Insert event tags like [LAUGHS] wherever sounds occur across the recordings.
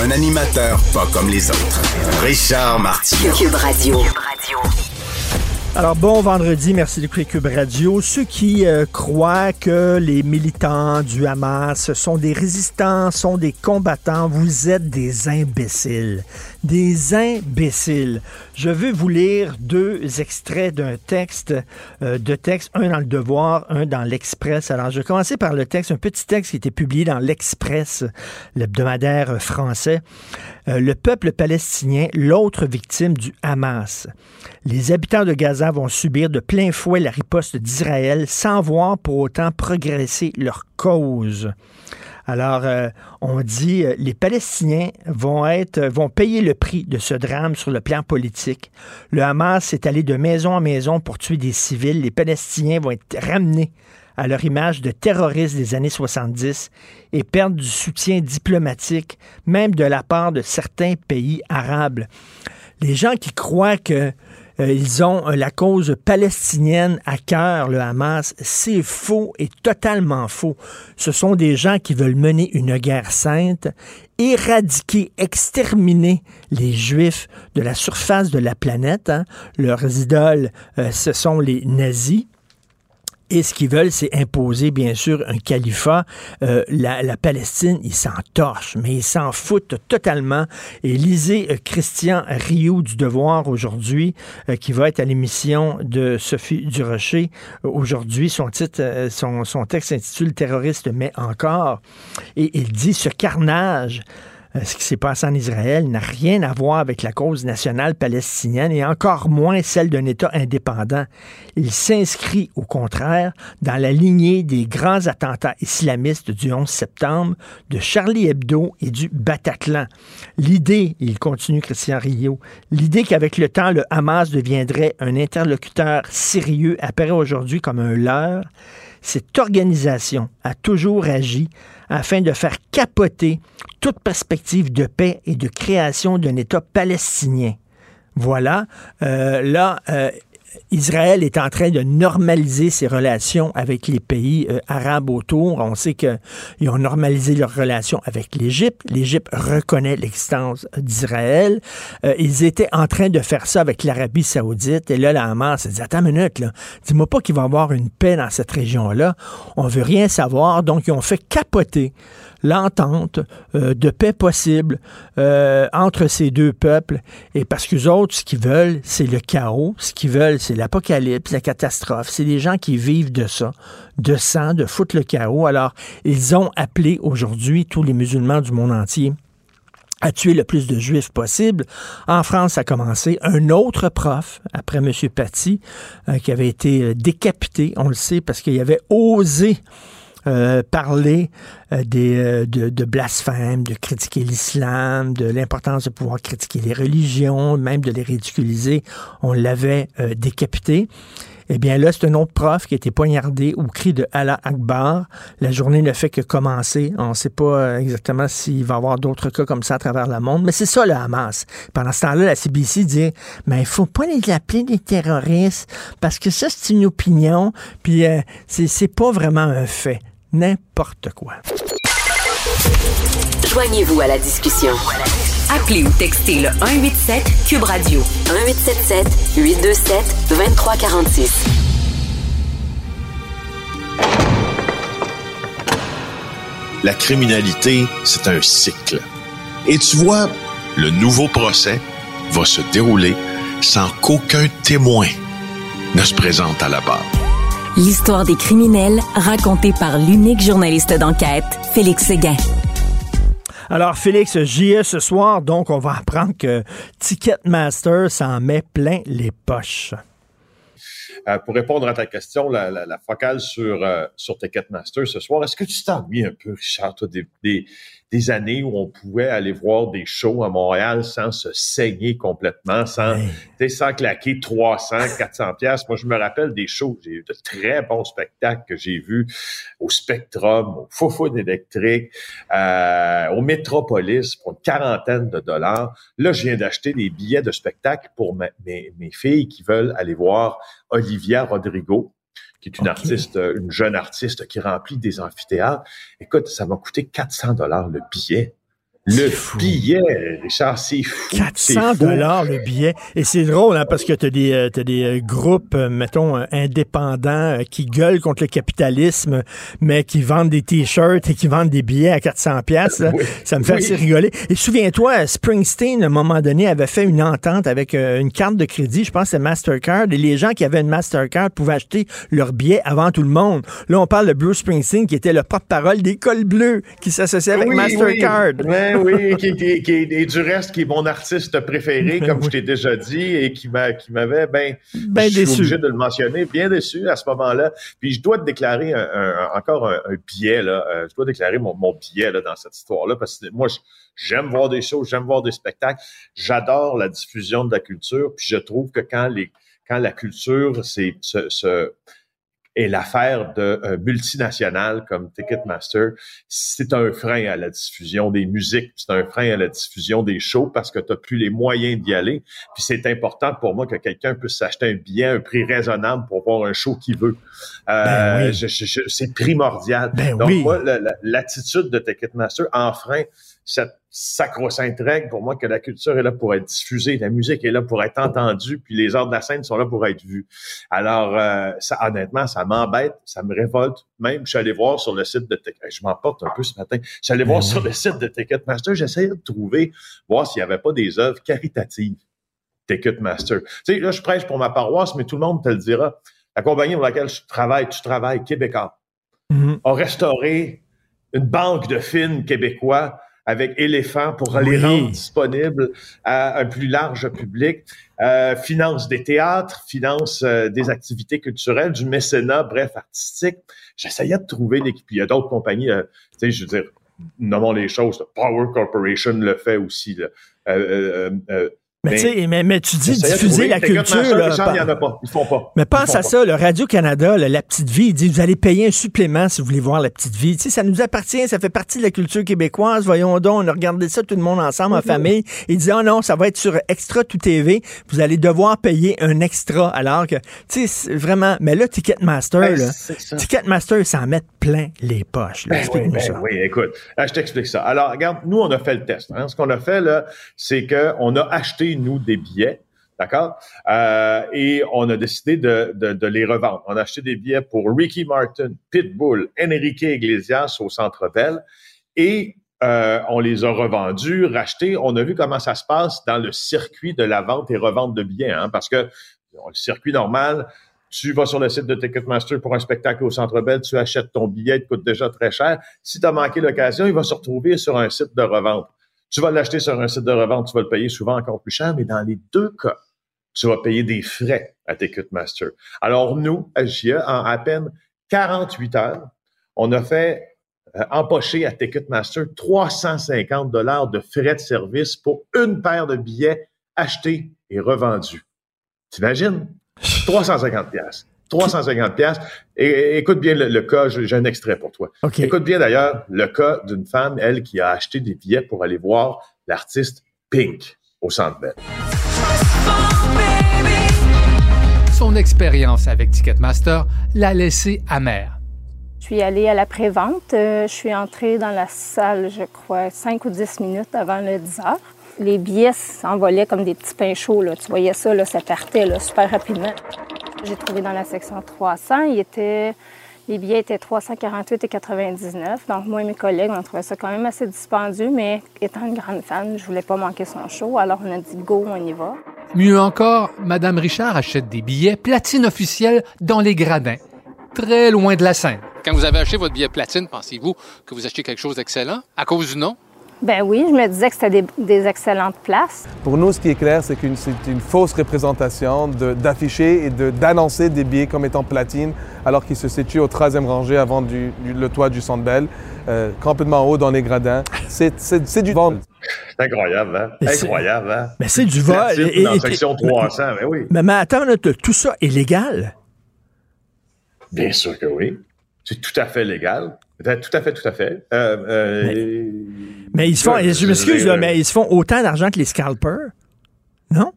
Un animateur pas comme les autres. Richard Martineau. Cube Radio. Alors, bon vendredi, merci d'écouter Cube Radio. Ceux qui euh, croient que les militants du Hamas sont des résistants, sont des combattants, vous êtes des imbéciles. Des imbéciles. Je vais vous lire deux extraits d'un texte, euh, de texte, un dans le Devoir, un dans l'Express. Alors, je vais commencer par le texte, un petit texte qui été publié dans l'Express, l'hebdomadaire français. Euh, le peuple palestinien, l'autre victime du Hamas. Les habitants de Gaza vont subir de plein fouet la riposte d'Israël sans voir pour autant progresser leur cause. Alors, euh, on dit euh, les Palestiniens vont être vont payer le prix de ce drame sur le plan politique. Le Hamas est allé de maison en maison pour tuer des civils. Les Palestiniens vont être ramenés à leur image de terroristes des années 70 et perdre du soutien diplomatique, même de la part de certains pays arabes. Les gens qui croient que euh, ils ont euh, la cause palestinienne à cœur, le Hamas. C'est faux et totalement faux. Ce sont des gens qui veulent mener une guerre sainte, éradiquer, exterminer les Juifs de la surface de la planète. Hein. Leurs idoles, euh, ce sont les nazis. Et ce qu'ils veulent, c'est imposer, bien sûr, un califat. Euh, la, Palestine, ils s'en torchent, mais ils s'en foutent totalement. Et lisez euh, Christian Rio du Devoir aujourd'hui, euh, qui va être à l'émission de Sophie Durocher aujourd'hui. Son titre, son, son texte s'intitule Terroriste, mais encore. Et il dit ce carnage euh, ce qui s'est passé en Israël n'a rien à voir avec la cause nationale palestinienne et encore moins celle d'un État indépendant. Il s'inscrit au contraire dans la lignée des grands attentats islamistes du 11 septembre, de Charlie Hebdo et du Bataclan. L'idée, il continue Christian Rio, l'idée qu'avec le temps le Hamas deviendrait un interlocuteur sérieux apparaît aujourd'hui comme un leurre. Cette organisation a toujours agi afin de faire capoter toute perspective de paix et de création d'un État palestinien. Voilà. Euh, là, euh, Israël est en train de normaliser ses relations avec les pays euh, arabes autour. On sait qu'ils ont normalisé leurs relations avec l'Égypte. L'Égypte reconnaît l'existence d'Israël. Euh, ils étaient en train de faire ça avec l'Arabie saoudite. Et là, la Hamas a dit, attends une minute, dis-moi pas qu'il va y avoir une paix dans cette région-là. On veut rien savoir. Donc, ils ont fait capoter l'entente euh, de paix possible euh, entre ces deux peuples. Et parce que autres, ce qu'ils veulent, c'est le chaos. Ce qu'ils veulent, c'est l'apocalypse, la catastrophe. C'est des gens qui vivent de ça, de sang, de foutre le chaos. Alors, ils ont appelé aujourd'hui tous les musulmans du monde entier à tuer le plus de juifs possible. En France, a commencé. Un autre prof, après M. Paty, euh, qui avait été décapité, on le sait, parce qu'il avait osé euh, parler euh, des, euh, de, de, blasphème, de critiquer l'islam, de l'importance de pouvoir critiquer les religions, même de les ridiculiser. On l'avait décapité. Eh bien là, c'est un autre prof qui a été poignardé au cri de Allah Akbar. La journée ne fait que commencer. On ne sait pas exactement s'il va y avoir d'autres cas comme ça à travers le monde, mais c'est ça le Hamas. Pendant ce temps-là, la CBC dit, mais il faut pas les appeler des terroristes parce que ça, c'est une opinion, puis c'est pas vraiment un fait n'importe quoi. Joignez-vous à la discussion. Appelez ou textez le 187 Cube Radio 1877 827 2346. La criminalité, c'est un cycle. Et tu vois, le nouveau procès va se dérouler sans qu'aucun témoin ne se présente à la barre. L'histoire des criminels racontée par l'unique journaliste d'enquête, Félix Séguin. Alors, Félix, JE ce soir, donc, on va apprendre que Ticketmaster s'en met plein les poches. Euh, pour répondre à ta question, la, la, focale sur, euh, sur Ticketmaster ce soir, est-ce que tu t'ennuies un peu, Richard, toi, des, des, des années où on pouvait aller voir des shows à Montréal sans se saigner complètement, sans, sans claquer 300, 400 pièces. Moi, je me rappelle des shows, j'ai eu de très bons spectacles que j'ai vus au Spectrum, au Foufoune électrique, euh, au Métropolis pour une quarantaine de dollars. Là, je viens d'acheter des billets de spectacle pour mes, mes filles qui veulent aller voir Olivia Rodrigo qui est une artiste, euh, une jeune artiste qui remplit des amphithéâtres. Écoute, ça m'a coûté 400 dollars le billet. Le billet, Richard, c'est fou. 400 dollars le billet. Et c'est drôle, hein, parce que tu as des, euh, des euh, groupes, euh, mettons, indépendants qui gueulent contre le capitalisme, mais qui vendent des T-shirts et qui vendent des billets à 400 pièces. Ça me fait assez rigoler. Et souviens-toi, Springsteen, à un moment donné, avait fait une entente avec une carte de crédit, je pense que c'est Mastercard, et les gens qui avaient une Mastercard pouvaient acheter leurs billets avant tout le monde. Là, on parle de Bruce Springsteen, qui était le porte-parole des cols bleus, qui s'associait avec Mastercard oui, qui, qui, et du reste, qui est mon artiste préféré, comme je t'ai déjà dit, et qui m'avait, ben, ben je suis obligé de le mentionner, bien déçu à ce moment-là. Puis je dois te déclarer encore un, billet, là. Euh, je dois déclarer mon, mon billet là, dans cette histoire-là, parce que moi, j'aime voir des shows, j'aime voir des spectacles. J'adore la diffusion de la culture, puis je trouve que quand les quand la culture, c'est ce et l'affaire de euh, multinationales comme Ticketmaster, c'est un frein à la diffusion des musiques, c'est un frein à la diffusion des shows parce que tu n'as plus les moyens d'y aller. Puis c'est important pour moi que quelqu'un puisse s'acheter un billet à un prix raisonnable pour voir un show qu'il veut. Euh, ben c'est primordial. Ben Donc moi, l'attitude de Ticketmaster enfreint cette sacro-sainte règle pour moi que la culture est là pour être diffusée, la musique est là pour être entendue, puis les arts de la scène sont là pour être vus. Alors, euh, ça, honnêtement, ça m'embête, ça me révolte. Même, je suis allé voir sur le site de Ticketmaster, je m'emporte un peu ce matin, je suis allé voir sur le site de Ticketmaster, j'essayais de trouver, voir s'il n'y avait pas des œuvres caritatives. Ticketmaster. Tu sais, là, je prêche pour ma paroisse, mais tout le monde te le dira. La compagnie pour laquelle je travaille, tu travailles, Québécois, mm-hmm. a restauré une banque de films québécois avec Éléphant pour les rendre disponibles à un plus large public, euh, finance des théâtres, finance euh, des activités culturelles, du mécénat, bref, artistique. J'essayais de trouver l'équipe. Il y a d'autres compagnies, euh, tu sais, je veux dire, nommons les choses. Power Corporation le fait aussi. Là. Euh, mais, tu sais, mais, mais, tu dis diffuser la culture. Là, il y en a pas. Ils font pas. Mais pense à ça, le Radio-Canada, La Petite Vie, il dit vous allez payer un supplément si vous voulez voir La Petite Vie. Tu sais, ça nous appartient, ça fait partie de la culture québécoise. Voyons donc, on a regardé ça tout le monde ensemble en famille. Il dit oh non, ça va être sur Extra Tout TV. Vous allez devoir payer un extra. Alors que, tu sais, vraiment. Mais là, Ticketmaster, ben, là, Ticketmaster, ça en met plein les poches. Ben oui, ben oui, écoute, ah, je t'explique ça. Alors, regarde, nous, on a fait le test. Hein. Ce qu'on a fait, là, c'est qu'on a acheté nous, des billets. D'accord? Euh, et on a décidé de, les revendre. On a acheté des billets pour Ricky Martin, Pitbull, Enrique Iglesias au Centre Bell et euh, on les a revendus, rachetés. On a vu comment ça se passe dans le circuit de la vente et revente de billets, hein, parce que le circuit normal, tu vas sur le site de Ticketmaster pour un spectacle au Centre Bell, tu achètes ton billet, il te coûte déjà très cher. Si tu as manqué l'occasion, il va se retrouver sur un site de revente. Tu vas l'acheter sur un site de revente, tu vas le payer souvent encore plus cher, mais dans les deux cas, tu vas payer des frais à Ticketmaster. Alors nous, à GIA, en à peine 48 heures, on a fait euh, empocher à Ticketmaster 350 dollars de frais de service pour une paire de billets achetés et revendus. T'imagines? [LAUGHS] 350 pièces. 350 pièces. Écoute bien le, cas, j'ai un extrait pour toi. Écoute bien d'ailleurs le cas d'une femme, elle, qui a acheté des billets pour aller voir l'artiste Pink au Centre Bell. Son expérience avec Ticketmaster l'a laissé amère. Je suis allée à la prévente. Euh, je suis entrée dans la salle, je crois, 5 ou 10 minutes avant le 10 heures. Les billets s'envolaient comme des petits pains chauds. Là. Tu voyais ça, là, ça partait là, super rapidement. J'ai trouvé dans la section 300, il était, les billets étaient 348,99. Donc, moi et mes collègues, on trouvait ça quand même assez dispendieux, mais étant une grande fan, je voulais pas manquer son show. Alors, on a dit go, on y va. Mieux encore, Madame Richard achète des billets platine officiels dans les gradins, très loin de la scène. Quand vous avez acheté votre billet platine, pensez-vous que vous achetez quelque chose d'excellent? À cause du nom? Ben oui, je me disais que c'était des, des excellentes places. Pour nous, ce qui est clair, c'est qu'une c'est une fausse représentation de- d'afficher et de- d'annoncer des billets comme étant platine, alors qu'ils se situent au troisième rangée avant du, du- le toit du Centre Bell, euh, complètement haut dans les gradins. C'est c'est- c'est du vent. C'est incroyable, hein? Mais c'est- Incroyable, hein? Mais c'est du vol. Et- dans et- section 300, ben oui. Mais, mais attends, là, tout ça est légal? Bien sûr que oui. C'est tout à fait légal. Tout à fait, tout à fait. Euh, euh, Mais ils se font, Ouais, je m'excuse, je- là, mais ils se font autant d'argent que les scalpers. Non?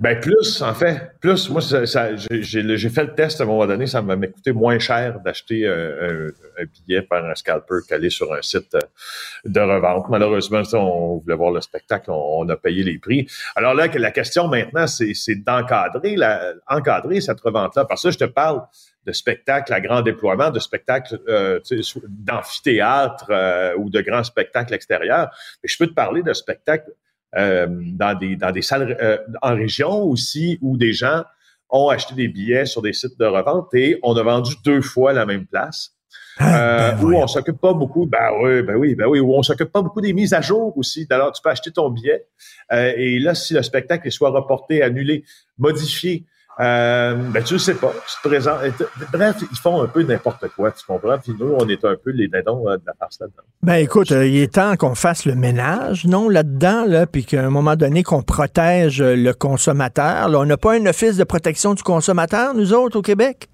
Ben plus, en fait, plus. Moi, ça, ça- j'ai- fait le test à un moment donné, ça m'a coûté moins cher d'acheter euh, un, un billet par un scalper qu'aller sur un site euh, de revente. Malheureusement, ça, on voulait voir le spectacle, on, on a payé les prix. Alors là, la question maintenant, c'est d'encadrer encadrer cette revente-là. Parce que je te parle de spectacles à grand déploiement, de spectacles euh, d'amphithéâtre euh, ou de grands spectacles extérieurs. Mais je peux te parler de spectacles euh, dans des dans des salles en région aussi où des gens ont acheté des billets sur des sites de revente et on a vendu deux fois la même place. Ah, ben où on s'occupe pas beaucoup, ben oui, ben oui, ben oui, où on s'occupe pas beaucoup des mises à jour aussi. Alors, tu peux acheter ton billet et là, si le spectacle est soit reporté, annulé, modifié, euh, ben tu le sais pas, tu te présentes. Bref, ils font un peu n'importe quoi, tu comprends? Puis nous, on est un peu les dindons euh, de la farce là-dedans. Ben écoute, euh, il est temps qu'on fasse le ménage, non, là-dedans, là, puis qu'à un moment donné, qu'on protège euh, le consommateur. Là, on n'a pas un office de protection du consommateur, nous autres, au Québec?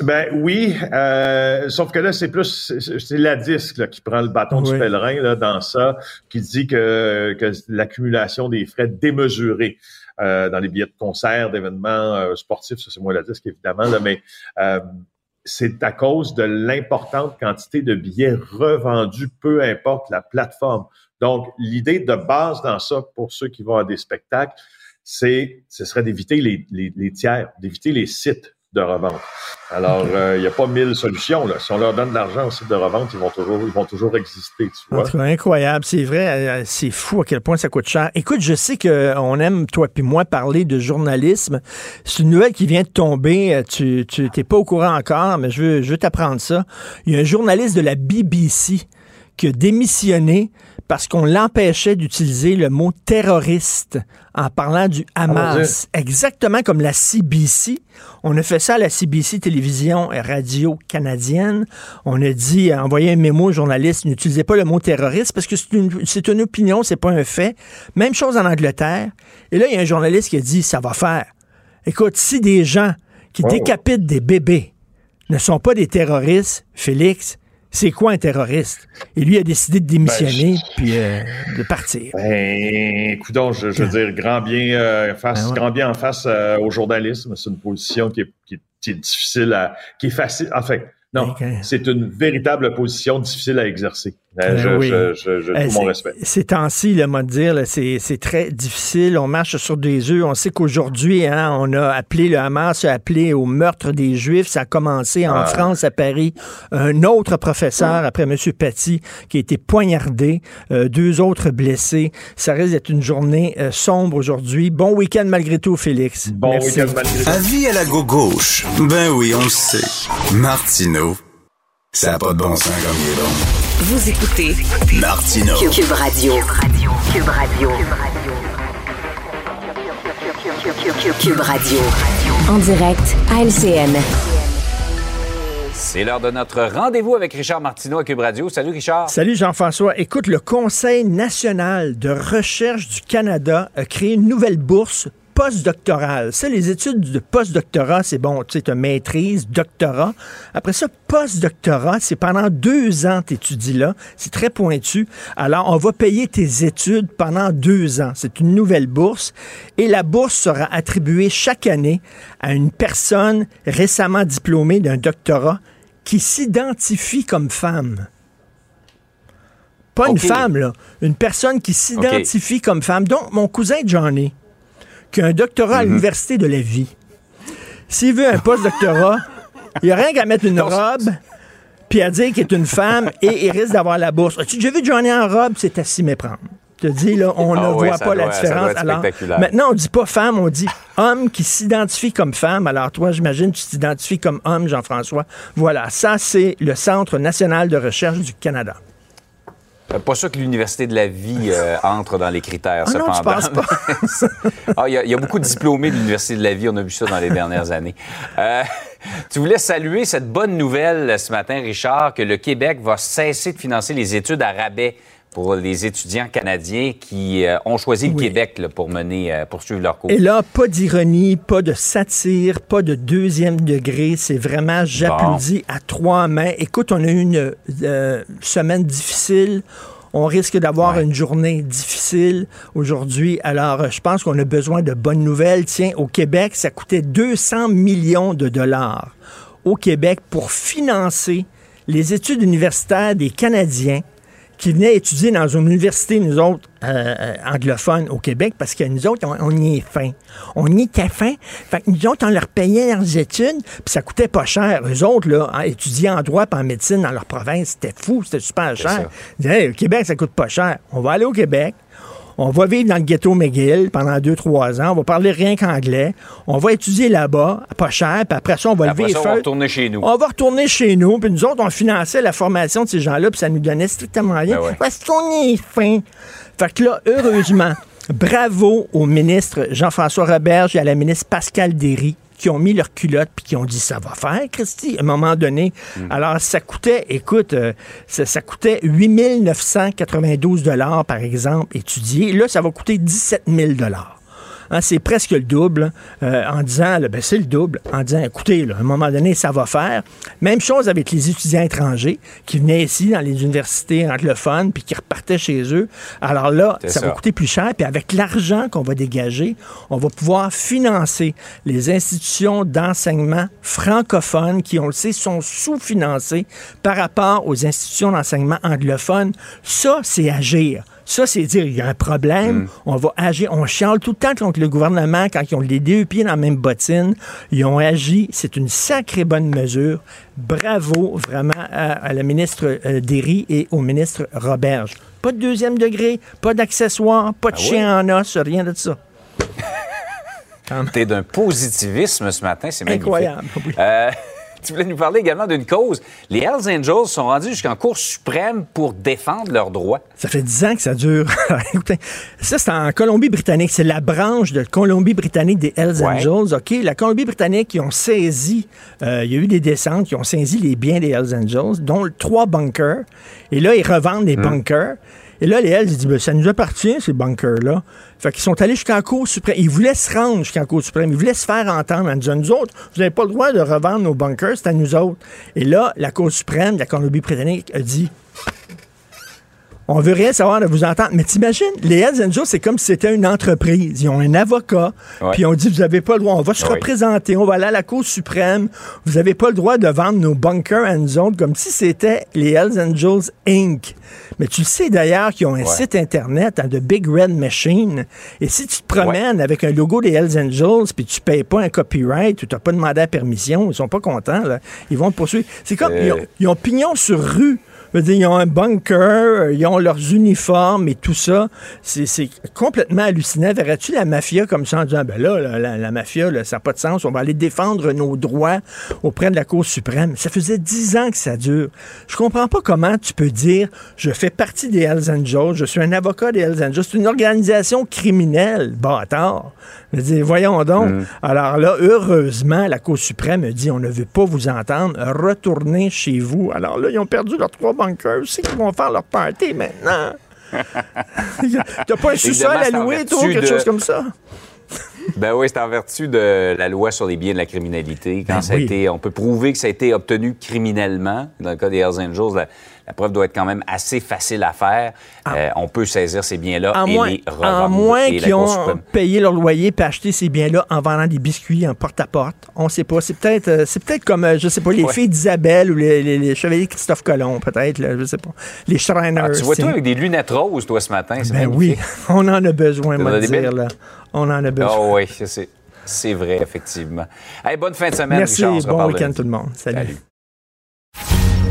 Ben oui, euh, sauf que là, c'est plus, c'est- la disque là, qui prend le bâton Oui. du pèlerin là, dans ça, qui dit que, que l'accumulation des frais démesurés euh, dans les billets de concert, d'événements euh, sportifs, ça c'est moins la disque évidemment, là, mais euh, c'est à cause de l'importante quantité de billets revendus, peu importe la plateforme. Donc, l'idée de base dans ça, pour ceux qui vont à des spectacles, c'est, ce serait d'éviter les tiers, d'éviter les sites de revente. Alors, euh, il n'y a pas mille solutions. Là. Si on leur donne de l'argent sites de revente, ils vont toujours, ils vont toujours exister, tu En vois. tout cas, incroyable. C'est vrai, euh, c'est fou à quel point ça coûte cher. Écoute, je sais qu'on aime, toi puis moi, parler de journalisme. C'est une nouvelle qui vient de tomber. Euh, Tu tu t'es pas au courant encore, mais je veux, je veux t'apprendre ça. Il y a un journaliste de la BBC qui a démissionné parce qu'on l'empêchait d'utiliser le mot terroriste en parlant du Hamas. Exactement comme la CBC. On a fait ça à la CBC Télévision et Radio canadienne. On a dit, envoyé un mémo aux journalistes, n'utilisez pas le mot terroriste parce que c'est une, c'est une opinion, c'est pas un fait. Même chose en Angleterre. Et là, il y a un journaliste qui a dit, ça va faire. Écoute, si des gens qui Oh. décapitent des bébés ne sont pas des terroristes, Félix, c'est quoi un terroriste? Et lui a décidé de démissionner puis euh, de partir. Ben, coudonc, je, je veux dire, grand bien, euh, face, Ben ouais. grand bien en face euh, au journalisme. C'est une position qui est, qui est- qui est difficile à, qui est facile. Enfin, non, Ok. c'est une véritable position difficile à exercer. Euh, Ben je, oui. je, je, je- tout mon c'est- respect. Ces temps-ci, le mot de dire, c'est très difficile. On marche sur des œufs. On sait qu'aujourd'hui, hein, on a appelé le Hamas, a appelé au meurtre des Juifs. Ça a commencé en Ah. France, à Paris. Un autre professeur, après M. Paty, qui a été poignardé. Euh, deux autres blessés. Ça risque d'être une journée euh, sombre aujourd'hui. Bon week-end malgré tout, Félix. Bon week-end malgré tout. Avis à la gauche. Ben oui, on le sait. Martineau. Ça n'a pas de bon sens comme il est bon. Vous écoutez Martineau. Cube, Cube Radio. Cube Radio. Cube Radio. En direct à LCN. C'est l'heure de notre rendez-vous avec Richard Martineau à Cube Radio. Salut Richard. Salut Jean-François. Écoute, le Conseil national de recherche du Canada a créé une nouvelle bourse postdoctorale. Ça, les études de postdoctorat, c'est bon, tu sais, tu maîtrise, doctorat. Après ça, postdoctorat, c'est pendant deux ans tu étudies là. C'est très pointu. Alors, on va payer tes études pendant deux ans. C'est une nouvelle bourse. Et la bourse sera attribuée chaque année à une personne récemment diplômée d'un doctorat qui s'identifie comme femme. Pas une femme, là. Une personne qui s'identifie comme femme. Donc, mon cousin Johnny, qui a un doctorat à l'Université de la vie, s'il veut un post-doctorat, il n'y a rien qu'à mettre une robe, puis à dire qu'il est une femme, [LAUGHS] et il risque d'avoir la bourse. As-tu déjà vu Johnny en robe? C'est à s'y méprendre. Je te dis, là, on Ah ne ouais, voit pas la doit- différence. Alors, maintenant, on dit pas femme, on dit homme qui s'identifie comme femme. Alors, toi, j'imagine, tu t'identifies comme homme, Jean-François. Voilà, ça, c'est le Centre national de recherche du Canada. Euh, Pas sûr que l'Université de la vie euh, entre dans les critères, Ah non, cependant. [LAUGHS] Ah, Il y, a- il y a beaucoup de diplômés de l'Université de la vie, on a vu ça dans les dernières années. Euh, tu voulais saluer cette bonne nouvelle ce matin, Richard, que le Québec va cesser de financer les études à rabais pour les étudiants canadiens qui euh, ont choisi le Oui. Québec là, pour mener, euh, poursuivre leur cours. Et là, pas d'ironie, pas de satire, pas de deuxième degré. C'est vraiment, j'applaudis à trois mains. Écoute, on a eu une euh, semaine difficile. On risque d'avoir Ouais. une journée difficile aujourd'hui. Alors, je pense qu'on a besoin de bonnes nouvelles. Tiens, au Québec, ça coûtait 200 millions de dollars au Québec pour financer les études universitaires des Canadiens qui venaient étudier dans une université, nous autres, euh, euh, anglophones au Québec, parce que nous autres, on, on y est fin. On y était fin. Fait que nous autres, on leur payait leurs études, puis ça coûtait pas cher. Eux autres, là, étudier en droit et en médecine dans leur province, c'était fou, c'était super cher. Ils disaient, Hey, au Québec, ça coûte pas cher. On va aller au Québec. On va vivre dans le ghetto McGill pendant deux, trois ans. On va parler rien qu'anglais. On va étudier là-bas, pas cher, puis après ça, on va lever les on va retourner chez nous. On va retourner chez nous, puis nous autres, on finançait la formation de ces gens-là, puis ça nous donnait strictement rien. Ben ouais. Parce qu'on est fin. Fait que là, heureusement, bravo au ministre Jean-François Roberge et à la ministre Pascal Derry qui ont mis leur culotte puis qui ont dit ça va faire, Christy, à un moment donné. Alors, ça coûtait, écoute, euh, ça, ça coûtait 8 992 dollars, par exemple, étudier. Là, ça va coûter 17 000 dollars. Hein, c'est presque le double euh, en disant, là, ben, c'est le double, en disant, écoutez, là, à un moment donné, ça va faire. Même chose avec les étudiants étrangers qui venaient ici dans les universités anglophones puis qui repartaient chez eux. Alors là, ça, va coûter plus cher. Puis avec l'argent qu'on va dégager, on va pouvoir financer les institutions d'enseignement francophones qui, on le sait, sont sous-financées par rapport aux institutions d'enseignement anglophones. Ça, c'est agir. Ça, c'est dire, il y a un problème, on va agir. On chiale tout le temps contre le gouvernement quand ils ont les deux pieds dans la même bottine. Ils ont agi. C'est une sacrée bonne mesure. Bravo vraiment à, à la ministre euh, Derry et au ministre Roberge. Pas de deuxième degré, pas d'accessoires, pas de Ah chien en os, rien de ça. [LAUGHS] T'es d'un positivisme ce matin, c'est magnifique. Incroyable, oui. Euh, tu voulais nous parler également d'une cause. Les Hells Angels sont rendus jusqu'en Cour suprême pour défendre leurs droits. Ça fait dix ans que ça dure. [LAUGHS] Écoutez, ça, c'est en Colombie-Britannique. C'est la branche de Colombie-Britannique des Hells Ouais. Angels. OK? La Colombie-Britannique, ils ont saisi, euh, il y a eu des descentes, qui ont saisi les biens des Hells Angels, dont trois bunkers. Et là, ils revendent les bunkers. Et là, les Hells, ils disent, Ben, ça nous appartient, ces bunkers-là. Fait qu'ils sont allés jusqu'en Cour suprême. Ils voulaient se rendre jusqu'en Cour suprême. Ils voulaient se faire entendre en disant, nous autres, vous n'avez pas le droit de revendre nos bunkers, c'est à nous autres. Et là, la Cour suprême de la Colombie-Britannique a dit, on veut rien savoir de vous entendre. Mais t'imagines, les Hells Angels, c'est comme si c'était une entreprise. Ils ont un avocat, puis on dit, vous n'avez pas le droit. On va se Oui. représenter, on va aller à la Cour suprême. Vous n'avez pas le droit de vendre nos bunkers à nous autres, comme si c'était les Hells Angels Inc. Mais tu le sais d'ailleurs qu'ils ont un Ouais. site Internet, hein, de Big Red Machine. Et si tu te promènes avec un logo des Hells Angels, puis tu payes pas un copyright, ou tu n'as pas demandé la permission, ils sont pas contents. Là. Ils vont te poursuivre. C'est comme, Euh. ils, ont, ils ont pignon sur rue. Je veux dire, ils ont un bunker, euh, ils ont leurs uniformes et tout ça. C'est c'est complètement hallucinant. Verrais-tu la mafia comme ça en disant, ben là, la, la mafia, là, ça n'a pas de sens, on va aller défendre nos droits auprès de la Cour suprême. Ça faisait dix ans que ça dure. Je comprends pas comment tu peux dire, je fais partie des Hells Angels, je suis un avocat des Hells Angels. C'est une organisation criminelle, bâtard. Je veux dire, voyons donc. Alors là, heureusement, la Cour suprême a dit, on ne veut pas vous entendre, retournez chez vous. Alors là, ils ont perdu leurs trois bunkers. C'est qu'ils vont faire leur party maintenant. [LAUGHS] T'as pas un sous-sol à louer, toi, quelque de- chose comme ça? Ben oui, c'est en vertu de la loi sur les biens de la criminalité. Quand Ben ça a oui. été, on peut prouver que ça a été obtenu criminellement. Dans le cas des Hells Angels, la, la preuve doit être quand même assez facile à faire. Euh, on peut saisir ces biens-là et moins, les revendre. à moins qu'ils ont suprême- payé leur loyer et acheté ces biens-là en vendant des biscuits en porte-à-porte. On sait pas. C'est peut-être euh, c'est peut-être comme, euh, je sais pas, les Ouais. filles d'Isabelle ou les, les- les chevaliers Christophe Colomb, peut-être, je sais pas. Les Shriners. Ah, tu vois, toi, avec des lunettes roses, toi, ce matin. Ben magnifique. oui, [LAUGHS] on en a besoin, moi, dire, là. On en a besoin. Ah oui, c'est- c'est vrai, effectivement. Bonne fin de semaine, Merci, Richard. Bon week-end tout le monde. Salut. Salut.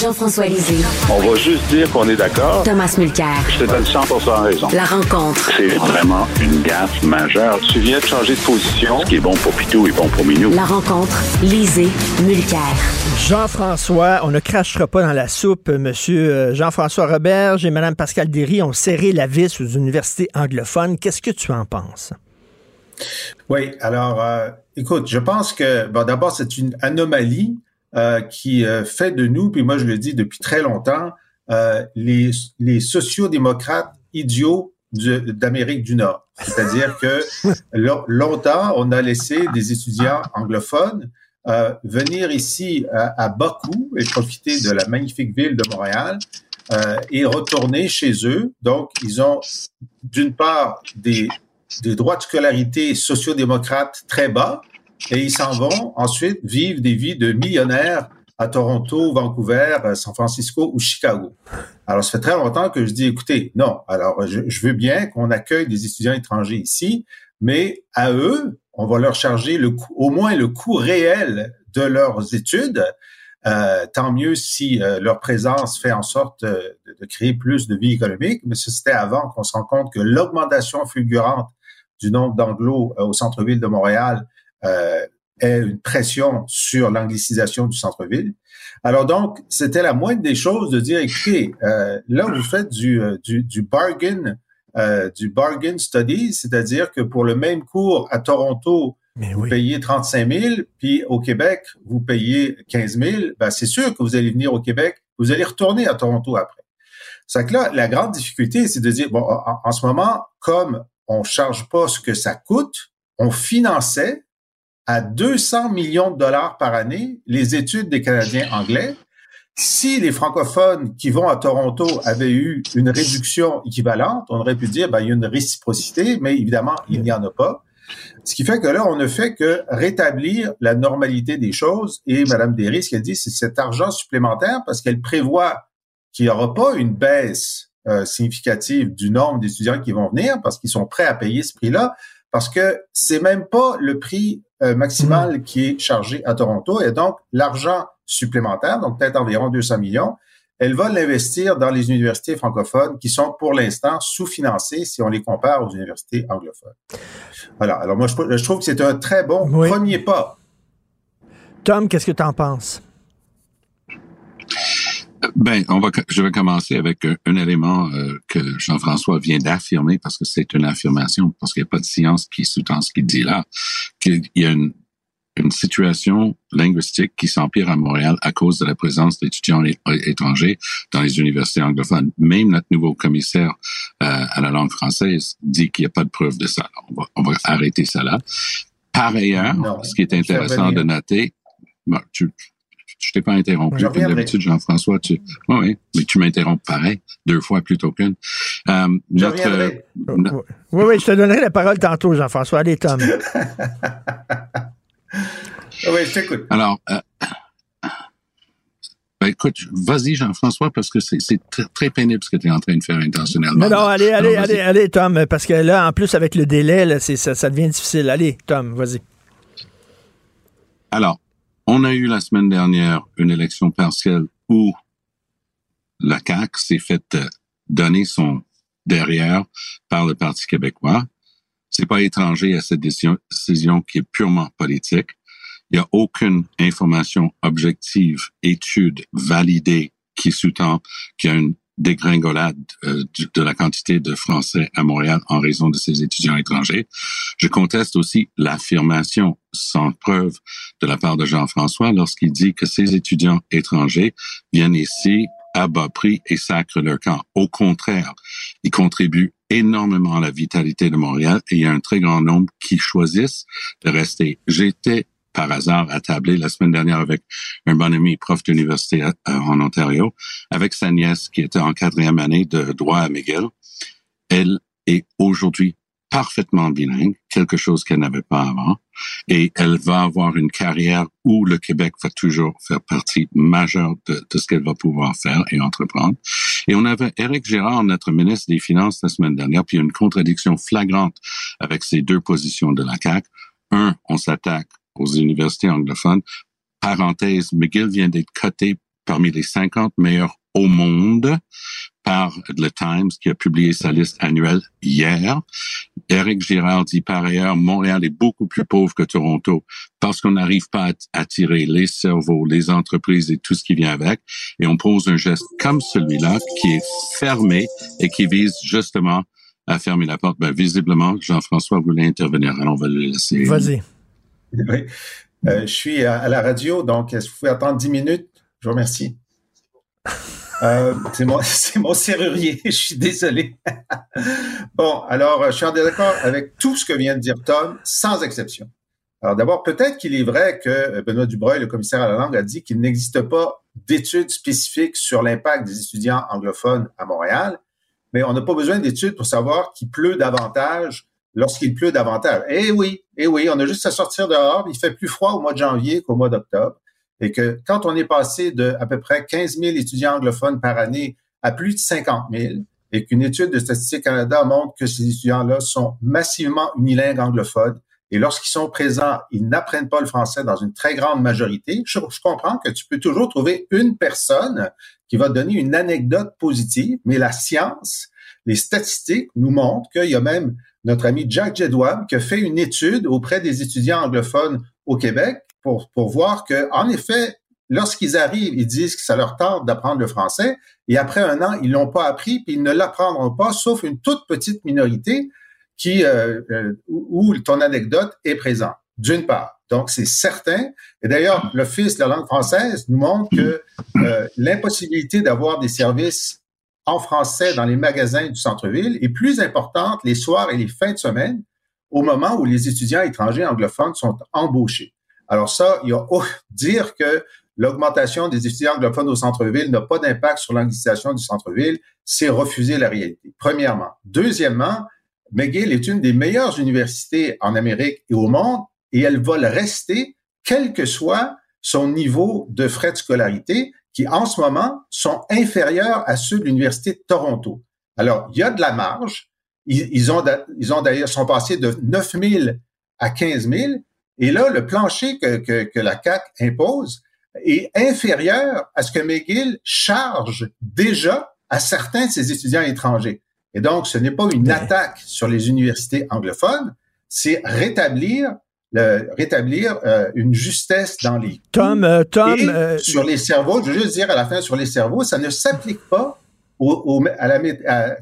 Jean-François Lisée. On va juste dire qu'on est d'accord. Thomas Mulcair. Je te donne 100 raison. La rencontre. C'est vraiment une gaffe majeure. Tu viens de changer de position. Ce qui est bon pour Pitou est bon pour Minou. La rencontre. Lisée. Mulcair. Jean-François, on ne crachera pas dans la soupe. Monsieur euh, Jean-François Roberge et Madame Pascal Derry ont serré la vis aux universités anglophones. Qu'est-ce que tu en penses? Oui, alors, euh, écoute, je pense que, bon, d'abord, c'est une anomalie euh, qui euh, fait de nous, puis moi je le dis depuis très longtemps, euh, les, les sociodémocrates idiots d'Amérique du Nord. C'est-à-dire que [LAUGHS] longtemps, on a laissé des étudiants anglophones euh, venir ici à, à, Bakou et profiter de la magnifique ville de Montréal euh, et retourner chez eux. Donc, ils ont d'une part des, des droits de scolarité sociodémocrates très bas, et ils s'en vont ensuite vivre des vies de millionnaires à Toronto, Vancouver, euh, San Francisco ou Chicago. Alors, ça fait très longtemps que je dis, écoutez, non, alors je, veux bien qu'on accueille des étudiants étrangers ici, mais à eux, on va leur charger le au moins le coût réel de leurs études. Euh, tant mieux si euh, leur présence fait en sorte de, de, créer plus de vie économique, mais c'était avant qu'on se rende compte que l'augmentation fulgurante du nombre d'anglos au centre-ville de Montréal euh, est une pression sur l'anglicisation du centre-ville. Alors donc, c'était la moindre des choses de dire, écoutez, euh, là, vous faites du, euh, du, du bargain, euh, du bargain study, c'est-à-dire que pour le même cours à Toronto, vous payez 35 000, puis au Québec, vous payez 15 000. Ben, c'est sûr que vous allez venir au Québec, vous allez retourner à Toronto après. C'est que là, la grande difficulté, c'est de dire, bon, en, en ce moment, comme on charge pas ce que ça coûte, on finançait à 200 millions de dollars par année les études des Canadiens anglais. Si les francophones qui vont à Toronto avaient eu une réduction équivalente, on aurait pu dire ben, il y a une réciprocité, mais évidemment, il n'y en a pas. Ce qui fait que là, on ne fait que rétablir la normalité des choses. Et Mme Derry, ce qu'elle dit, c'est cet argent supplémentaire parce qu'elle prévoit qu'il n'y aura pas une baisse euh, significative du nombre d'étudiants qui vont venir parce qu'ils sont prêts à payer ce prix-là parce que c'est même pas le prix euh, maximal mm. qui est chargé à Toronto et donc l'argent supplémentaire, donc peut-être environ 200 millions, elle va l'investir dans les universités francophones qui sont pour l'instant sous-financées si on les compare aux universités anglophones. Voilà. Alors moi, je, trouve que c'est un très bon premier pas. Tom, qu'est-ce que tu en penses? Ben, on va, je vais commencer avec un, élément euh, que Jean-François vient d'affirmer parce que c'est une affirmation, parce qu'il n'y a pas de science qui sous-tend ce qu'il dit là, qu'il y a une, une situation linguistique qui s'empire à Montréal à cause de la présence d'étudiants étrangers dans les universités anglophones. Même notre nouveau commissaire euh, à la langue française dit qu'il n'y a pas de preuve de ça. on, va, on va arrêter ça là. Par ailleurs, ce qui est intéressant de noter, bon, tu, je t'ai pas interrompu. D'habitude, Jean-François, tu, oui, mais tu m'interromps pareil, deux fois plutôt qu'une. Euh, notre, euh, oui, oui, je te donnerai la parole tantôt, Jean-François. Allez, Tom. [LAUGHS] [LAUGHS] oui, je t'écoute. Alors, euh, ben, écoute, vas-y, Jean-François, parce que c'est très pénible ce que tu es en train de faire intentionnellement. Non, non, allez, allez, allez, allez, Tom, parce que là, en plus, avec le délai, là, ça, ça devient difficile. Allez, Tom, vas-y. Alors, on a eu la semaine dernière une élection partielle où la CAQ s'est fait euh, donner son derrière par le Parti québécois. C'est pas étranger à cette décision, décision qui est purement politique. Il n'y a aucune information objective, étude validée qui sous-tend qu'il y a une dégringolade euh, de la quantité de Français à Montréal en raison de ces étudiants étrangers. Je conteste aussi l'affirmation sans preuve de la part de Jean-François lorsqu'il dit que ces étudiants étrangers viennent ici à bas prix et sacrent leur camp. Au contraire, ils contribuent énormément à la vitalité de Montréal et il y a un très grand nombre qui choisissent de rester. J'étais par hasard attablé la semaine dernière avec un bon ami, prof d'université euh, en Ontario, avec sa nièce qui était en quatrième année de droit à McGill. Elle est aujourd'hui parfaitement bilingue, quelque chose qu'elle n'avait pas avant, et elle va avoir une carrière où le Québec va toujours faire partie majeure de, ce qu'elle va pouvoir faire et entreprendre. Et on avait Éric Gérard, notre ministre des Finances, la semaine dernière, puis une contradiction flagrante avec ces deux positions de la CAQ. Un, on s'attaque aux universités anglophones. Parenthèse, McGill vient d'être coté parmi les 50 meilleurs au monde par The Times qui a publié sa liste annuelle hier. Eric Girard dit par ailleurs, Montréal est beaucoup plus pauvre que Toronto parce qu'on n'arrive pas à attirer les cerveaux, les entreprises et tout ce qui vient avec. Et on pose un geste comme celui-là qui est fermé et qui vise justement à fermer la porte. Ben, visiblement, Jean-François voulait intervenir. Alors, on va le laisser. Vas-y. [LAUGHS] Euh, je suis à, la radio, donc que vous pouvez attendre 10 minutes? Je vous remercie. Euh, c'est mon, [LAUGHS] serrurier, [LAUGHS] je suis désolé. bon, alors, je suis en désaccord avec tout ce que vient de dire Tom, sans exception. Alors d'abord, peut-être qu'il est vrai que Benoît Dubreuil, le commissaire à la langue, a dit qu'il n'existe pas d'études spécifiques sur l'impact des étudiants anglophones à Montréal, mais on n'a pas besoin d'études pour savoir qu'il pleut davantage lorsqu'il pleut davantage. Eh oui, eh oui, on a juste à sortir dehors, il fait plus froid au mois de janvier qu'au mois d'octobre et que quand on est passé de à peu près 15 000 étudiants anglophones par année à plus de 50 000, et qu'une étude de Statistique Canada montre que ces étudiants-là sont massivement unilingues anglophones, et lorsqu'ils sont présents, ils n'apprennent pas le français dans une très grande majorité. Je, je, comprends que tu peux toujours trouver une personne qui va donner une anecdote positive, mais la science, les statistiques nous montrent qu'il y a même notre ami Jack Jedwab qui a fait une étude auprès des étudiants anglophones au Québec pour, pour voir que, en effet, lorsqu'ils arrivent, ils disent que ça leur tente d'apprendre le français, et après un an, ils l'ont pas appris, puis ils ne l'apprendront pas, sauf une toute petite minorité qui euh, euh, où, ton anecdote est présente. D'une part, donc c'est certain. Et d'ailleurs, l'Office de la langue française nous montre que euh, l'impossibilité d'avoir des services en français dans les magasins du centre-ville est plus importante les soirs et les fins de semaine au moment où les étudiants étrangers anglophones sont embauchés. Alors ça, il y a [LAUGHS] dire que l'augmentation des étudiants anglophones au centre-ville n'a pas d'impact sur l'anglicisation du centre-ville, c'est refuser la réalité. Premièrement. Deuxièmement, McGill est une des meilleures universités en Amérique et au monde et elle va le rester quel que soit son niveau de frais de scolarité qui en ce moment sont inférieurs à ceux de l'Université de Toronto. Alors, il y a de la marge. Ils, ont, ils ont d'ailleurs, sont passés de 9 000 à 15 000. Et là, le plancher que, que, que la CAC impose est inférieur à ce que McGill charge déjà à certains de ses étudiants étrangers. Et donc, ce n'est pas une attaque sur les universités anglophones, c'est rétablir le, rétablir euh, une justesse dans les Tom, euh, Tom, euh, sur les cerveaux. Je veux juste dire à la fin sur les cerveaux, ça ne s'applique pas au, au, à la,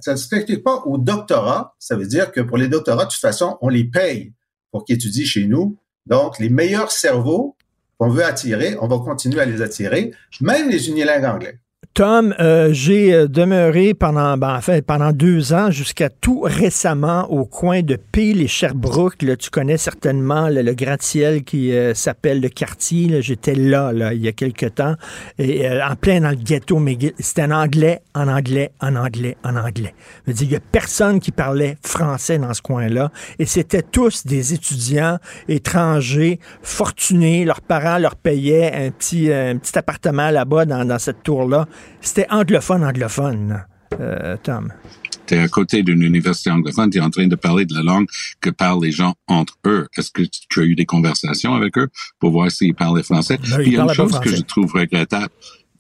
ça ne s'applique pas au doctorat. Ça veut dire que pour les doctorats, de toute façon, on les paye pour qu'ils étudient chez nous. Donc, les meilleurs cerveaux qu'on veut attirer, on va continuer à les attirer, même les unilingues anglais. Tom, euh, j'ai euh, demeuré pendant, ben, en pendant deux ans jusqu'à tout récemment au coin de Peel et Sherbrooke. Là, tu connais certainement le gratte-ciel qui euh, s'appelle le quartier. J'étais là, là, il y a quelque temps, et en plein dans le ghetto McGill. C'était en anglais, en anglais, en anglais, en anglais. Je il y a personne qui parlait français dans ce coin-là, et c'était tous des étudiants étrangers, fortunés. Leurs parents leur payaient un petit, un petit appartement là-bas dans, dans cette tour-là. C'était anglophone, anglophone, euh, Tom. Tu es à côté d'une université anglophone, tu es en train de parler de la langue que parlent les gens entre eux. Est-ce que tu as eu des conversations avec eux pour voir s'ils parlaient français? Non, il y a une chose que je trouve regrettable,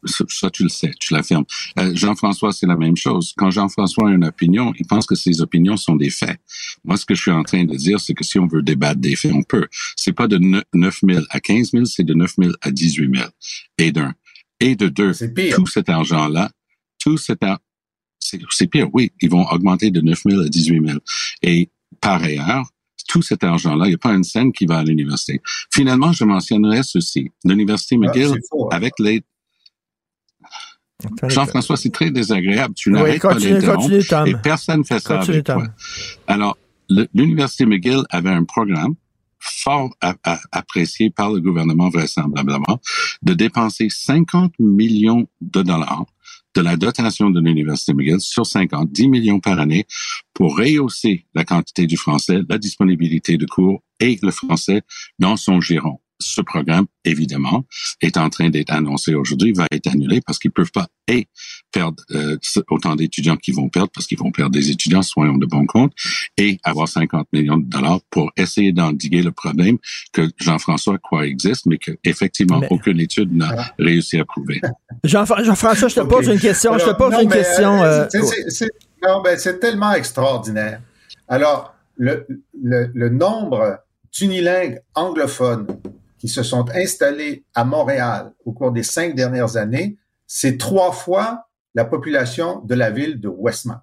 ça, tu le sais, tu l'affirmes. Euh, Jean-François, c'est la même chose. Quand Jean-François a une opinion, il pense que ses opinions sont des faits. Moi, ce que je suis en train de dire, c'est que si on veut débattre des faits, on peut. C'est pas de 9 000 à 15 000, c'est de 9 000 à 18 000. Et d'un. Et de deux, tout cet argent-là, tout cet argent, c'est pire, oui, ils vont augmenter de 9 000 à 18 000. Et par ailleurs, tout cet argent-là, il n'y a pas une scène qui va à l'université. Finalement, je mentionnerai ceci. L'université ah, McGill, hein. avec les... Jean-François, c'est très désagréable. Tu n'arrêtes pas l'interrompre et personne ne fait ça avec toi. Alors, l'université McGill avait un programme fort apprécié par le gouvernement vraisemblablement, de dépenser 50 millions de dollars de la dotation de l'Université McGill sur 50, 10 millions par année pour rehausser la quantité du français, la disponibilité de cours et le français dans son giron. Ce programme, évidemment, est en train d'être annoncé aujourd'hui, va être annulé parce qu'ils peuvent pas et perdre euh, autant d'étudiants qu'ils vont perdre parce qu'ils vont perdre des étudiants, soyons de bon compte, et avoir 50 millions de dollars pour essayer d'endiguer le problème que Jean-François croit existe, mais que effectivement aucune étude n'a réussi à prouver. [LAUGHS] Jean-François, je te pose une question. je te pose une question. Euh, non, c'est tellement extraordinaire. Alors, le, le, le nombre d'unilingues anglophones qui se sont installés à Montréal au cours des cinq dernières années, c'est trois fois la population de la ville de Westmount.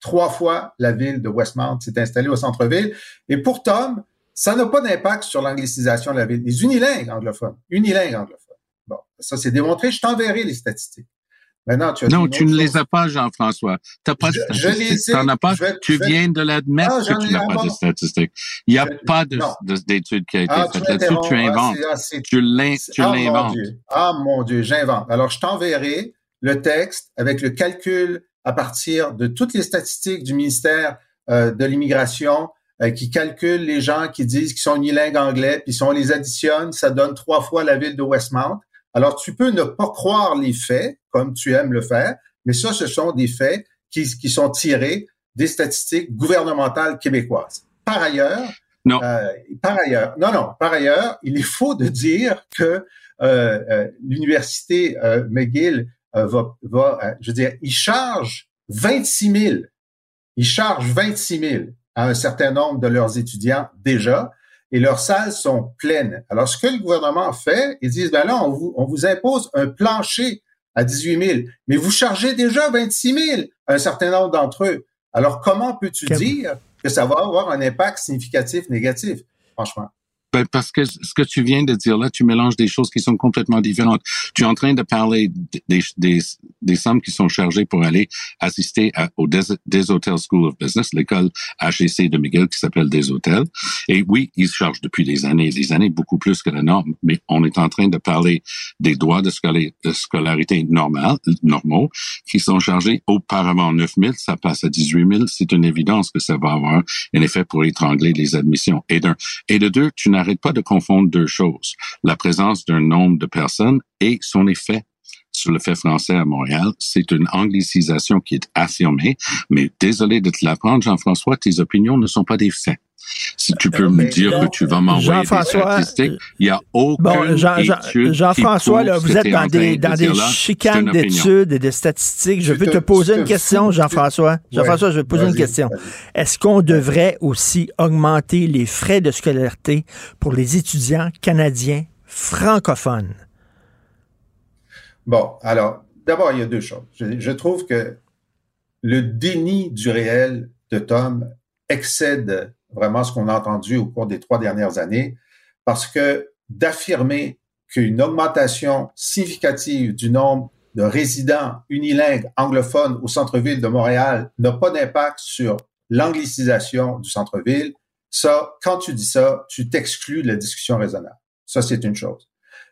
Trois fois la ville de Westmount s'est installée au centre-ville. Et pour Tom, ça n'a pas d'impact sur l'anglicisation de la ville. Les unilingues anglophones, unilingues anglophones. Bon, ça c'est démontré. Je t'enverrai les statistiques tu non, tu ne les as pas, Jean-François. Tu pas de statistiques. Tu n'en as pas? tu viens de l'admettre ah, que tu n'as pas de statistiques. Il n'y a pas d'études qui a été ah, faite là-dessus. Tu ah, inventes. tu l'inventes. Ah, mon Dieu, j'invente. Alors, je t'enverrai le texte avec le calcul à partir de toutes les statistiques du ministère euh, de l'immigration euh, qui calculent les gens qui disent qu'ils sont unilingues anglais, puis si on les additionne, ça donne trois fois la ville de Westmount. Alors, tu peux ne pas croire les faits, comme tu aimes le faire, mais ça, ce sont des faits qui, qui sont tirés des statistiques gouvernementales québécoises. Par ailleurs, non. Euh, par ailleurs, non, non, par ailleurs, il est faux de dire que euh, euh, l'université euh, McGill euh, va, va je veux dire, il charge 26 000, il charge 26 000 à un certain nombre de leurs étudiants déjà, et leurs salles sont pleines. Alors, ce que le gouvernement fait, ils disent, ben là, on vous, on vous impose un plancher à 18 000, mais vous chargez déjà 26 000 un certain nombre d'entre eux. Alors, comment peux-tu dire que ça va avoir un impact significatif négatif, franchement? Ben, parce que ce que tu viens de dire là, tu mélanges des choses qui sont complètement différentes. Tu es en train de parler des, des, des sommes qui sont chargées pour aller assister au des, Hotels School of Business, l'école HEC de Miguel qui s'appelle Des Hôtels. Et oui, ils chargent depuis des années et des années beaucoup plus que la norme, mais on est en train de parler des droits de, scolarité normaux, qui sont chargés auparavant 9 000, ça passe à 18 000. C'est une évidence que ça va avoir un effet pour étrangler les admissions. Et d'un, et de deux, tu n'arrête pas de confondre deux choses. La présence d'un nombre de personnes et son effet sur le fait français à Montréal. C'est une anglicisation qui est affirmée, mais désolé de te l'apprendre, Jean-François, tes opinions ne sont pas des faits. Si tu peux me dire que tu vas m'envoyer des statistiques, il n'y a aucun bon, Jean, Jean-François, vous êtes dans des, dans des chicanes d'études et de statistiques. Je, veux te, poser une question, Jean-François. Jean-François, je vais te poser une question. Est-ce qu'on devrait aussi augmenter les frais de scolarité pour les étudiants canadiens francophones? Bon, alors, d'abord, il y a deux choses. je trouve que le déni du réel de Tom excède vraiment ce qu'on a entendu au cours des trois dernières années, parce que d'affirmer qu'une augmentation significative du nombre de résidents unilingues anglophones au centre-ville de Montréal n'a pas d'impact sur l'anglicisation du centre-ville, ça, quand tu dis ça, tu t'exclus de la discussion raisonnable. Ça, c'est une chose.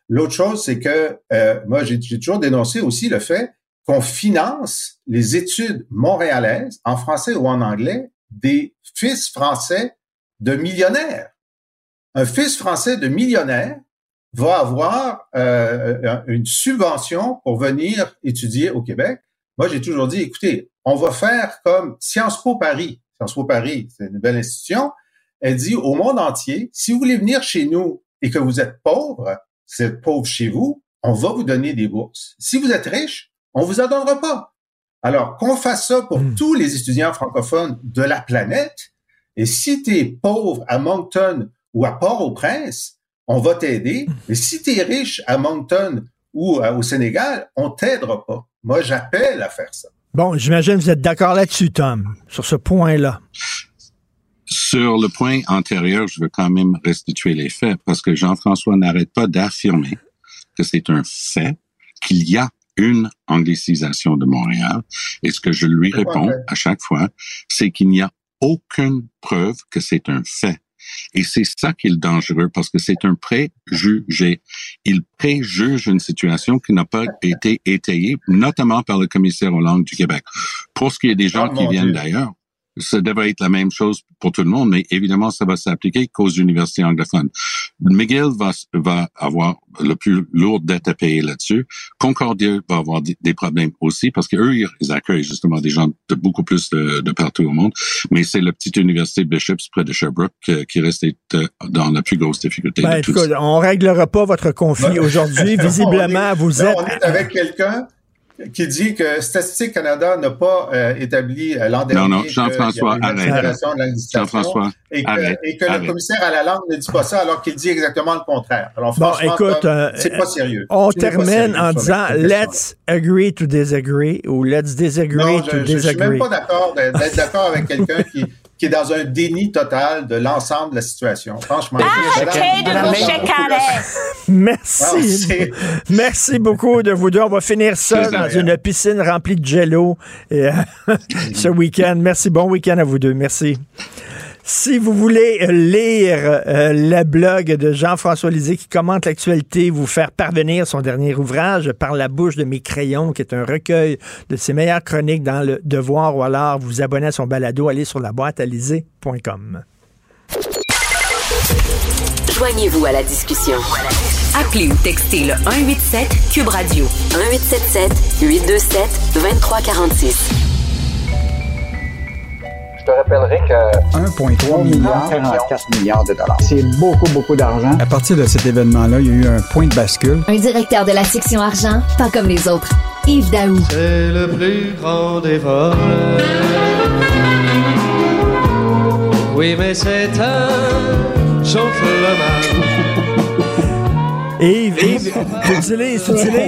L'autre chose, c'est que euh, moi, j'ai toujours dénoncé aussi le fait qu'on finance les études montréalaises en français ou en anglais des fils français de millionnaires. Un fils français de millionnaire va avoir euh, une subvention pour venir étudier au Québec. Moi, j'ai toujours dit, écoutez, on va faire comme Sciences Po Paris. Sciences Po Paris, c'est une belle institution. Elle dit au monde entier, si vous voulez venir chez nous et que vous êtes pauvre, vous êtes pauvre chez vous, on va vous donner des bourses. Si vous êtes riche, on vous en donnera pas. Alors, qu'on fasse ça pour hmm. tous les étudiants francophones de la planète, et si tu es pauvre à Moncton ou à Port-au-Prince, on va t'aider. Hmm. Mais si tu es riche à Moncton ou euh, au Sénégal, on t'aidera pas. Moi, j'appelle à faire ça. Bon, j'imagine que vous êtes d'accord là-dessus, Tom, sur ce point-là. Sur le point antérieur, je veux quand même restituer les faits parce que Jean-François n'arrête pas d'affirmer que c'est un fait qu'il y a une anglicisation de Montréal. Et ce que je lui réponds à chaque fois, c'est qu'il n'y a aucune preuve que c'est un fait. Et c'est ça qui est dangereux parce que c'est un préjugé. Il préjuge une situation qui n'a pas été étayée, notamment par le commissaire Hollande du Québec. Pour ce qui est des gens oh, qui viennent d'ailleurs, ça devrait être la même chose pour tout le monde, mais évidemment, ça va s'appliquer qu'aux universités anglophones. McGill va, va avoir le plus lourd dette à payer là-dessus. Concordia va avoir des, problèmes aussi parce qu'eux, ils accueillent justement des gens de beaucoup plus de, partout au monde. Mais c'est la petite université Bishops près de Sherbrooke euh, qui reste euh, dans la plus grosse difficulté. Ben, de tout on réglera pas votre conflit aujourd'hui. [LAUGHS] Visiblement, vous êtes... on est avec quelqu'un qui dit que Statistique Canada n'a pas euh, établi euh, l'an dernier non, non, Jean-François, arrête. Jean-François, et que, et que le commissaire à la langue ne dit pas ça alors qu'il dit exactement le contraire. Alors bon, écoute, euh, c'est pas sérieux. On termine en disant let's agree to disagree ou let's disagree non, to je, disagree. Je suis même pas d'accord d'être d'accord avec quelqu'un qui qui est dans un déni total de l'ensemble de la situation. Franchement. Merci. Merci beaucoup de vous deux. On va finir ça dans une piscine remplie de jello euh, [LAUGHS] ce week-end. Merci. Bon week-end à vous deux. Merci. Si vous voulez euh, lire euh, le blog de Jean-François Lisée qui commente l'actualité, vous faire parvenir son dernier ouvrage par la bouche de mes crayons, qui est un recueil de ses meilleures chroniques dans le Devoir ou alors vous abonner à son balado, allez sur la boîte à Joignez-vous à la discussion. Appelez ou textez le 187 Cube Radio 1877 827 2346. Je te rappellerai que 1,3 milliard, 44 milliards de dollars. C'est beaucoup, beaucoup d'argent. À partir de cet événement-là, il y a eu un point de bascule. Un directeur de la section argent, pas comme les autres. Yves Daou. C'est le plus grand des vols. Oui, mais c'est un chauffeur Yves, Yves, tu utilises,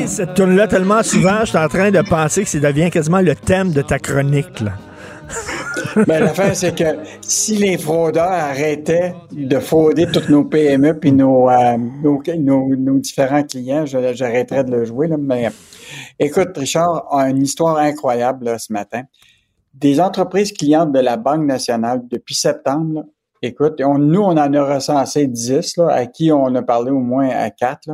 cette tune-là tellement souvent, je suis en train de penser que ça devient quasiment le thème de ta chronique. Là. Ben, l'affaire, c'est que si les fraudeurs arrêtaient de frauder toutes nos PME puis nos, euh, nos, différents clients, j'arrêterais de le jouer. Là. Mais écoute, Richard a une histoire incroyable ce matin. Des entreprises clientes de la Banque nationale depuis septembre, écoute, nous, on en a recensé 10, là, à qui on a parlé au moins à 4,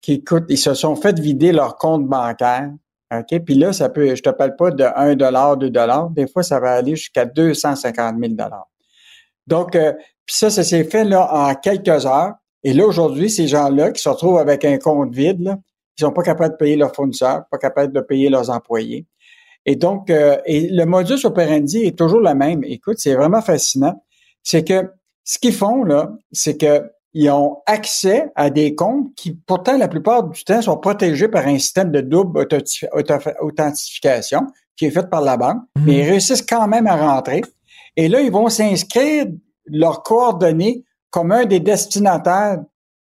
qui, écoute, ils se sont fait vider leur compte bancaire OK? Puis là, ça peut, je te parle pas de 1 dollar, 2 dollars. Des fois, ça va aller jusqu'à 250 000 dollars. Donc, euh, puis ça, ça s'est fait là en quelques heures. Et là, aujourd'hui, ces gens-là qui se retrouvent avec un compte vide, là, ils sont pas capables de payer leurs fournisseurs, pas capables de payer leurs employés. Et donc, euh, et le modus operandi est toujours le même. Écoute, c'est vraiment fascinant. C'est que ce qu'ils font, là, c'est que ils ont accès à des comptes qui, pourtant, la plupart du temps, sont protégés par un système de double authentification qui est fait par la banque, mhm. mais ils réussissent quand même à rentrer. Et là, ils vont s'inscrire leurs coordonnées comme un des destinataires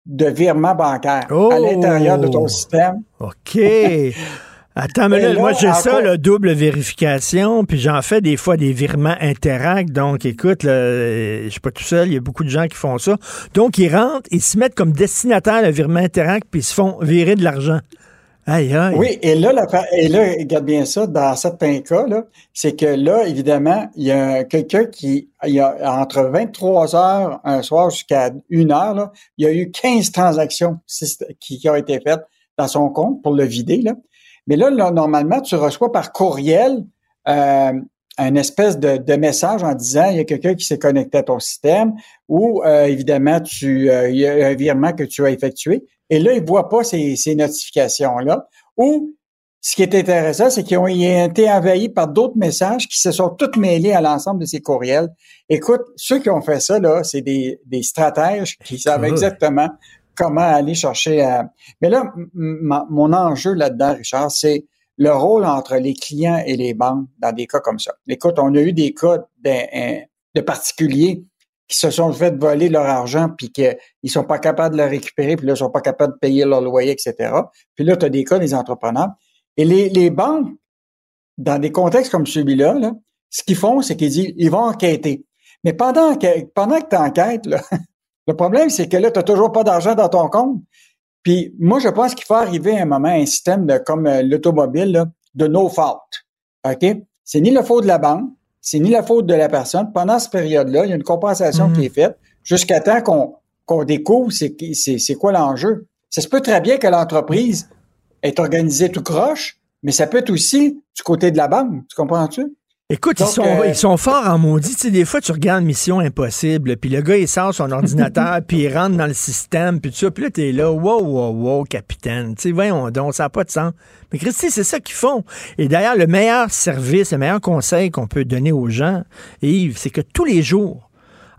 de virements bancaires à l'intérieur de ton oh! système. OK. [LAUGHS] Attends, mais là, moi, j'ai ça, la double vérification, puis j'en fais des fois des virements interact. Donc, écoute, là, je suis pas tout seul, il y a beaucoup de gens qui font ça. Donc, ils rentrent, ils se mettent comme destinataire le virement interact, puis ils se font virer de l'argent. Aïe, aïe. Oui, et là, la, et là, regarde bien ça, dans certains cas, là, c'est que là, évidemment, il y a quelqu'un qui, il y a entre 23 heures un soir jusqu'à une heure, là, il y a eu 15 transactions qui, qui ont été faites dans son compte pour le vider, là. Mais là, normalement, tu reçois par courriel euh, un espèce de, message en disant il y a quelqu'un qui s'est connecté à ton système ou euh, évidemment tu euh, il y a un virement que tu as effectué. Et là, ils ne voient pas ces, ces notifications-là. Ou ce qui est intéressant, c'est qu'ils ont été envahis par d'autres messages qui se sont tous mêlés à l'ensemble de ces courriels. Écoute, ceux qui ont fait ça, là, c'est des, des stratèges qui savent exactement comment aller chercher à... Mais là, mon enjeu là-dedans, Richard, c'est le rôle entre les clients et les banques dans des cas comme ça. Écoute, on a eu des cas de, de particuliers qui se sont fait voler leur argent puis qu'ils sont pas capables de le récupérer, puis là, ils sont pas capables de payer leur loyer, etc. Puis là, tu as des cas des entrepreneurs. Et les, banques, dans des contextes comme celui-là, là, ce qu'ils font, c'est qu'ils disent, ils vont enquêter. Mais pendant que, pendant que tu enquêtes, là, [LAUGHS] Le problème, c'est que là, tu n'as toujours pas d'argent dans ton compte. Puis moi, je pense qu'il faut arriver à un moment un système de, comme euh, l'automobile, de no fault. OK? C'est ni la faute de la banque, c'est ni la faute de la personne. Pendant cette période-là, il y a une compensation qui mhm. est faite jusqu'à temps qu'on qu'on découvre c'est quoi l'enjeu. Ça se peut très bien que l'entreprise est organisée tout croche, mais ça peut être aussi du côté de la banque. Tu comprends-tu? Écoute, ils, Donc, sont, euh, ils sont forts en maudit. Tu sais, des fois, tu regardes Mission Impossible, puis le gars, il sort son ordinateur, [LAUGHS] puis il rentre dans le système, puis tout ça. Puis là, t'es là, wow, wow, wow, capitaine. Tu sais, voyons donc, ça n'a pas de sens. Mais Christy, c'est ça qu'ils font. Et d'ailleurs, le meilleur service, le meilleur conseil qu'on peut donner aux gens, Yves, c'est que tous les jours,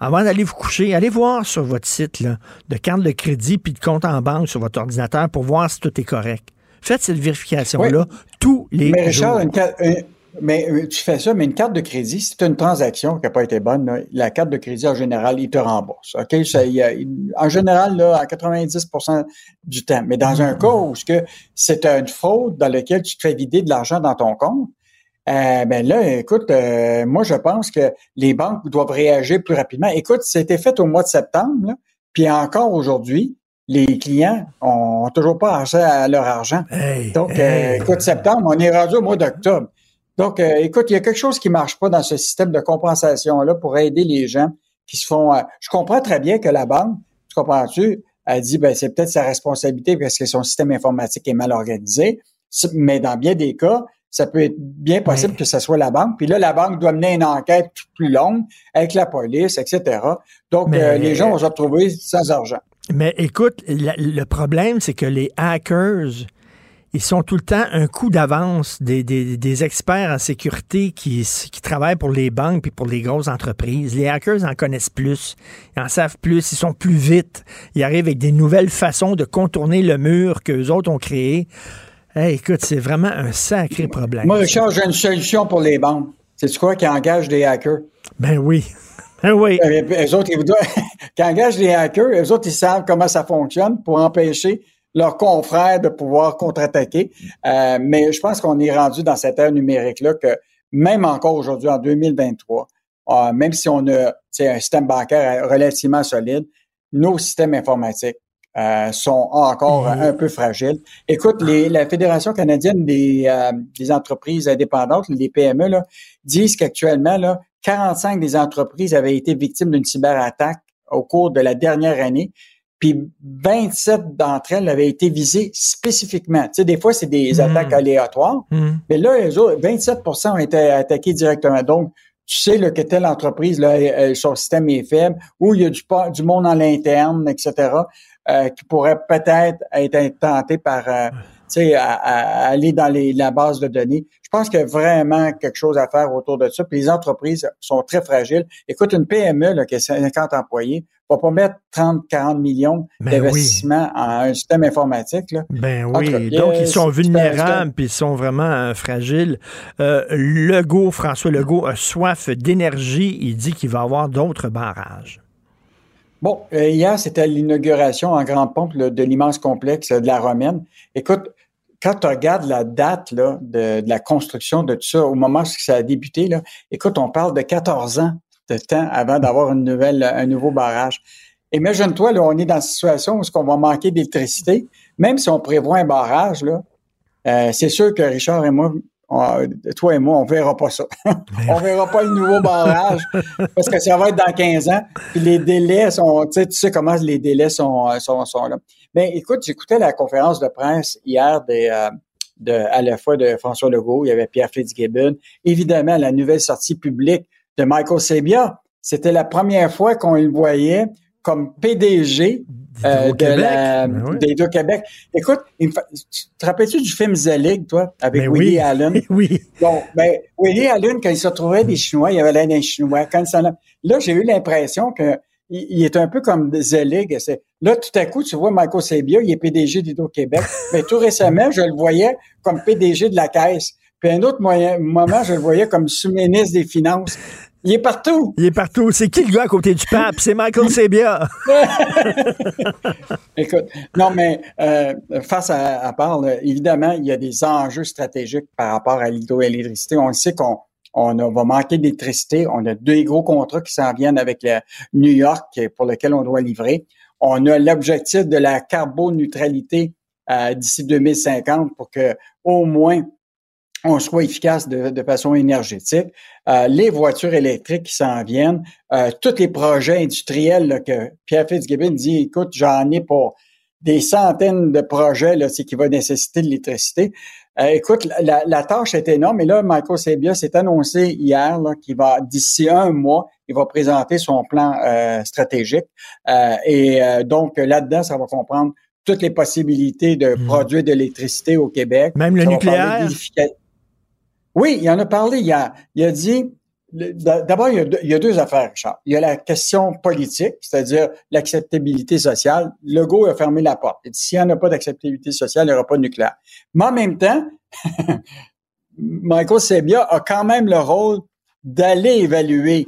avant d'aller vous coucher, allez voir sur votre site là, de carte de crédit puis de compte en banque sur votre ordinateur pour voir si tout est correct. Faites cette vérification-là tous les mais Richard, jours. une un- mais euh, tu fais ça, mais une carte de crédit, si tu as une transaction qui n'a pas été bonne, là, la carte de crédit, en général, il te rembourse. OK? Ça, il en général, là, à 90% du temps. Mais dans un cas où c'est une fraude dans laquelle tu te fais vider de l'argent dans ton compte, euh, ben là, écoute, euh, moi, je pense que les banques doivent réagir plus rapidement. Écoute, c'était fait au mois de septembre, là, puis encore aujourd'hui, les clients ont toujours pas accès à leur argent. Donc, euh, écoute, septembre, on est rendu au mois d'octobre. Donc, euh, écoute, il y a quelque chose qui marche pas dans ce système de compensation-là pour aider les gens qui se font... euh, je comprends très bien que la banque, tu comprends-tu, elle dit, ben, c'est peut-être sa responsabilité parce que son système informatique est mal organisé, mais dans bien des cas, ça peut être bien possible que ce soit la banque. Puis là, la banque doit mener une enquête plus longue avec la police, etc. Donc, Mais- euh, les gens vont se retrouver sans argent. Mais écoute, la- le problème, c'est que les hackers, ils sont tout le temps un coup d'avance des, des- des experts en sécurité qui, qui travaillent pour les banques puis pour les grosses entreprises. Les hackers en connaissent plus, ils en savent plus, ils sont plus vite. Ils arrivent avec des nouvelles façons de contourner le mur qu'eux autres ont créé. Hey, écoute, c'est vraiment un sacré problème. Moi, Richard, j'ai une solution pour les banques. C'est quoi qui engage des hackers? Ben oui. [LAUGHS] Ben oui. Les autres, ils vous doivent- [LAUGHS] qui engagent des hackers, les autres, ils savent comment ça fonctionne pour empêcher leurs confrères de pouvoir contre-attaquer. Euh, mais je pense qu'on est rendu dans cette ère numérique-là que même encore aujourd'hui, en 2023, euh, même si on a un système bancaire relativement solide, nos systèmes informatiques euh, sont encore un peu fragiles. Écoute, les- la Fédération canadienne des, euh, des entreprises indépendantes, les PME, là, disent qu'actuellement, là, 45 des entreprises avaient été victimes d'une cyberattaque au cours de la dernière année, puis 27 d'entre elles avaient été visées spécifiquement. Tu sais, des fois, c'est des Mhm. attaques aléatoires, Mhm. mais là, les autres, 27% ont été attaqués directement. Donc, tu sais là, que telle entreprise, là, son système est faible, ou il y a du, du monde en l'interne, etc., euh, qui pourrait peut-être être tenté par, euh, sais, à, à aller dans les, la base de données. Je pense qu'il y a vraiment quelque chose à faire autour de ça. Puis les entreprises sont très fragiles. Écoute, une PME là, qui a 50 employés va pas mettre 30, 40 millions Ben d'investissement en un système informatique. Là. Ben Entre oui, pièces, donc ils sont vulnérables puis ils sont vraiment euh, fragiles. Euh, Legault, François Legault a soif d'énergie. Il dit qu'il va avoir d'autres barrages. Bon, euh, hier, c'était l'inauguration en grande pompe là, de l'immense complexe de la Romaine. Écoute, quand tu regardes la date là, de, de la construction de tout ça, au moment où ça a débuté, là, écoute, on parle de 14 ans de temps avant d'avoir une nouvelle, un nouveau barrage. Imagine-toi, là, on est dans une situation où on va manquer d'électricité. Même si on prévoit un barrage, là, euh, c'est sûr que Richard et moi, on- toi et moi, on verra pas ça. [LAUGHS] on verra pas le nouveau barrage parce que ça va être dans 15 ans. Puis les délais sont, tu sais, tu sais comment les délais sont, sont, sont là. Mais écoute, j'écoutais la conférence de presse hier des, euh, de, à la fois de François Legault, il y avait Pierre Fitzgibbon, évidemment la nouvelle sortie publique de Michael Sabia. C'était la première fois qu'on le voyait comme PDG euh, de la, Ben oui. d'Hydro-Québec. Écoute, il me fa- tu te rappelles-tu du film Zelig, toi, avec Ben Willie oui. Allen? [LAUGHS] oui. Bon, ben, Willie Allen, quand il se retrouvait des Chinois, il avait l'air d'un Chinois. Quand Là, j'ai eu l'impression que il, il est un peu comme Zelig. C'est- Là, tout à coup, tu vois Michael Sabia, il est PDG d'Hydro-Québec. Mais [LAUGHS] tout récemment, je le voyais comme PDG de la Caisse. Puis un autre moyen, moment, je le voyais comme sous-ministre des Finances. Il est partout. Il est partout. C'est qui le gars à côté du pape? C'est Michael Sabia. [LAUGHS] Écoute, non, mais euh, face à, à part, là, évidemment, il y a des enjeux stratégiques par rapport à l'hydroélectricité. On le sait qu'on on a- va manquer d'électricité. On a deux gros contrats qui s'en viennent avec le New York pour lequel on doit livrer. On a l'objectif de la carboneutralité euh, d'ici 2050 pour que au moins on soit efficace de, façon énergétique. Euh, les voitures électriques qui s'en viennent, euh, tous les projets industriels que Pierre Fitzgibbon dit, écoute, j'en ai pour des centaines de projets là, qui va nécessiter de l'électricité. Écoute, la, la, tâche est énorme. Et là, Michael Sebia s'est annoncé hier qu'il va, d'ici un mois, il va présenter son plan euh, stratégique. Euh, et donc, là-dedans, ça va comprendre toutes les possibilités de hmm. produire de l'électricité au Québec. Même le nucléaire? Oui, il en a parlé. Il a, il a dit D'abord, il, y a deux affaires, Richard. Il y a la question politique, c'est-à-dire l'acceptabilité sociale. Legault a fermé la porte. S'il n'y en a pas d'acceptabilité sociale, il n'y aura pas de nucléaire. Mais en même temps, [LAUGHS] Michael Sebia a quand même le rôle d'aller évaluer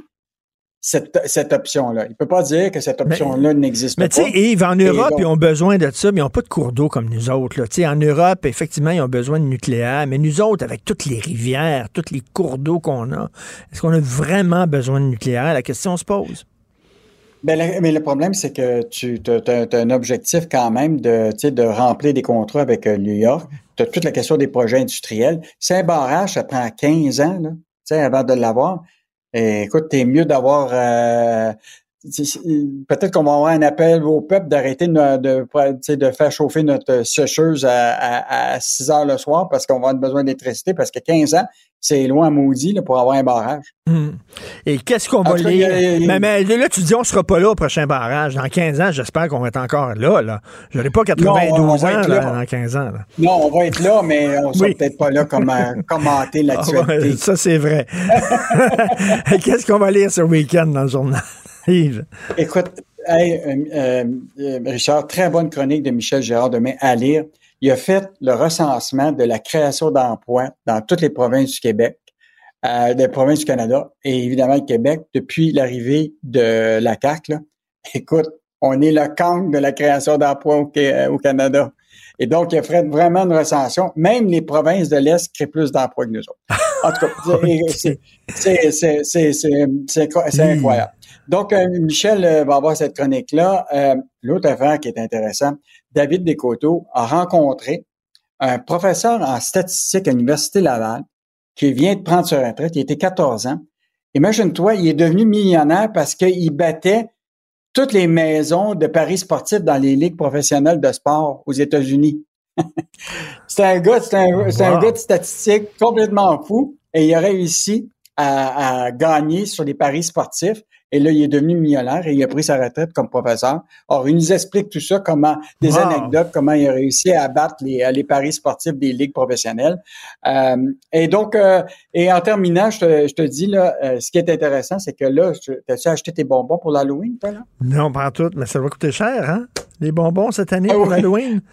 cette, cette option-là. Il peut pas dire que cette option-là n'existe pas. Mais tu sais, Yves, en Europe, ils ont besoin de ça, mais ils n'ont pas de cours d'eau comme nous autres. Là. En Europe, effectivement, ils ont besoin de nucléaire, mais nous autres, avec toutes les rivières, tous les cours d'eau qu'on a, est-ce qu'on a vraiment besoin de nucléaire? La question se pose. Ben, mais le problème, c'est que tu as, un objectif quand même de, de remplir des contrats avec euh, New York. Tu as toute la question des projets industriels. C'est un barrage, ça prend 15 ans là, avant de l'avoir. Et, écoute, t'es mieux d'avoir euh, peut-être qu'on va avoir un appel au peuple d'arrêter de, de, de, faire chauffer notre sécheuse à, à, 6 heures le soir parce qu'on va avoir besoin d'électricité parce que 15 ans, c'est loin maudit là, pour avoir un barrage. Hmm. Et qu'est-ce qu'on va lire? Mais, mais, là, tu dis on sera pas là au prochain barrage. Dans 15 ans, j'espère qu'on va être encore là. là. Je n'ai pas 92 ans dans 15 ans. Non, on va être là, mais on sera peut-être pas là comme commenter [LAUGHS] ah l'actualité. ça, c'est vrai. [LAUGHS] qu'est-ce qu'on va lire ce week-end dans le journal? Écoute, euh, euh, Richard, très bonne chronique de Michel Gérard demain à lire. Il a fait le recensement de la création d'emplois dans toutes les provinces du Québec, euh, des provinces du Canada et évidemment le Québec depuis l'arrivée de la CAQ. Écoute, on est le camp de la création d'emplois au, Canada. Et donc, il a fait vraiment une recension. Même les provinces de l'Est créent plus d'emplois que nous autres. En tout cas, c'est incroyable. Donc, euh, Michel euh, va avoir cette chronique-là. Euh, l'autre affaire qui est intéressante, David Descoteaux a rencontré un professeur en statistique à l'Université Laval qui vient de prendre sa retraite. Il était 14 ans. Imagine-toi, il est devenu millionnaire parce qu'il battait toutes les maisons de paris sportifs dans les ligues professionnelles de sport aux États-Unis. [LAUGHS] c'est un gars, c'est un, un, gars de statistique complètement fou et il a réussi à, à, gagner sur les paris sportifs. Et là, il est devenu millionnaire et il a pris sa retraite comme professeur. Or, il nous explique tout ça, comment des anecdotes, comment il a réussi à battre les, les paris sportifs des ligues professionnelles. Euh, et donc, euh, et en terminant, je te, je te dis là, euh, ce qui est intéressant, c'est que là, as-tu acheté tes bonbons pour l'Halloween, toi là? Non, pas tout, mais ça va coûter cher, hein? Les bonbons cette année ah pour l'Halloween? [LAUGHS]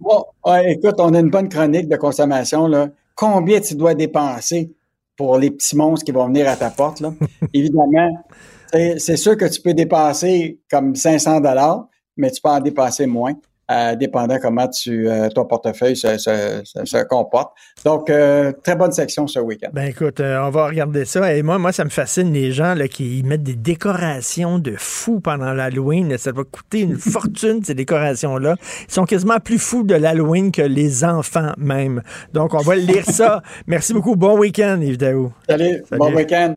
Bon, écoute, on a une bonne chronique de consommation là. Combien tu dois dépenser pour les petits monstres qui vont venir à ta porte là? [LAUGHS] Évidemment. C'est sûr que tu peux dépasser comme 500 dollars, mais tu peux en dépasser moins. Euh, dépendant comment tu, euh, ton portefeuille se, se, se, comporte. Donc, euh, très bonne section ce week-end. Ben écoute, on va regarder ça. Et moi, moi, ça me fascine les gens là, qui mettent des décorations de fous pendant l'Halloween. Ça va coûter une [LAUGHS] fortune, ces décorations-là. Ils sont quasiment plus fous de l'Halloween que les enfants même. Donc, on va lire ça. [LAUGHS] Merci beaucoup. Bon week-end, Yves Salut, Salut. bon week-end.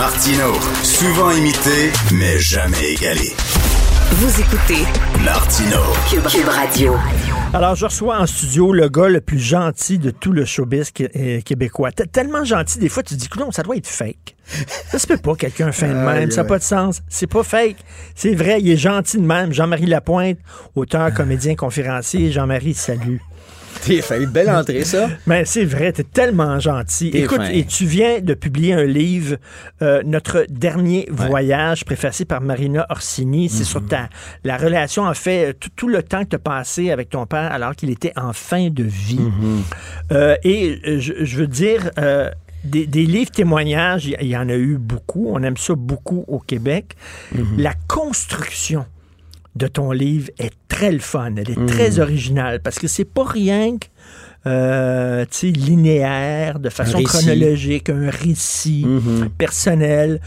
Martino, souvent imité, mais jamais égalé. Vous écoutez Martino, Cube, Radio. Alors, je reçois en studio le gars le plus gentil de tout le showbiz euh, québécois. tellement gentil, des fois, tu te dis, non, ça doit être fake. Ça se peut pas, quelqu'un fait de même. Ça n'a pas de sens. C'est pas fake. C'est vrai, il est gentil de même. Jean-Marie Lapointe, auteur, comédien, conférencier. Jean-Marie, salut. T'es fait une belle entrée, ça. Mais c'est vrai, t'es tellement gentil. Écoute, et tu viens de publier un livre, euh, Notre dernier voyage, préfacé par Marina Orsini. C'est sur mhm. ta la relation, en fait, tout, le temps que tu as passé avec ton père alors qu'il était en fin de vie. Mhm. Euh, et euh, je, veux dire, des, livres témoignages, il y, en a eu beaucoup. On aime ça beaucoup au Québec. Mhm. La construction de ton livre est très le fun. Elle est très mm. originale parce que c'est pas rien que euh, linéaire, de façon chronologique, un récit mm-hmm. personnel.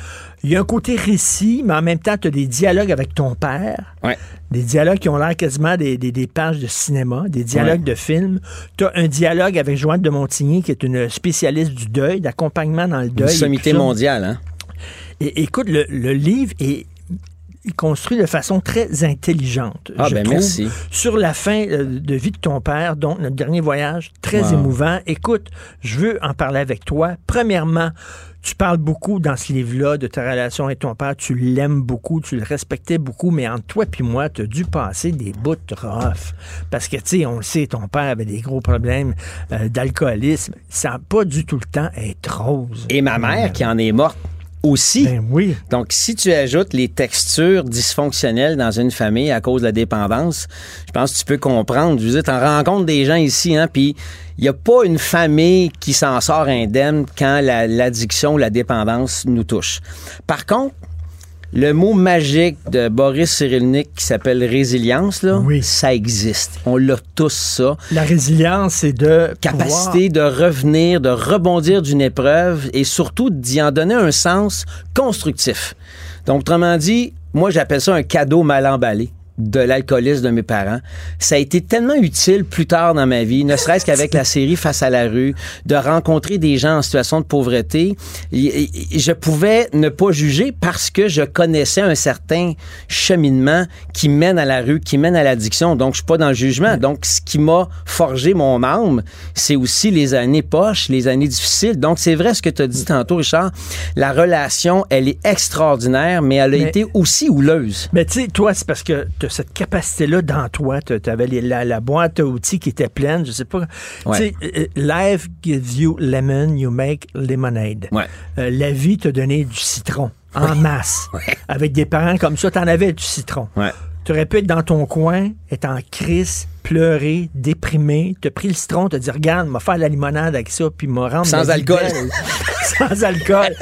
Il y a un côté récit, mais en même temps, tu as des dialogues avec ton père. Des dialogues qui ont l'air quasiment des, pages de cinéma, des dialogues de film. Tu as un dialogue avec Joanne de Montigny, qui est une spécialiste du deuil, d'accompagnement dans le deuil. Une sommité mondiale, hein? Et écoute, le livre est il construit de façon très intelligente. Ah, je ben, trouve. merci. Sur la fin euh, de vie de ton père, donc notre dernier voyage, très Wow. émouvant. Écoute, je veux en parler avec toi. Premièrement, tu parles beaucoup dans ce livre-là de ta relation avec ton père. Tu l'aimes beaucoup, tu le respectais beaucoup, mais entre toi et moi, tu as dû passer des bouts de rough. Parce que, tu sais, on le sait, ton père avait des gros problèmes euh, d'alcoolisme. Ça n'a pas du tout le temps être rose. Et ma mère qui en est morte aussi. Ben oui. Donc, si tu ajoutes les textures dysfonctionnelles dans une famille à cause de la dépendance, je pense que tu peux comprendre. Je veux dire, tu rencontres des gens ici, hein, puis il n'y a pas une famille qui s'en sort indemne quand la- l'addiction ou la dépendance nous touche. Par contre, le mot magique de Boris Cyrulnik qui s'appelle résilience, là, ça existe. On l'a tous ça. La résilience, c'est de capacité de revenir, de rebondir d'une épreuve et surtout d'y en donner un sens constructif. Donc, autrement dit, moi, j'appelle ça un cadeau mal emballé de l'alcoolisme de mes parents. Ça a été tellement utile plus tard dans ma vie, ne serait-ce qu'avec la série Face à la rue, de rencontrer des gens en situation de pauvreté. Et- et- Je pouvais ne pas juger parce que je connaissais un certain cheminement qui mène à la rue, qui mène à l'addiction. Donc, je suis pas dans le jugement. Donc, ce qui m'a forgé mon âme, c'est aussi les années poches, les années difficiles. Donc, c'est vrai ce que tu as dit tantôt, Richard. La relation, elle est extraordinaire, mais elle a Mais- été aussi houleuse. Mais tu sais, toi, c'est parce que as cette capacité-là dans toi. Tu avais la, la boîte à outils qui était pleine. Je sais pas. Ouais. Sais, euh, life gives you lemon, you make lemonade. Ouais. Euh, la vie t'a donné du citron en masse. [LAUGHS] Avec des parents comme ça, t'en avais du citron. Ouais. Tu aurais pu être dans ton coin, être en crise, pleurer, déprimé. Tu as pris le citron, tu as dit Regarde, m'a faire la limonade avec ça, puis m'a rendre. [LAUGHS] Sans alcool. Sans alcool.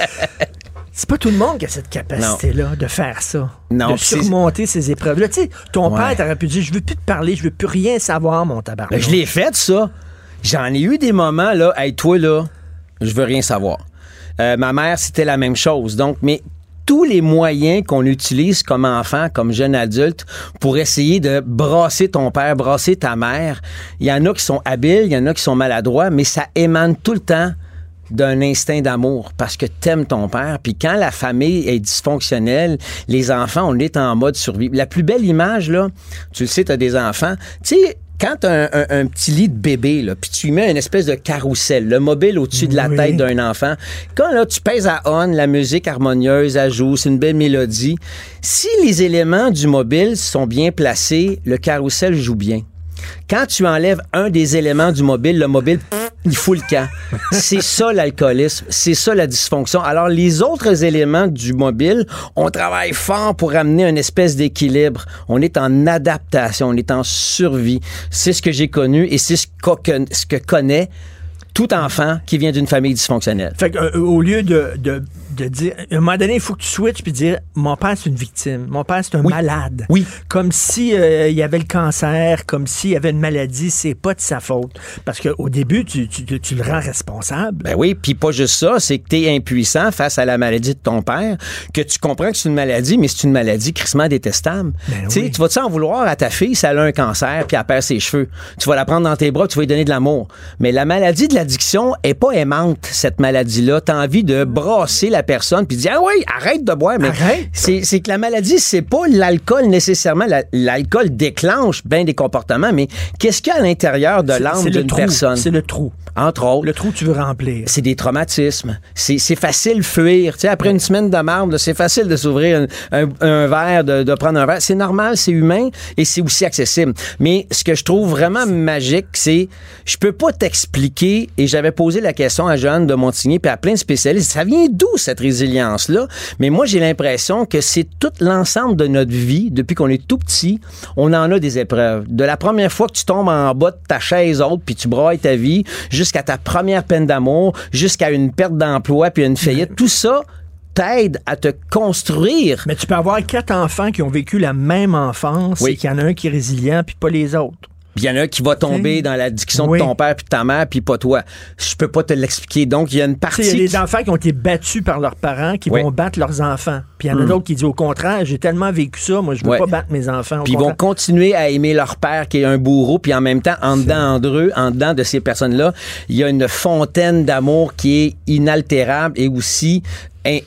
C'est pas tout le monde qui a cette capacité-là de faire ça. Non, de surmonter ces épreuves-là. Tu sais, ton Ouais. père t'aurait pu dire Je veux plus te parler, je veux plus rien savoir, mon tabac. Ben, je l'ai fait, ça. J'en ai eu des moments, là, hey, toi, là, je veux rien savoir. Euh, ma mère, c'était la même chose. Donc, mais tous les moyens qu'on utilise comme enfant, comme jeune adulte, pour essayer de brasser ton père, brasser ta mère, il y en a qui sont habiles, il y en a qui sont maladroits, mais ça émane tout le temps d'un instinct d'amour parce que t'aimes ton père. Puis quand la famille est dysfonctionnelle, les enfants, on est en mode survie. La plus belle image, là, tu le sais, t'as des enfants. Tu sais, quand t'as un, un- un petit lit de bébé, là, puis tu mets une espèce de carrousel, le mobile au-dessus de la Oui. tête d'un enfant, quand là, tu pèses à on, la musique harmonieuse, elle joue, c'est une belle mélodie. Si les éléments du mobile sont bien placés, le carrousel joue bien. Quand tu enlèves un des éléments du mobile, le mobile, pff, il fout le camp. C'est ça l'alcoolisme, c'est ça la dysfonction. Alors les autres éléments du mobile, on travaille fort pour amener une espèce d'équilibre. On est en adaptation, on est en survie. C'est ce que j'ai connu et c'est ce, que- ce que connaît tout enfant qui vient d'une famille dysfonctionnelle. Fait que, euh, au lieu de, de, de dire, à un moment donné, il faut que tu switches puis dire, mon père c'est une victime, mon père c'est un malade. Oui. Comme si euh, il y avait le cancer, comme s'il y avait une maladie, c'est pas de sa faute. Parce qu'au début, tu, tu, tu- tu le rends responsable. Ben oui, puis pas juste ça, c'est que tu es impuissant face à la maladie de ton père, que tu comprends que c'est une maladie, mais c'est une maladie crissement détestable. Ben tu sais, tu vas-tu en vouloir à ta fille si elle a un cancer puis elle perd ses cheveux? Tu vas la prendre dans tes bras, tu vas lui donner de l'amour. Mais la maladie de l'addiction est pas aimante, cette maladie-là. T'as envie de brasser la personne puis de dire, ah oui, arrête de boire. Mais c'est que la maladie, c'est pas l'alcool nécessairement. La- L'alcool déclenche bien des comportements, mais qu'est-ce qu'il y a à l'intérieur de l'âme d'une personne? C'est le trou. Entre autres. Le trou que tu veux remplir. C'est des traumatismes. C'est c'est facile de fuir. Tu sais, après une semaine de marde, c'est facile de s'ouvrir un, un- un verre, de, de prendre un verre. C'est normal, c'est humain et c'est aussi accessible. Mais ce que je trouve vraiment magique, c'est je peux pas t'expliquer, et j'avais posé la question à Jeanne de Montigny puis à plein de spécialistes, ça vient d'où cette résilience-là? Mais moi, j'ai l'impression que c'est tout l'ensemble de notre vie, depuis qu'on est tout petit, on en a des épreuves. De la première fois que tu tombes en bas de ta chaise haute puis tu brailles ta vie, jusqu'à ta première peine d'amour, jusqu'à une perte d'emploi puis une faillite, tout ça t'aide à te construire. Mais tu peux avoir quatre enfants qui ont vécu la même enfance Oui. et qu'il y en a un qui est résilient puis pas les autres. Puis il y en a un qui va tomber dans l'addiction Oui. de ton père puis de ta mère puis pas toi. Je peux pas te l'expliquer. Donc il y a une partie Il y a qui- des enfants qui ont été battus par leurs parents qui Oui. vont battre leurs enfants. Puis il y en a Mm. d'autres qui disent au contraire, j'ai tellement vécu ça, moi je veux Ouais. pas battre mes enfants. Puis ils vont continuer à aimer leur père qui est un bourreau, puis en même temps, en dedans, d'eux, en dedans de ces personnes-là, il y a une fontaine d'amour qui est inaltérable et aussi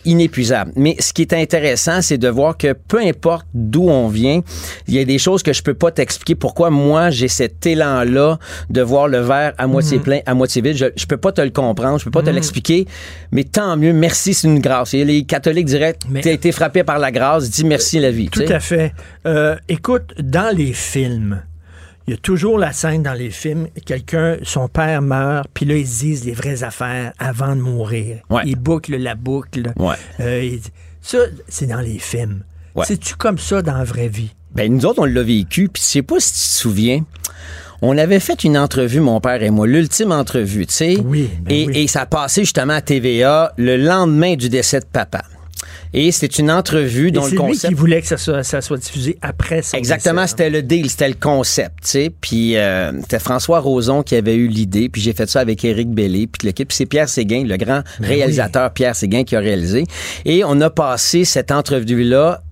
inépuisable. Mais ce qui est intéressant, c'est de voir que peu importe d'où on vient, il y a des choses que je peux pas t'expliquer pourquoi moi j'ai cet élan-là de voir le verre à moitié Mhm. plein, à moitié vide. Je, je peux pas te le comprendre, je peux pas te Mhm. l'expliquer, mais tant mieux, merci, c'est une grâce. Et les catholiques diraient, t'as été frappé par la grâce, dis merci la vie. Tout tu à fait. Euh, écoute, dans les films, il y a toujours la scène dans les films, quelqu'un, son père meurt, puis là, ils se disent les vraies affaires avant de mourir. Ouais. Ils bouclent la boucle. Ouais. Euh, ils- ça, c'est dans les films. Ouais. C'est-tu comme ça dans la vraie vie? Ben, nous autres, on l'a vécu, puis je sais pas si tu te souviens. On avait fait une entrevue, mon père et moi, l'ultime entrevue, tu sais? Oui, ben et, oui. et ça a passé justement à TVA le lendemain du décès de papa. Et c'était une entrevue dont c'est le lui concept... qui voulait que ça soit, ça soit diffusé après son Exactement, c'était le deal, c'était le concept, tu sais. Puis euh, c'était François Roson qui avait eu l'idée, puis j'ai fait ça avec Éric Bellé, puis l'équipe, c'est Pierre Séguin, le grand Ben réalisateur Pierre Séguin qui a réalisé. Et on a passé cette entrevue-là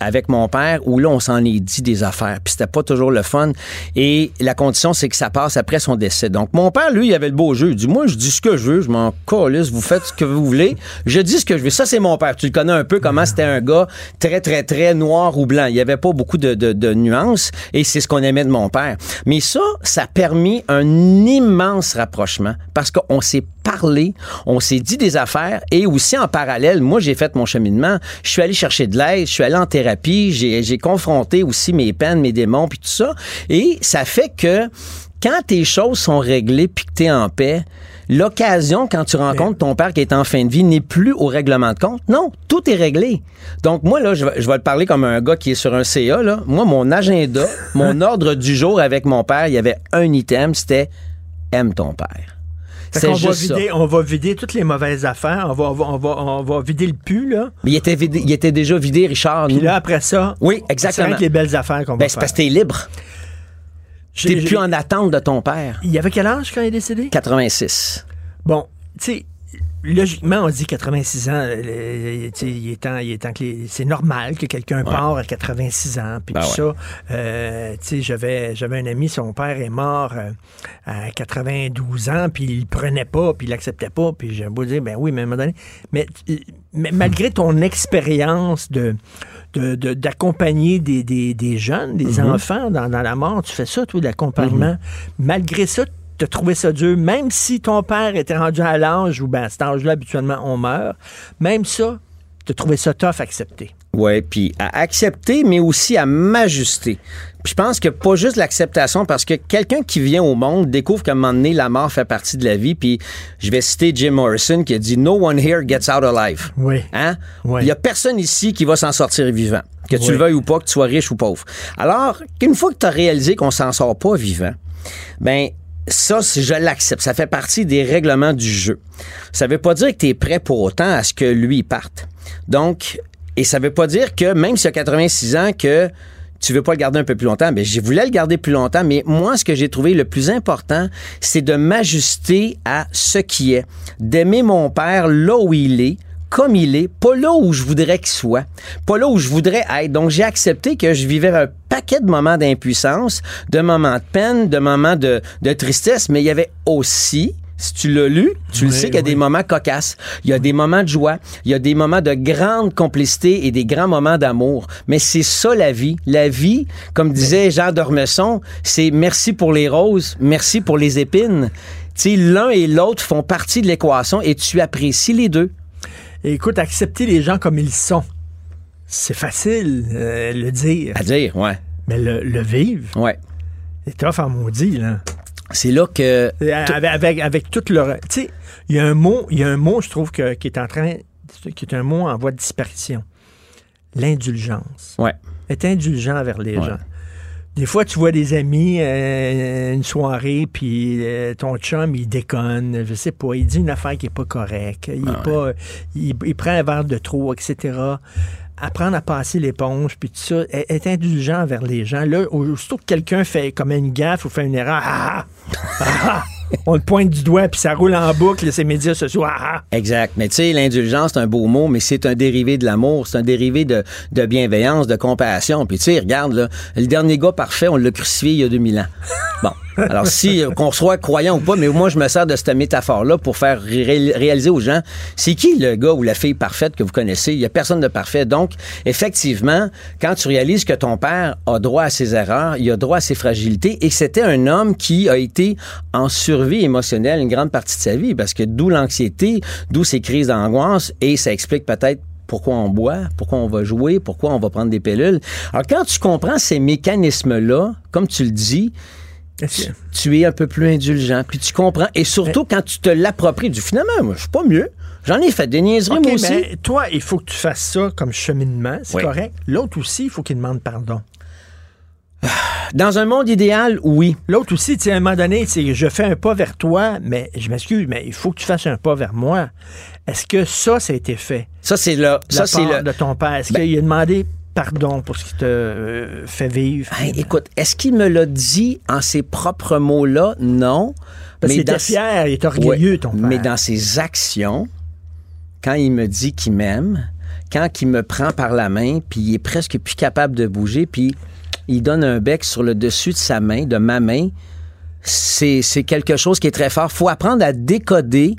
avec mon père où là on s'en est dit des affaires puis c'était pas toujours le fun. Et la condition c'est que ça passe après son décès. Donc mon père lui il avait le beau jeu. Il dit moi je dis ce que je veux je m'en calisse vous faites ce que vous voulez. Je dis ce que je veux. Ça c'est mon père. Tu le connais un peu comment c'était un gars très très très noir ou blanc. Il y avait pas beaucoup de, de, nuances et c'est ce qu'on aimait de mon père. Mais ça ça a permis un immense rapprochement parce qu'on s'est parlé, on s'est dit des affaires et aussi en parallèle, moi j'ai fait mon cheminement, je suis allé chercher de l'aide, je suis allé en thérapie, j'ai j'ai confronté aussi mes peines, mes démons puis tout ça et ça fait que quand tes choses sont réglées puis que tu es en paix, l'occasion quand tu rencontres ton père qui est en fin de vie n'est plus au règlement de compte. Non, tout est réglé. Donc moi là, je vais, je vais te parler comme un gars qui est sur un CA là. Moi mon agenda, [LAUGHS] mon ordre du jour avec mon père, il y avait un item, c'était aime ton père. C'est va vider, on va vider toutes les mauvaises affaires. On va, on va, on va, on va vider le pu, là. Mais il était, vidé- il était déjà vidé, Richard. Puis nous. là, après ça, oui, c'est exactement. que les belles affaires qu'on Ben, va c'est faire. parce que t'es libre. T'es plus en attente de ton père. Il y avait quel âge quand il est décédé? 86. Bon, tu sais, logiquement, on dit 86 ans. euh, sais, il est temps, il est temps que les- c'est normal que quelqu'un part à 86 ans. Puis Ben tout ouais. ça. Euh, j'avais, j'avais un ami, son père est mort euh, à 92 ans, puis il le prenait pas, puis il l'acceptait pas. Puis j'ai beau dire, ben oui, mais à un moment donné. Mais, euh, mais malgré ton expérience de de- de- d'accompagner des, des- des jeunes, des Mhm. enfants dans, dans la mort. Tu fais ça, toi, de l'accompagnement. Malgré ça, tu as trouvé ça dur, même si ton père était rendu à l'âge où, ben, à cet âge-là, habituellement, on meurt, même ça, tu as trouvé ça tough à accepter. Ouais, puis à accepter, mais aussi à m'ajuster. Puis je pense que pas juste l'acceptation, parce que quelqu'un qui vient au monde découvre qu'à un moment donné, la mort fait partie de la vie. Puis je vais citer Jim Morrison qui a dit No one here gets out alive. Oui. Hein? Oui. Il y a personne ici qui va s'en sortir vivant. Que tu Oui. le veuilles ou pas, que tu sois riche ou pauvre. Alors, qu'une fois que tu as réalisé qu'on s'en sort pas vivant, ben ça, je l'accepte. Ça fait partie des règlements du jeu. Ça veut pas dire que tu es prêt pour autant à ce que lui parte. Donc, et ça veut pas dire que même s'il a 86 ans, que tu veux pas le garder un peu plus longtemps. Ben, je voulais le garder plus longtemps, mais moi, ce que j'ai trouvé le plus important, c'est de m'ajuster à ce qui est, d'aimer mon père là où il est, comme il est, pas là où je voudrais qu'il soit, pas là où je voudrais être. Donc, j'ai accepté que je vivais un paquet de moments d'impuissance, de moments de peine, de moments de, de tristesse, mais il y avait aussi, si tu l'as lu, tu le sais qu'il y a oui. des moments cocasses, il y a des moments de joie, il y a des moments de grande complicité et des grands moments d'amour. Mais c'est ça la vie. La vie, comme disait Jean Dormesson, c'est merci pour les roses, merci pour les épines. Tu sais, l'un et l'autre font partie de l'équation et tu apprécies les deux. Et écoute, accepter les gens comme ils sont, c'est facile euh, le dire. À dire, ouais. Mais le, le vivre, Ouais. c'est tough en maudit, là. C'est là que. Et Avec, avec, avec tout le. Tu sais, il y a un mot, il y a un mot, je trouve, que- qui est en train. qui est un mot en voie de disparition. L'indulgence. Ouais. Être indulgent envers les Ouais. gens. Des fois, tu vois des amis, euh, une soirée, puis euh, ton chum, il déconne, je sais pas, il dit une affaire qui est pas correcte, il, est Ah pas, il, il prend un verre de trop, etc. Apprendre à passer l'éponge, puis tout ça, être être indulgent envers les gens. Là, aussitôt que quelqu'un fait comme une gaffe ou fait une erreur, ah, ah, ah, [LAUGHS] on le pointe du doigt, puis ça roule en boucle, ces médias sociaux, ah, ah. Exact. Mais tu sais, l'indulgence, c'est un beau mot, mais c'est un dérivé de l'amour, c'est un dérivé de, de bienveillance, de compassion. Puis tu sais, regarde, là, le dernier gars parfait, on l'a crucifié il y a 2000 ans. Bon. Alors, si euh, qu'on soit croyant ou pas, mais moi, je me sers de cette métaphore-là pour faire ré- réaliser aux gens, c'est qui le gars ou la fille parfaite que vous connaissez? Il y a personne de parfait. Donc, effectivement, quand tu réalises que ton père a droit à ses erreurs, il a droit à ses fragilités, et c'était un homme qui a été en survie émotionnelle une grande partie de sa vie, parce que d'où l'anxiété, d'où ces crises d'angoisse, et ça explique peut-être pourquoi on boit, pourquoi on va jouer, pourquoi on va prendre des pilules. Alors, quand tu comprends ces mécanismes-là, comme tu le dis, tu, tu es un peu plus indulgent, puis tu comprends. Et surtout, quand tu te l'appropries, du finalement, moi, je suis pas mieux. J'en ai fait des niaiseries, moi aussi. mais toi, il faut que tu fasses ça comme cheminement, c'est Oui. correct. L'autre aussi, il faut qu'il demande pardon. Dans un monde idéal, oui. L'autre aussi, tu sais, à un moment donné, je fais un pas vers toi, mais je m'excuse, mais il faut que tu fasses un pas vers moi. Est-ce que ça, ça a été fait? Ça, c'est de Ça, c'est le. de ton père. Est-ce Ben- qu'il a demandé pardon pour ce qui te euh, fait vivre? Hey, écoute, est-ce qu'il me l'a dit en ses propres mots-là? Non. Parce qu'il était fier, il est orgueilleux, Ouais, ton père. Mais dans ses actions, quand il me dit qu'il m'aime, quand il me prend par la main, puis il est presque plus capable de bouger, puis il donne un bec sur le dessus de sa main, de ma main, c'est quelque chose qui est très fort. faut apprendre à décoder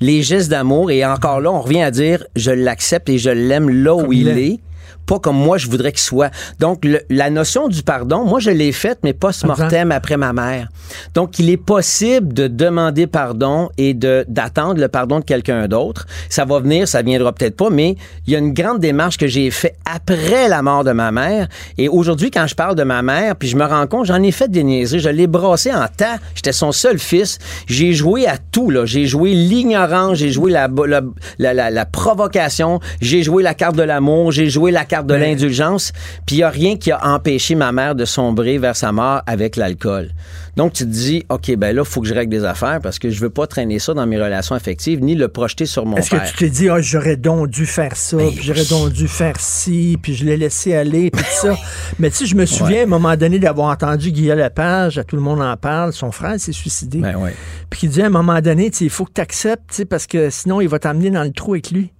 les gestes d'amour. Et encore là, on revient à dire, je l'accepte et je l'aime là où Comme il il est. est pas comme moi je voudrais qu'il soit. Donc le- la notion du pardon, moi je l'ai faite mais post-mortem après ma mère. Donc il est possible de demander pardon et de d'attendre le pardon de quelqu'un d'autre. Ça va venir, ça viendra peut-être pas mais il y a une grande démarche que j'ai faite après la mort de ma mère. Et aujourd'hui quand je parle de ma mère puis je me rends compte, j'en ai fait des niaiseries, je l'ai brassé en tas, j'étais son seul fils, j'ai joué à tout là, j'ai joué l'ignorance, j'ai joué la, la, la, la- la provocation, j'ai joué la carte de l'amour, j'ai joué la carte de Mais- l'indulgence, puis il n'y a rien qui a empêché ma mère de sombrer vers sa mort avec l'alcool. Donc tu te dis, OK, ben là, il faut que je règle des affaires parce que je veux pas traîner ça dans mes relations affectives ni le projeter sur mon Est-ce que tu t'es dit, ah, j'aurais donc dû faire ça, puis j'aurais donc dû faire ci, puis je l'ai laissé aller, puis tout ça. [LAUGHS] Mais tu sais, je me souviens à un moment donné d'avoir entendu Guillaume Lepage, à tout le monde en parle, son frère s'est suicidé. Ben ouais. Puis qui disait à un moment donné, il faut que tu acceptes, parce que sinon, il va t'emmener dans le trou avec lui.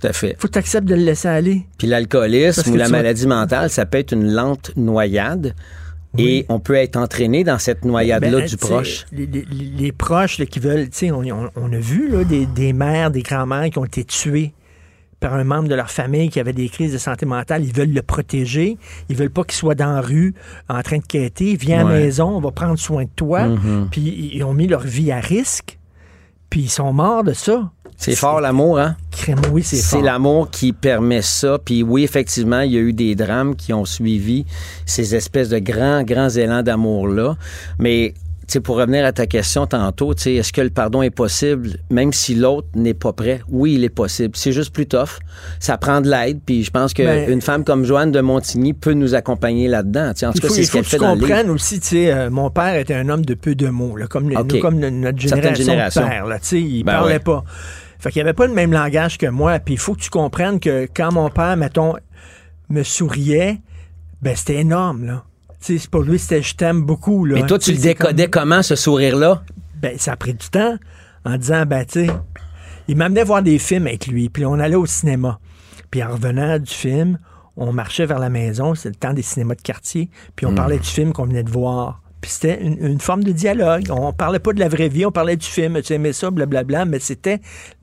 Tout à fait. faut que tu acceptes de le laisser aller. Puis l'alcoolisme ou la vas- maladie mentale, ça peut être une lente noyade. Et on peut être entraîné dans cette noyade-là Ben, du proche. Les, les- les proches là, qui veulent, tu sais, on, on- on a vu là, des, des mères, des grands-mères qui ont été tués par un membre de leur famille qui avait des crises de santé mentale. Ils veulent le protéger. Ils veulent pas qu'il soit dans la rue en train de quêter. Viens à la maison, on va prendre soin de toi. Mhm. Puis ils ont mis leur vie à risque. Puis ils sont morts de ça. C'est fort l'amour, hein? Oui, c'est C'est fort. l'amour qui permet ça. Puis oui, effectivement, il y a eu des drames qui ont suivi ces espèces de grands, grands élans d'amour-là. Mais, tu sais, pour revenir à ta question tantôt, tu sais, est-ce que le pardon est possible, même si l'autre n'est pas prêt? Oui, il est possible. C'est juste plus tough. Ça prend de l'aide. Puis je pense qu'une Ben- femme comme Joanne de Montigny peut nous accompagner là-dedans. En tout Il cas, faut, c'est ce qu'elle fait dans le livre. aussi, tu sais, euh, mon père était un homme de peu de mots, là, comme, nous, comme notre génération, de père, là, il Ben parlait ouais. pas. Fait qu'il avait pas le même langage que moi, puis il faut que tu comprennes que quand mon père, mettons, me souriait, ben c'était énorme, là. Tu sais, pour lui, c'était « je t'aime beaucoup », là. Mais toi, tu le décodais comme- comment, ce sourire-là? ben, ça a pris du temps en disant, ben, tu sais, il m'amenait voir des films avec lui, puis on allait au cinéma. Puis en revenant du film, on marchait vers la maison, c'est le temps des cinémas de quartier, puis on Hmm. parlait du film qu'on venait de voir. Puis c'était une, une forme de dialogue. On parlait pas de la vraie vie, on parlait du film, tu aimais ça, blablabla, mais c'était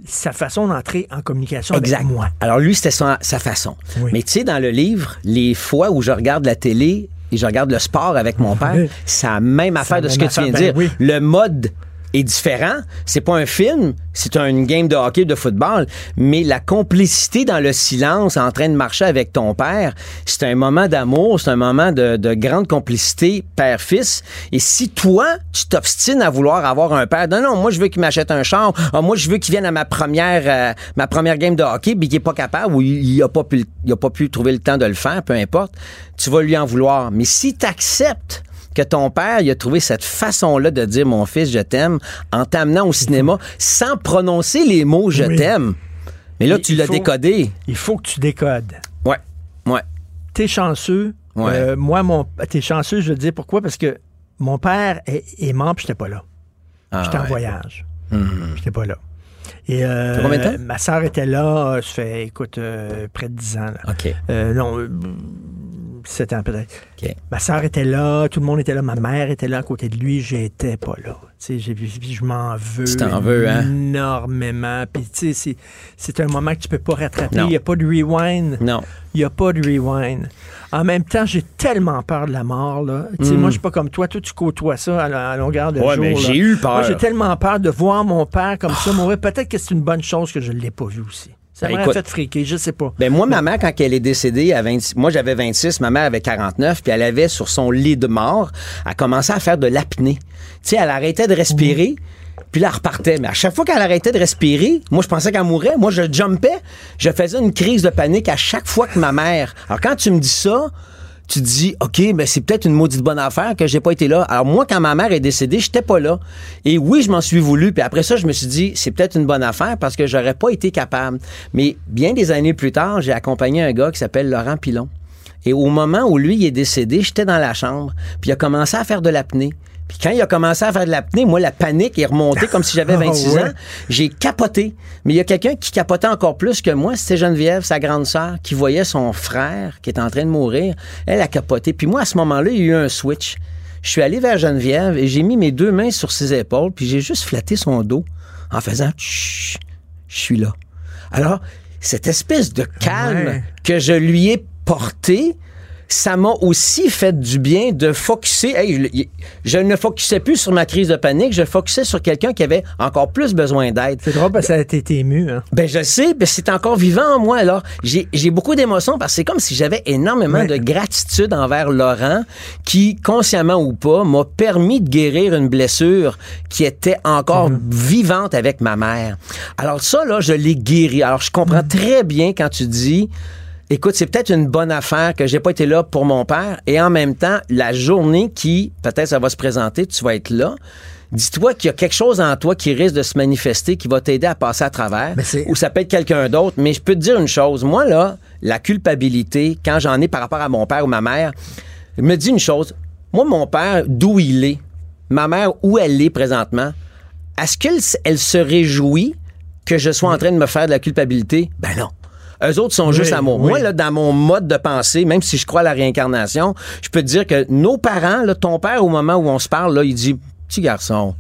sa façon d'entrer en communication Exact. avec moi. Alors lui, c'était sa façon. Oui. Mais tu sais, dans le livre, les fois où je regarde la télé et je regarde le sport avec mon père, Oui. c'est la même affaire de ce que tu viens de dire. ben oui. Le mode est différent. C'est pas un film, c'est un- une game de hockey, de football, mais la complicité dans le silence en train de marcher avec ton père, c'est un moment d'amour, c'est un moment de, de grande complicité père-fils. Et si toi, tu t'obstines à vouloir avoir un père, non, non, moi je veux qu'il m'achète un char, Ah, moi je veux qu'il vienne à ma première, euh, ma première game de hockey, puis qu'il est pas capable ou il, il a pas pu, il a pas pu trouver le temps de le faire, peu importe, tu vas lui en vouloir. Mais si tu que ton père, il a trouvé cette façon-là de dire mon fils, je t'aime, en t'amenant au cinéma sans prononcer les mots je Oui. t'aime. Mais là, tu l'as décodé. Il faut que tu décodes. Ouais. Ouais. T'es chanceux. Ouais. Euh, moi, mon, t'es chanceux, je veux dire pourquoi? Parce que mon père est, est mort, puis j'étais pas là. Ah, J'étais en ouais. voyage. Mhm. J'étais pas là. Et euh, Ça combien de temps? ma soeur était là, euh, ça fait, écoute, euh, près de 10 ans. là. OK. Euh, non, 17 ans peut-être. Ma soeur était là, tout le monde était là, ma mère était là à côté de lui, j'étais pas là. Tu sais, je m'en veux Tu t'en veux, hein? énormément. Puis tu sais, c'est- un moment que tu peux pas rattraper. Il n'y a pas de rewind. Non. Il n'y a pas de rewind. En même temps, j'ai tellement peur de la mort. Là. Tu sais, Mm. Moi, je suis pas comme toi. Toi, tu côtoies ça à, longueur de Ouais, jour. mais là. j'ai eu peur. Moi, j'ai tellement peur de voir mon père comme ça mourir. Peut-être que c'est une bonne chose que je ne l'ai pas vu aussi. Ça Ben, écoute. fait friquer, je sais pas. Ben moi, ma mère, quand elle est décédée à 26, moi j'avais 26, ma mère avait 49, puis elle avait sur son lit de mort, elle commençait à faire de l'apnée. Tu sais, elle arrêtait de respirer, puis là, elle repartait. Mais à chaque fois qu'elle arrêtait de respirer, moi, je pensais qu'elle mourait. Moi, je jumpais. Je faisais une crise de panique à chaque fois que ma mère. Alors, quand tu me dis ça, tu dis, OK, ben c'est peut-être une maudite bonne affaire que j'ai pas été là. Alors moi, quand ma mère est décédée, j'étais pas là. Et oui, je m'en suis voulu. Puis après ça, je me suis dit, c'est peut-être une bonne affaire parce que j'aurais pas été capable. Mais bien des années plus tard, j'ai accompagné un gars qui s'appelle Laurent Pilon. Et au moment où lui il est décédé, j'étais dans la chambre. Puis il a commencé à faire de l'apnée. Puis quand il a commencé à faire de l'apnée, moi, la panique est remontée comme si j'avais [LAUGHS] Ah 26 ouais. ans. J'ai capoté. Mais il y a quelqu'un qui capotait encore plus que moi. C'était Geneviève, sa grande sœur, qui voyait son frère qui était en train de mourir. Elle a capoté. Puis moi, à ce moment-là, il y a eu un switch. Je suis allé vers Geneviève et j'ai mis mes deux mains sur ses épaules, puis j'ai juste flatté son dos en faisant Chut, je suis là. Alors, cette espèce de calme Ouais. que je lui ai porté, ça m'a aussi fait du bien de focuser. Hey, je, je ne focusais plus sur ma crise de panique, je focusais sur quelqu'un qui avait encore plus besoin d'aide. C'est drôle parce que ça a été ému. Hein? Ben je sais, ben c'est encore vivant en moi. Alors j'ai beaucoup d'émotions parce que c'est comme si j'avais énormément Ouais. de gratitude envers Laurent, qui consciemment ou pas m'a permis de guérir une blessure qui était encore Mhm. vivante avec ma mère. Alors ça là, je l'ai guéri. Alors je comprends Mhm. très bien quand tu dis. Écoute, c'est peut-être une bonne affaire que j'ai pas été là pour mon père et en même temps, la journée qui, peut-être ça va se présenter, tu vas être là. Dis-toi qu'il y a quelque chose en toi qui risque de se manifester, qui va t'aider à passer à travers, ou ça peut être quelqu'un d'autre. Mais je peux te dire une chose, moi là, la culpabilité, quand j'en ai par rapport à mon père ou ma mère, me dit une chose. Moi, mon père, d'où il est, ma mère, où elle est présentement, est-ce qu'elle elle se réjouit que je sois en train de me faire de la culpabilité? Ben non. Eux autres sont Oui, juste amour. oui. Moi, là, dans mon mode de pensée, même si je crois à la réincarnation, je peux te dire que nos parents, là, ton père, au moment où on se parle, là, il dit Petit garçon,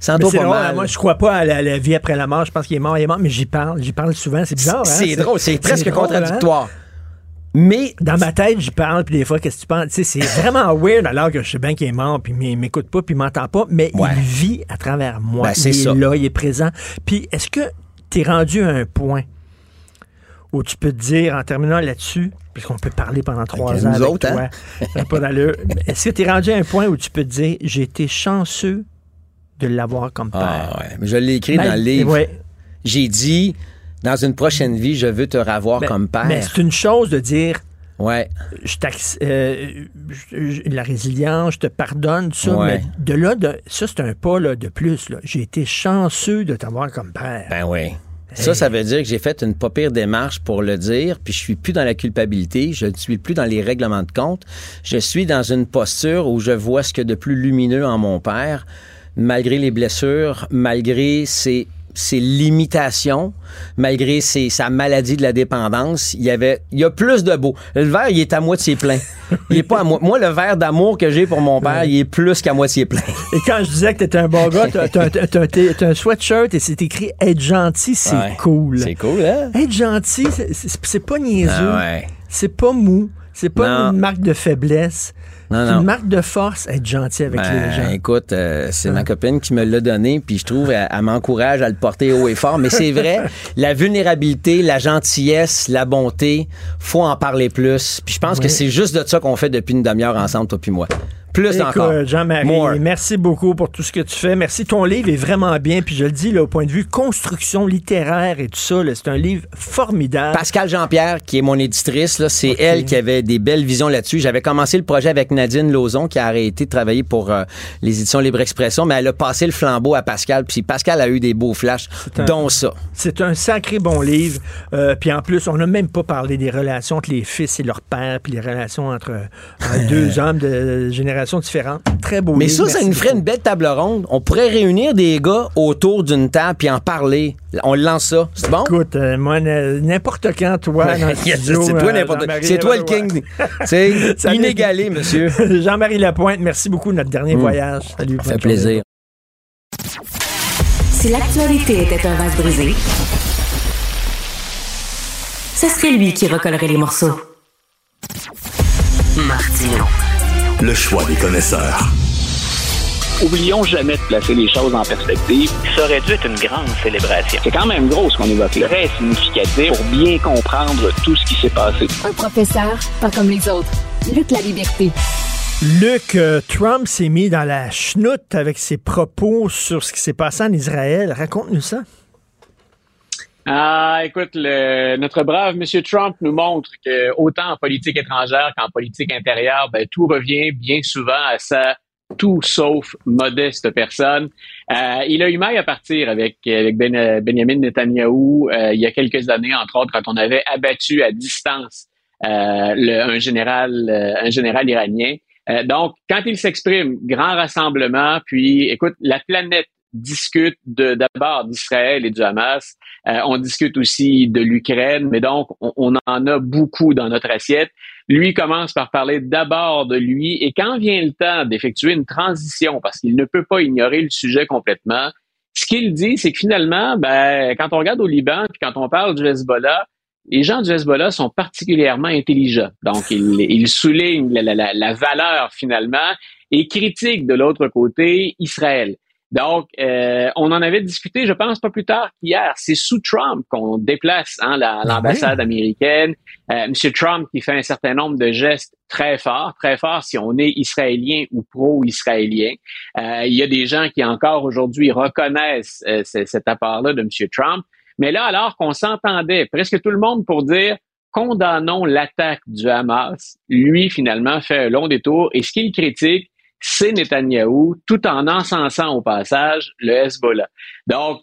c'est pas drôle, mal. moi, je crois pas à la, la vie après la mort. Je pense qu'il est mort, il est mort, mais j'y parle. J'y parle souvent. C'est bizarre. hein? C'est drôle, c'est presque drôle, contradictoire. hein? Mais. Dans ma tête, j'y parle, puis des fois, qu'est-ce que tu penses? C'est [LAUGHS] vraiment weird alors que je sais bien qu'il est mort, puis il m'écoute pas, puis il m'entend pas, mais Ouais. il vit à travers moi. Ben, c'est il est ça. là, il est présent. Puis est-ce que tu es rendu à un point où tu peux te dire, en terminant là-dessus, puisqu'on peut parler pendant trois ans nous avec autres, toi, hein? n'a [LAUGHS] pas d'allure. Est-ce que tu es rendu à un point où tu peux te dire, j'ai été chanceux de l'avoir comme père? Ah ouais, mais je l'ai écrit Ben, dans le livre. ouais. J'ai dit Dans une prochaine vie, je veux te revoir Ben, comme père. Mais c'est une chose de dire, Ouais. je euh, je- je- la résilience, je te pardonne, tout ça, Ouais. mais de là, de, ça, c'est un pas là, de plus. J'ai été chanceux de t'avoir comme père. Ben oui. Ça, ça veut dire que j'ai fait une pas pire démarche pour le dire, puis je suis plus dans la culpabilité, je ne suis plus dans les règlements de compte. Je suis dans une posture où je vois ce que de plus lumineux en mon père, malgré les blessures, malgré ses, ses limitations, malgré ses, sa maladie de la dépendance. Il y avait, il y a plus de beau. Le verre, il est à moitié plein. [LAUGHS] Il est pas à Moi, le verre d'amour que j'ai pour mon père, il est plus qu'à moitié plein. Et quand je disais que t'étais un bon gars, t'as, t'as un sweatshirt et c'est écrit être gentil, c'est Ouais. cool. C'est cool, hein? Être gentil, c'est, pas niaiseux. Ah ouais. C'est pas mou. C'est pas Non. une marque de faiblesse. C'est une marque de force, être gentil avec Ben, les gens. Écoute, euh, c'est ma copine qui me l'a donné, puis je trouve elle, elle m'encourage à le porter haut et fort. Mais c'est vrai, [LAUGHS] la vulnérabilité, la gentillesse, la bonté, faut en parler plus. Puis je pense que c'est juste de ça qu'on fait depuis une demi-heure ensemble, toi puis moi. Plus Écoute, encore. Jean-Marie, merci beaucoup pour tout ce que tu fais. Merci. Ton livre est vraiment bien. Puis je le dis, là, au point de vue construction littéraire et tout ça, c'est un livre formidable. Pascal Jean-Pierre, qui est mon éditrice, c'est elle qui avait des belles visions là-dessus. J'avais commencé le projet avec Nadine Lauzon, qui a arrêté de travailler pour euh, les éditions Libre Expression, mais elle a passé le flambeau à Pascal. Puis Pascal a eu des beaux flashs, un- dont ça. C'est un sacré bon livre. Euh, puis en plus, on n'a même pas parlé des relations entre les fils et leur père, puis les relations entre, entre [LAUGHS] deux hommes de génération génération différente. Très beau Mais livre. ça, ça nous ferait une belle table ronde. On pourrait réunir des gars autour d'une table puis en parler. On lance ça. C'est bon? Écoute, euh, moi, n'importe quand, toi, [LAUGHS] c'est toi euh, n'importe Jean-Marie, C'est toi le king. [LAUGHS] C'est inégalé, monsieur. [LAUGHS] Jean-Marie Lapointe, merci beaucoup de notre dernier Mm. voyage. Salut. Ça fait plaisir. Si l'actualité était un vase brisé, ce serait lui qui recollerait les morceaux. Martino. Le choix des connaisseurs. Oublions jamais de placer les choses en perspective. Ça aurait dû être une grande célébration. C'est quand même gros ce qu'on évoque là. Très significatif pour bien comprendre tout ce qui s'est passé. Un professeur, pas comme les autres. Luc la liberté. Luc, euh, Trump s'est mis dans la chenoute avec ses propos sur ce qui s'est passé en Israël. Raconte-nous ça. Ah, écoute, le, notre brave Monsieur Trump nous montre que autant en politique étrangère qu'en politique intérieure, ben, tout revient bien souvent à sa tout sauf modeste personne. Euh, il a eu mal à partir avec, avec Ben- Benjamin Netanyahou euh, il y a quelques années, entre autres, quand on avait abattu à distance euh, le- un général, euh, un général iranien. Euh, donc, quand il s'exprime, grand rassemblement, puis écoute, la planète discute de d'abord d'Israël et du Hamas. Euh, on discute aussi de l'Ukraine, mais donc on, en a beaucoup dans notre assiette. Lui commence par parler d'abord de lui, et quand vient le temps d'effectuer une transition, parce qu'il ne peut pas ignorer le sujet complètement, ce qu'il dit, c'est que finalement, ben, quand on regarde au Liban, puis quand on parle du Hezbollah, les gens du Hezbollah sont particulièrement intelligents. Donc, ils il soulignent la, la- la- la valeur finalement et critique de l'autre côté Israël. Donc, euh, on en avait discuté, je pense, pas plus tard qu'hier. C'est sous Trump qu'on déplace hein, la- l'ambassade américaine. Euh, Monsieur Trump qui fait un certain nombre de gestes très forts, très forts si on est israélien ou pro-israélien. Euh, il y a des gens qui encore aujourd'hui reconnaissent euh, ce- cet apport-là de Monsieur Trump. Mais là, alors qu'on s'entendait, presque tout le monde pour dire condamnons l'attaque du Hamas, lui finalement fait un long détour et ce qu'il critique, c'est Netanyahou, tout en encensant au passage le Hezbollah. Donc,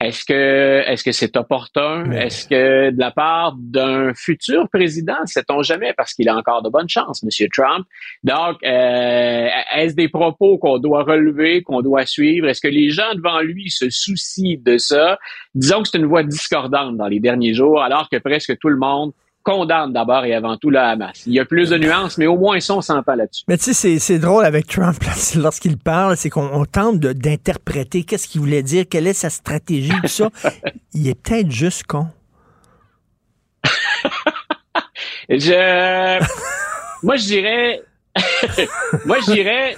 est-ce que est-ce que c'est opportun? Est-ce que de la part d'un futur président, sait-on jamais, parce qu'il a encore de bonnes chances, Monsieur Trump? Donc, euh, est-ce des propos qu'on doit relever, qu'on doit suivre? Est-ce que les gens devant lui se soucient de ça? Disons que c'est une voix discordante dans les derniers jours, alors que presque tout le monde condamne d'abord et avant tout le Hamas. Il y a plus de nuances, mais au moins ça, on s'entend là-dessus. Mais tu sais, c'est- drôle avec Trump, lorsqu'il parle, c'est qu'on on tente d'interpréter qu'est-ce qu'il voulait dire, quelle est sa stratégie, tout ça. [LAUGHS] Il est peut-être juste con. Je, moi, je dirais, [LAUGHS] moi, je dirais,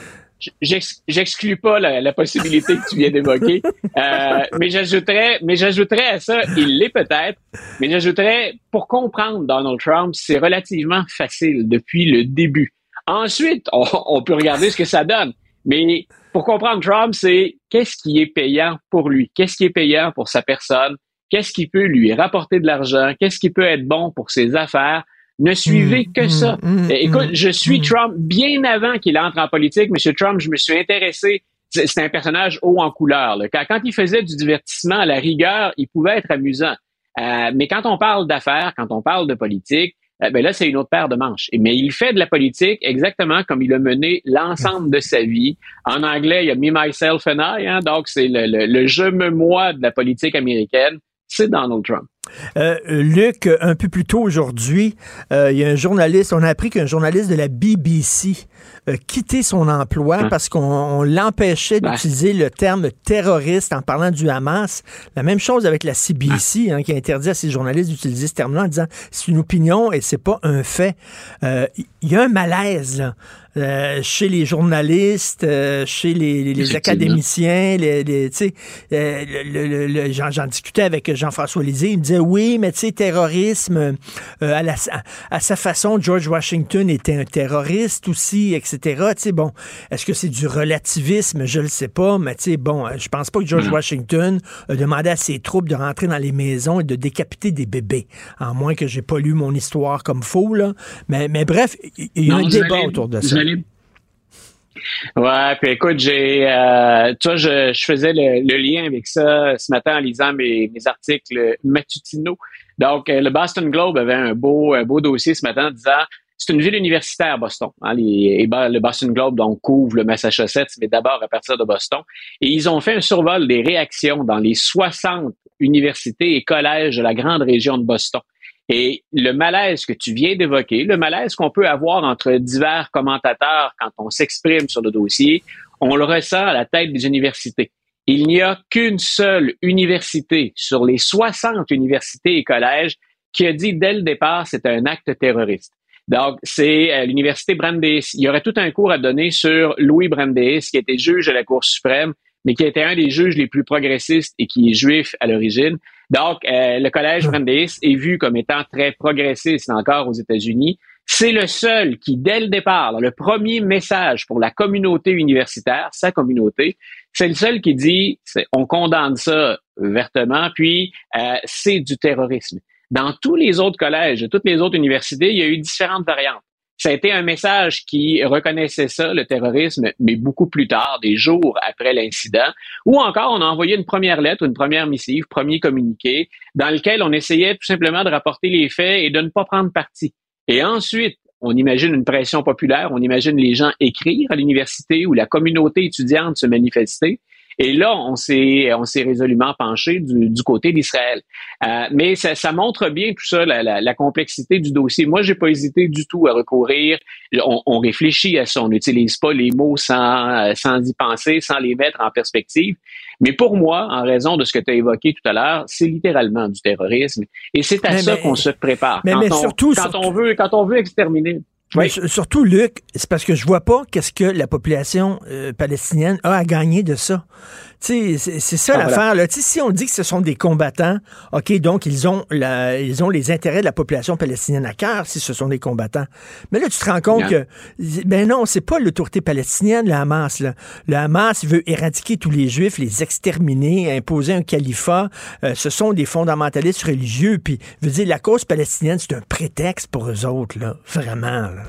j'exclus pas la, la possibilité que tu viens d'évoquer, [LAUGHS] euh, mais j'ajouterais, mais j'ajouterais à ça, il l'est peut-être, mais j'ajouterais, pour comprendre Donald Trump, c'est relativement facile depuis le début. Ensuite, on, on peut regarder ce que ça donne, mais pour comprendre Trump, c'est qu'est-ce qui est payant pour lui, qu'est-ce qui est payant pour sa personne, qu'est-ce qui peut lui rapporter de l'argent, qu'est-ce qui peut être bon pour ses affaires? Ne suivez que ça. mm, Écoute, je suis Trump bien avant qu'il entre en politique. Monsieur Trump, je me suis intéressé. C'est un personnage haut en couleur. là. Quand, quand il faisait du divertissement à la rigueur, il pouvait être amusant. Euh, mais quand on parle d'affaires, quand on parle de politique, euh, ben là, c'est une autre paire de manches. Mais il fait de la politique exactement comme il a mené l'ensemble de sa vie. En anglais, il y a me, myself and I. hein. donc, c'est le, le, le je me moi de la politique américaine. C'est Donald Trump. Euh, Luc, un peu plus tôt aujourd'hui, euh, il y a un journaliste, on a appris qu'un journaliste de la BBC a quitté son emploi Hein? parce qu'on on l'empêchait Ouais. d'utiliser le terme terroriste en parlant du Hamas. La même chose avec la CBC, hein, qui a interdit à ses journalistes d'utiliser ce terme-là en disant c'est une opinion et c'est pas un fait. Euh, Il y a un malaise là, euh, chez les journalistes, euh, chez les, les- les Effectivement. académiciens, les, les- euh, j'en discutais avec Jean-François Lisée, il me disait oui, mais tu sais, terrorisme, euh, à, la- à- à sa façon, George Washington était un terroriste aussi, etc. Tu sais, bon, est-ce que c'est du relativisme? Je le sais pas, mais tu sais, bon, euh, je pense pas que George Mm. Washington a demandé à ses troupes de rentrer dans les maisons et de décapiter des bébés, à moins que j'ai pas lu mon histoire comme faux, là. Mais, mais bref, il y a Non, un débat autour de ça. Ouais, puis écoute, j'ai, euh, tu vois, je, je faisais le, lien avec ça ce matin en lisant mes, articles matutinaux. Donc, euh, le Boston Globe avait un beau, beau dossier ce matin en disant c'est une ville universitaire, Boston. Hein, les, le Boston Globe donc couvre le Massachusetts, mais d'abord à partir de Boston. Et ils ont fait un survol des réactions dans les 60 universités et collèges de la grande région de Boston. Et le malaise que tu viens d'évoquer, le malaise qu'on peut avoir entre divers commentateurs quand on s'exprime sur le dossier, on le ressent à la tête des universités. Il n'y a qu'une seule université sur les 60 universités et collèges qui a dit dès le départ c'est un acte terroriste. Donc, c'est euh, l'université Brandeis. Il y aurait tout un cours à donner sur Louis Brandeis, qui était juge de la Cour suprême, mais qui était un des juges les plus progressistes et qui est juif à l'origine. Donc, euh, le collège Brandeis est vu comme étant très progressiste encore aux États-Unis. C'est le seul qui, dès le départ, le premier message pour la communauté universitaire, sa communauté, c'est le seul qui dit on condamne ça vertement, puis euh, c'est du terrorisme. Dans tous les autres collèges, toutes les autres universités, il y a eu différentes variantes. Ça a été un message qui reconnaissait ça, le terrorisme, mais beaucoup plus tard, des jours après l'incident. Ou encore, on a envoyé une première lettre, une première missive, premier communiqué, dans lequel on essayait tout simplement de rapporter les faits et de ne pas prendre parti. Et ensuite, on imagine une pression populaire, on imagine les gens écrire à l'université ou la communauté étudiante se manifester. Et là, on s'est, on s'est résolument penché du, du côté d'Israël. Euh, mais ça, ça, montre bien tout ça, la, la, la complexité du dossier. Moi, j'ai pas hésité du tout à recourir. On, on réfléchit à ça. On n'utilise pas les mots sans, sans y penser, sans les mettre en perspective. Mais pour moi, en raison de ce que tu as évoqué tout à l'heure, c'est littéralement du terrorisme. Et c'est à ça qu'on se prépare. Mais, quand mais on, surtout, quand on veut, quand on veut exterminer. Mais surtout, Luc, c'est parce que je vois pas qu'est-ce que la population euh, palestinienne a à gagner de ça. C'est ça Ah, l'affaire. là. Si on dit que ce sont des combattants, OK, donc ils ont, la, ils ont les intérêts de la population palestinienne à cœur si ce sont des combattants. Mais là, tu te rends compte Bien. que, ben non, c'est pas l'autorité palestinienne, le Hamas. Là. Le Hamas veut éradiquer tous les Juifs, les exterminer, imposer un califat. Euh, ce sont des fondamentalistes religieux. Puis, je veux dire, la cause palestinienne, c'est un prétexte pour eux autres, là. Vraiment, là.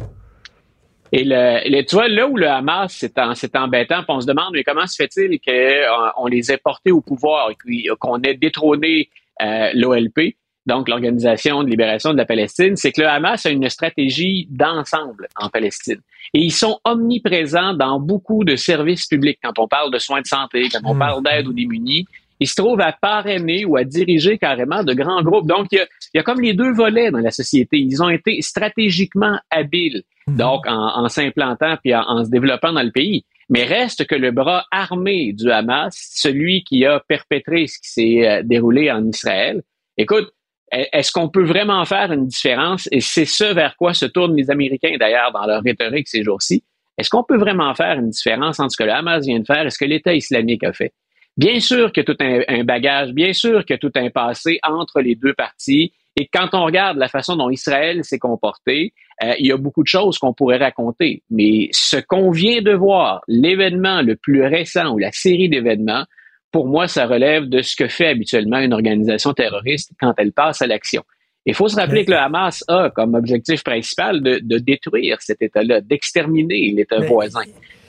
Et le, le- tu vois, là où le Hamas, c'est en- c'est embêtant, puis on se demande, mais comment se fait-il qu'on les ait portés au pouvoir et euh, qu'on ait détrôné euh, l'OLP, donc l'Organisation de libération de la Palestine, c'est que le Hamas a une stratégie d'ensemble en Palestine. Et ils sont omniprésents dans beaucoup de services publics. Quand on parle de soins de santé, quand on Mm. parle d'aide aux démunis, ils se trouvent à parrainer ou à diriger carrément de grands groupes. Donc, il y a, il y a comme les deux volets dans la société. Ils ont été stratégiquement habiles, donc en, en s'implantant puis en, en se développant dans le pays. Mais reste que le bras armé du Hamas, celui qui a perpétré ce qui s'est euh, déroulé en Israël, écoute, est- est-ce qu'on peut vraiment faire une différence? Et c'est ce vers quoi se tournent les Américains, d'ailleurs, dans leur rhétorique ces jours-ci. Est-ce qu'on peut vraiment faire une différence entre ce que le Hamas vient de faire et ce que l'État islamique a fait? Bien sûr qu'il y a tout un, un bagage, bien sûr qu'il y a tout un passé entre les deux parties. Et quand on regarde la façon dont Israël s'est comporté, euh, il y a beaucoup de choses qu'on pourrait raconter. Mais ce qu'on vient de voir, l'événement le plus récent ou la série d'événements, pour moi, ça relève de ce que fait habituellement une organisation terroriste quand elle passe à l'action. Il faut se rappeler que le Hamas a comme objectif principal de, de détruire cet État-là, d'exterminer l'État voisin.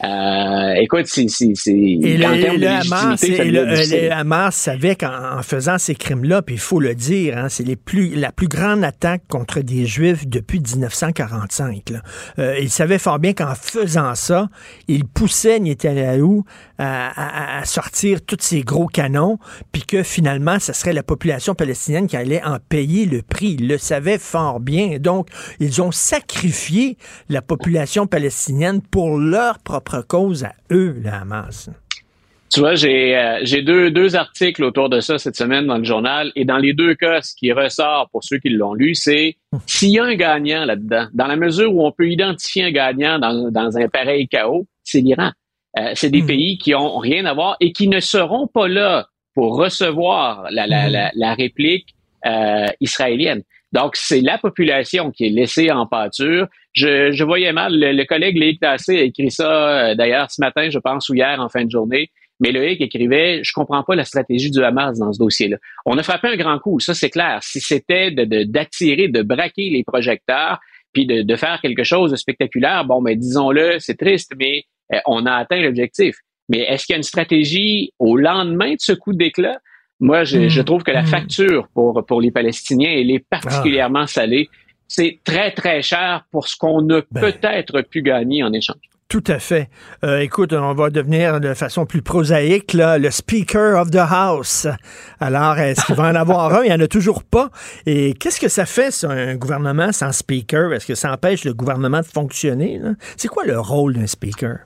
Euh, écoute, c'est... Et le, Hamas, et devient le, Hamas savait qu'en en faisant ces crimes-là, puis il faut le dire, hein, c'est les plus, la plus grande attaque contre des Juifs depuis 1945. Là. Euh, il savait fort bien qu'en faisant ça, il poussait Netanyahou à, à- à sortir tous ces gros canons, puis que finalement, ce serait la population palestinienne qui allait en payer le prix. Il le savait fort bien. Donc, ils ont sacrifié la population palestinienne pour leur propre cause à eux, le Hamas. Tu vois, j'ai euh, deux, deux articles autour de ça cette semaine dans le journal et dans les deux cas, ce qui ressort pour ceux qui l'ont lu, c'est s'il y a un gagnant là-dedans, dans la mesure où on peut identifier un gagnant dans, dans un pareil chaos, c'est l'Iran. Euh, c'est des pays qui ont rien à voir et qui ne seront pas là pour recevoir la, la, la, la réplique euh, israélienne. Donc, c'est la population qui est laissée en pâture. Je, je voyais mal, le, le collègue Léic Tassé a écrit ça euh, d'ailleurs ce matin, je pense, ou hier en fin de journée. Mais Loïc écrivait, je comprends pas la stratégie du Hamas dans ce dossier-là. On a frappé un grand coup, ça c'est clair. Si c'était de, de- d'attirer, de, braquer les projecteurs, puis de, faire quelque chose de spectaculaire, bon, mais disons-le, c'est triste, mais euh, on a atteint l'objectif. Mais est-ce qu'il y a une stratégie au lendemain de ce coup d'éclat? Moi, je, Hmm. je trouve que la facture pour, pour les Palestiniens, elle est particulièrement salée. c'est très, très cher pour ce qu'on a Ben. peut-être pu gagner en échange. Tout à fait. Euh, écoute, on va devenir de façon plus prosaïque là, le Speaker of the House. Alors, est-ce qu'il va en avoir un? Il n'y en a toujours pas. Et qu'est-ce que ça fait, ça, un gouvernement sans Speaker? Est-ce que ça empêche le gouvernement de fonctionner? C'est quoi le rôle d'un Speaker?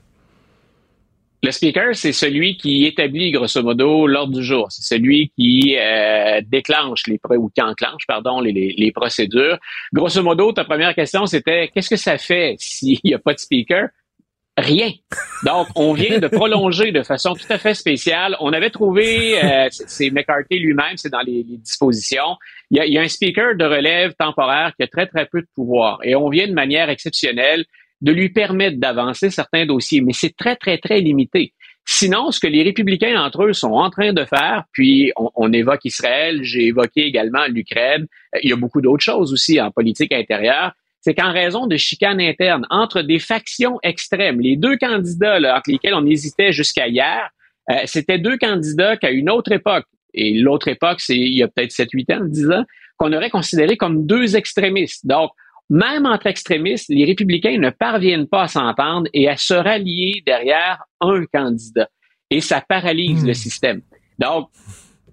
Le speaker, c'est celui qui établit grosso modo l'ordre du jour. C'est celui qui euh, déclenche les ou qui enclenche, pardon, les, les, les procédures. Grosso modo, ta première question, c'était qu'est-ce que ça fait [LAUGHS] s'il n'y a pas de speaker? Rien. Donc, on vient de prolonger de façon tout à fait spéciale. On avait trouvé, euh, c'est McCarthy lui-même, c'est dans les, les dispositions. Il y, a, il y a un speaker de relève temporaire qui a très, très peu de pouvoir. Et on vient de manière exceptionnelle de lui permettre d'avancer certains dossiers, mais c'est très, très, très limité. Sinon, ce que les républicains entre eux sont en train de faire, puis on, on évoque Israël, j'ai évoqué également l'Ukraine, euh, il y a beaucoup d'autres choses aussi en politique intérieure, c'est qu'en raison de chicanes internes entre des factions extrêmes, les deux candidats là, entre lesquels on hésitait jusqu'à hier, euh, c'était deux candidats qu'à une autre époque, et l'autre époque, c'est il y a peut-être 7, 8 ans, 10 ans, qu'on aurait considéré comme deux extrémistes. Donc, même entre extrémistes, les républicains ne parviennent pas à s'entendre et à se rallier derrière un candidat. Et ça paralyse le système. Donc,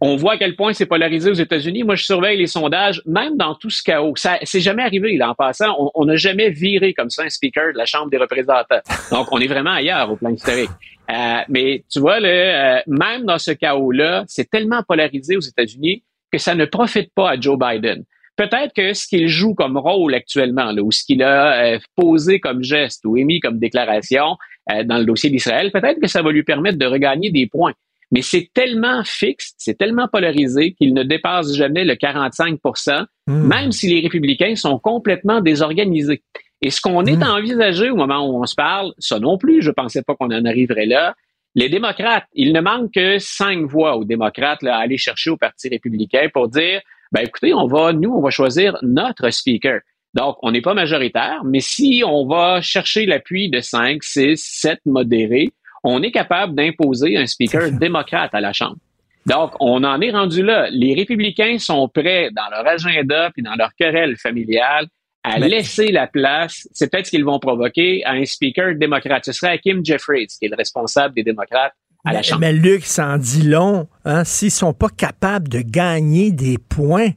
on voit à quel point c'est polarisé aux États-Unis. Moi, je surveille les sondages, même dans tout ce chaos. Ça, c'est jamais arrivé, là, en passant. On- On n'a jamais viré comme ça un speaker de la Chambre des représentants. Donc, on est vraiment ailleurs au plan historique. Euh, mais tu vois, euh, même dans ce chaos-là, c'est tellement polarisé aux États-Unis que ça ne profite pas à Joe Biden. Peut-être que ce qu'il joue comme rôle actuellement, là, ou ce qu'il a euh, posé comme geste ou émis comme déclaration euh, dans le dossier d'Israël, peut-être que ça va lui permettre de regagner des points. Mais c'est tellement fixe, c'est tellement polarisé qu'il ne dépasse jamais le 45% même si les républicains sont complètement désorganisés. Et ce qu'on est envisagé au moment où on se parle, ça non plus, je pensais pas qu'on en arriverait là. Les démocrates, il ne manque que cinq voix aux démocrates là, à aller chercher au Parti républicain pour dire, ben écoutez, on va, nous, on va choisir notre speaker. Donc, on n'est pas majoritaire, mais si on va chercher l'appui de 5, 6, 7 modérés, on est capable d'imposer un speaker démocrate à la Chambre. Donc, on en est rendu là. Les républicains sont prêts, dans leur agenda puis dans leur querelle familiale, à Mais- laisser la place, c'est peut-être ce qu'ils vont provoquer, à un speaker démocrate. Ce serait Hakim Jeffries, qui est le responsable des démocrates à la Mais, Chambre. mais Luc, ça en dit long. Hein, S'ils sont pas capables de gagner des points,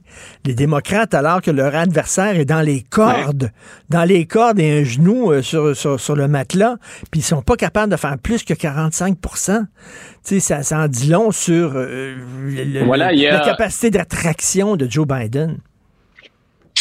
les démocrates, alors que leur adversaire est dans les cordes, dans les cordes et un genou euh, sur, sur, sur le matelas, puis ils sont pas capables de faire plus que 45 Tu sais, ça, ça en dit long sur euh, le- Voilà, a- la capacité d'attraction de Joe Biden.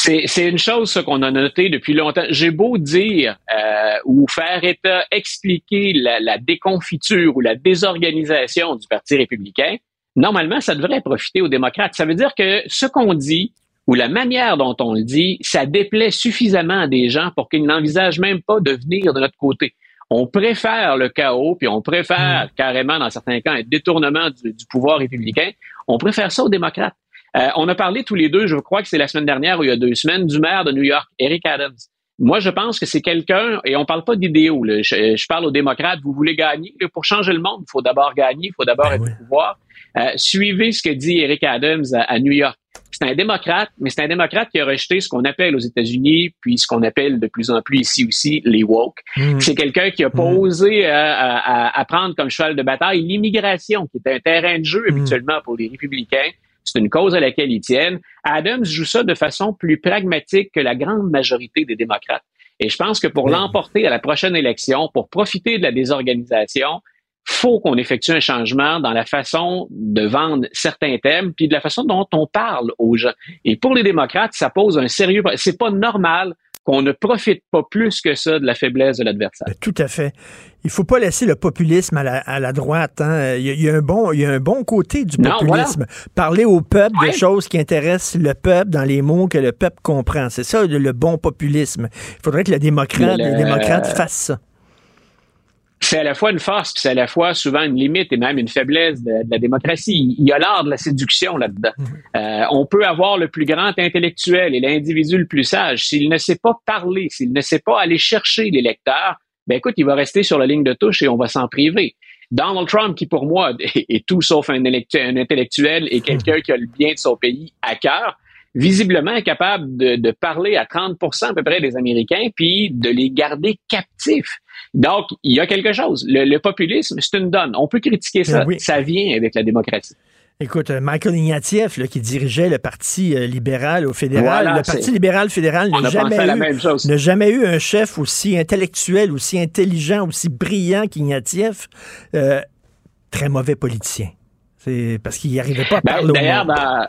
C'est, une chose ça, qu'on a noté depuis longtemps. J'ai beau dire euh, ou faire état, expliquer la, la déconfiture ou la désorganisation du Parti républicain, normalement, ça devrait profiter aux démocrates. Ça veut dire que ce qu'on dit ou la manière dont on le dit, ça déplaît suffisamment à des gens pour qu'ils n'envisagent même pas de venir de notre côté. On préfère le chaos, puis on préfère carrément, dans certains cas, un détournement du, du pouvoir républicain. On préfère ça aux démocrates. Euh, on a parlé tous les deux, je crois que c'est la semaine dernière ou il y a deux semaines, du maire de New York, Eric Adams. Moi, je pense que c'est quelqu'un, et on parle pas d'idéaux, là. je, je parle aux démocrates, vous voulez gagner. là, pour changer le monde, il faut d'abord gagner, il faut d'abord être au pouvoir. Euh, suivez ce que dit Eric Adams à, à New York. C'est un démocrate, mais c'est un démocrate qui a rejeté ce qu'on appelle aux États-Unis, puis ce qu'on appelle de plus en plus ici aussi les woke. Mm. C'est quelqu'un qui a posé euh, à, prendre comme cheval de bataille l'immigration, qui est un terrain de jeu habituellement pour les républicains. C'est une cause à laquelle ils tiennent. Adams joue ça de façon plus pragmatique que la grande majorité des démocrates. Et je pense que pour l'emporter à la prochaine élection, pour profiter de la désorganisation, faut qu'on effectue un changement dans la façon de vendre certains thèmes, puis de la façon dont on parle aux gens. Et pour les démocrates, ça pose un sérieux. pro- C'est pas normal qu'on ne profite pas plus que ça de la faiblesse de l'adversaire. Tout à fait. Il faut pas laisser le populisme à la, à la droite. hein. Il, y a, il y a un bon, il y a un bon côté du Non, populisme. Parler au peuple de choses qui intéressent le peuple dans les mots que le peuple comprend. C'est ça le, le bon populisme. Il faudrait que le démocrate, Le- les démocrates fassent ça. C'est à la fois une force, puis c'est à la fois souvent une limite et même une faiblesse de, de la démocratie. Il y a l'art de la séduction là-dedans. Euh, on peut avoir le plus grand intellectuel et l'individu le plus sage. S'il ne sait pas parler, s'il ne sait pas aller chercher les lecteurs, ben écoute, il va rester sur la ligne de touche et on va s'en priver. Donald Trump, qui pour moi est, [LAUGHS] est tout sauf un, intellectuel et quelqu'un qui a le bien de son pays à cœur, visiblement incapable de, de parler à 30% à peu près des Américains, puis de les garder captifs. Donc, il y a quelque chose. Le, le populisme, c'est une donne. On peut critiquer ça. Ben oui. Ça vient avec la démocratie. Écoute, euh, Michael Ignatieff, là, qui dirigeait le Parti euh, libéral au fédéral, Voilà, le Parti libéral fédéral n'a jamais, eu- jamais un chef aussi intellectuel, aussi intelligent, aussi brillant qu'Ignatieff. Euh, très mauvais politicien. C'est parce qu'il n'y arrivait pas à Ben, parler au monde. dans,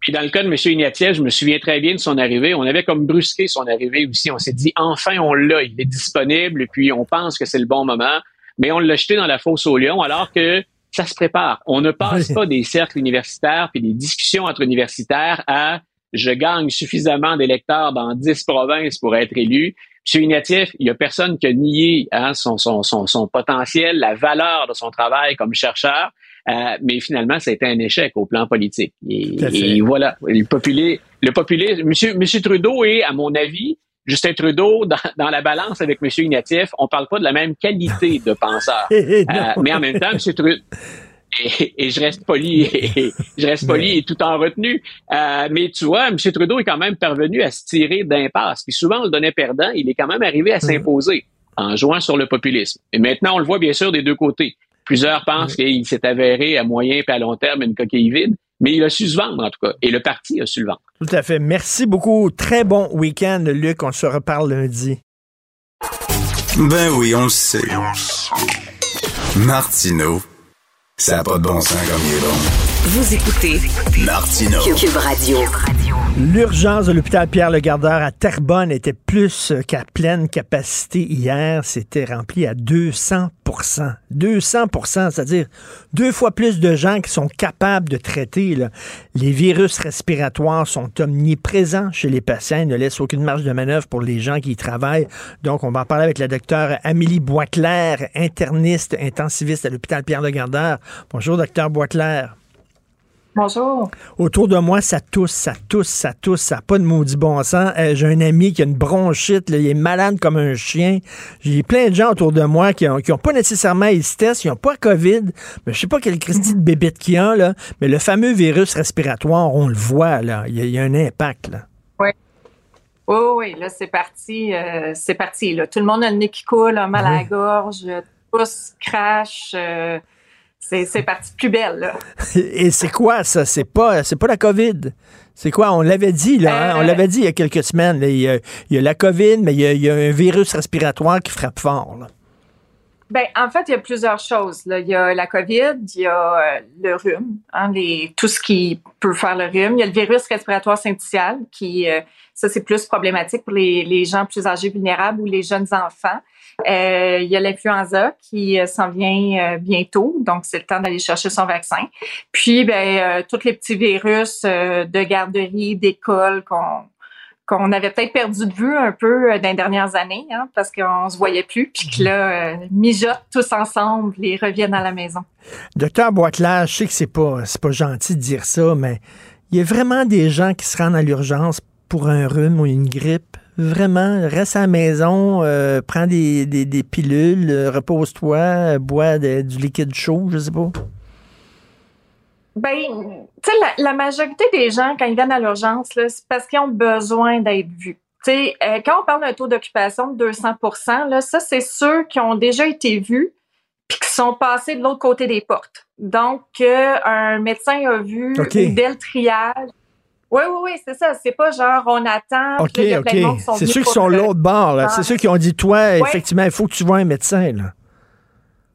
puis dans le cas de M. Ignatieff, je me souviens très bien de son arrivée. On avait comme brusqué son arrivée aussi. On s'est dit, enfin, on l'a, il est disponible, et puis on pense que c'est le bon moment. Mais on l'a jeté dans la fosse au lion, alors que ça se prépare. On ne passe Oui. pas des cercles universitaires puis des discussions entre universitaires à je gagne suffisamment d'électeurs dans 10 provinces pour être élu. M. Ignatieff, il n'y a personne qui a nié hein, son, son, son, son potentiel, la valeur de son travail comme chercheur. Euh, mais finalement, ça a été un échec au plan politique. Et, voilà, le populé, le populé, monsieur, monsieur Trudeau est, à mon avis, Justin Trudeau, [LAUGHS] dans, dans la balance avec monsieur Ignatieff, on parle pas de la même qualité de penseur. [LAUGHS] Eh, Euh, mais en même temps, monsieur Trudeau, et, et je reste poli, et, je reste poli et tout en retenue. Euh, mais tu vois, M. Trudeau est quand même parvenu à se tirer d'impasse. Puis souvent, on le donnait perdant. Il est quand même arrivé à s'imposer en jouant sur le populisme. Et maintenant, on le voit bien sûr des deux côtés. Plusieurs pensent qu'il s'est avéré à moyen et à long terme une coquille vide, mais il a su se vendre en tout cas. Et le parti a su le vendre. Tout à fait. Merci beaucoup. Très bon week-end, Luc. On se reparle lundi. Ben oui, on le sait. Martineau, ça n'a pas de bon sens comme il est bon. Vous écoutez Martineau. Cube Radio. L'urgence de l'hôpital Pierre-Le-Gardeur à Terrebonne était plus qu'à pleine capacité hier. C'était rempli à 200% 200% c'est-à-dire deux fois plus de gens qui sont capables de traiter. là. Les virus respiratoires sont omniprésents chez les patients. Ils ne laissent aucune marge de manœuvre pour les gens qui y travaillent. Donc, on va en parler avec la docteure Amélie Boisclair, interniste, intensiviste à l'hôpital Pierre-Le-Gardeur. Bonjour, docteur Boisclair. Bonjour. Autour de moi, ça tousse, ça tousse, ça tousse, ça n'a pas de maudit bon sens. Euh, J'ai un ami qui a une bronchite, là, il est malade comme un chien. J'ai plein de gens autour de moi qui n'ont qui ont pas nécessairement ISTES, ils n'ont pas COVID, mais je sais pas quelle Christie de bébête qu'il y a, là, mais le fameux virus respiratoire, on le voit, là, il y, a- il y a un impact. Là. Oui. Oui, oui, là, c'est parti. euh, c'est parti. Là. Tout le monde a le nez qui coule, mal à la gorge, crache. euh, c'est parti plus belle, là. Et c'est quoi ça? C'est pas, pas la COVID. C'est quoi? On l'avait dit, là, hein? on Euh, l'avait dit il y a quelques semaines. là. Il, y a, il y a la COVID, mais il y a, il y a un virus respiratoire qui frappe fort. là. Ben, en fait, il y a plusieurs choses. Là. Il y a la COVID, il y a euh, le rhume, hein, les, tout ce qui peut faire le rhume. Il y a le virus respiratoire syncytial, qui, euh, ça, c'est plus problématique pour les, les gens plus âgés vulnérables ou les jeunes enfants. Euh, il y a l'influenza qui euh, s'en vient euh, bientôt, donc c'est le temps d'aller chercher son vaccin. Puis, ben, tous les petits virus de garderie, d'école qu'on qu'on avait peut-être perdu de vue un peu dans les dernières années, hein, parce qu'on se voyait plus, puis que là, mijotent tous ensemble, les reviennent à la maison. Docteur Boisclair, je sais que c'est pas, c'est pas gentil de dire ça, mais il y a vraiment des gens qui se rendent à l'urgence pour un rhume ou une grippe? Vraiment, reste à la maison, euh, prends des, des, des pilules, euh, repose-toi, euh, bois de- du liquide chaud, je sais pas. Ben, tu sais, la, la majorité des gens, quand ils viennent à l'urgence, c'est parce qu'ils ont besoin d'être vus. Tu sais, quand on parle d'un taux d'occupation de 200 là, ça, c'est ceux qui ont déjà été vus puis qui sont passés de l'autre côté des portes. Donc, euh, un médecin a vu OK. ou dès le triage. Oui, oui, oui, c'est ça. C'est pas genre on attend. OK, là, OK. C'est ceux qui sont l'autre bord, là. Ah. C'est ceux qui ont dit, toi, Ouais. effectivement, il faut que tu vois un médecin, là.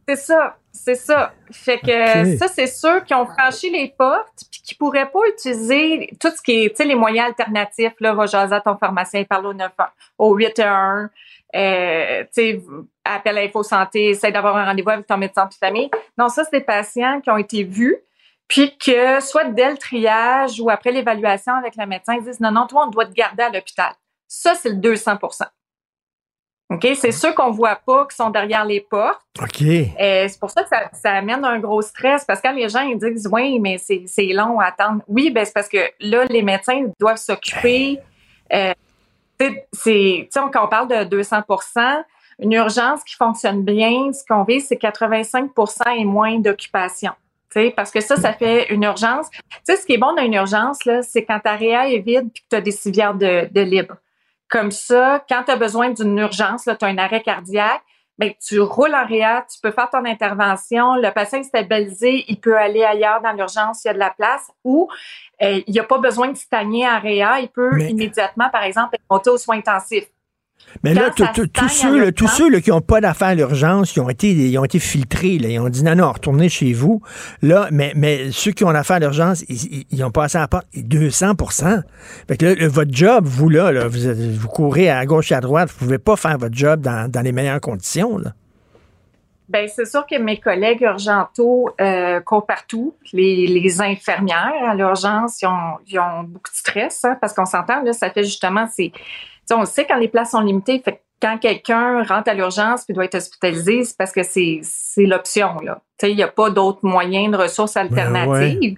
C'est ça, c'est ça. Fait que ça, c'est ceux qui ont franchi les portes puis qui pourraient pas utiliser tout ce qui est, tu sais, les moyens alternatifs, là, va jaser à ton pharmacien, parle au 9 au 811, euh, tu sais, appelle à Info Santé, essaie d'avoir un rendez-vous avec ton médecin de famille. Non, ça, c'est des patients qui ont été vus puis que soit dès le triage ou après l'évaluation avec le médecin, ils disent non, non, toi, on doit te garder à l'hôpital. Ça, c'est le 200% OK? C'est ceux qu'on voit pas, qui sont derrière les portes. OK. Euh, c'est pour ça que ça, ça amène un gros stress parce que quand les gens ils disent oui mais c'est long à attendre oui ben c'est parce que là les médecins doivent s'occuper euh, tu sais, c'est quand on parle de 200 une urgence qui fonctionne bien ce qu'on vise c'est 85% et moins d'occupation parce que ça, ça fait une urgence. Tu sais, ce qui est bon dans une urgence, c'est quand ta réa est vide puis que tu as des civières de, de libre. Comme ça, quand tu as besoin d'une urgence, tu as un arrêt cardiaque, ben, tu roules en réa, tu peux faire ton intervention, le patient est stabilisé, il peut aller ailleurs dans l'urgence, il y a de la place, ou euh, il n'y a pas besoin de stagner en réa, il peut immédiatement, par exemple, être monté aux soins intensifs. Mais là, tous ceux, tous ceux qui n'ont pas d'affaires à l'urgence, ils ont été, ils ont été filtrés. Là. Ils ont dit non, non, retournez chez vous. Là, mais, mais ceux qui ont affaire à l'urgence, ils, ont passé à la porte 200% Fait que là, votre job, vous là, là vous, vous, courez à gauche et à droite, vous pouvez pas faire votre job dans, dans les meilleures conditions. Là. Bien, c'est sûr que mes collègues urgentaux euh, courent partout. Les, les infirmières à l'urgence, ils ont, ils ont beaucoup de stress, hein, parce qu'on s'entend, là, ça fait justement, c'est on sait quand les places sont limitées, fait quand quelqu'un rentre à l'urgence puis doit être hospitalisé, c'est parce que c'est, c'est l'option. Là. Il n'y a pas d'autres moyens de ressources ben alternatives.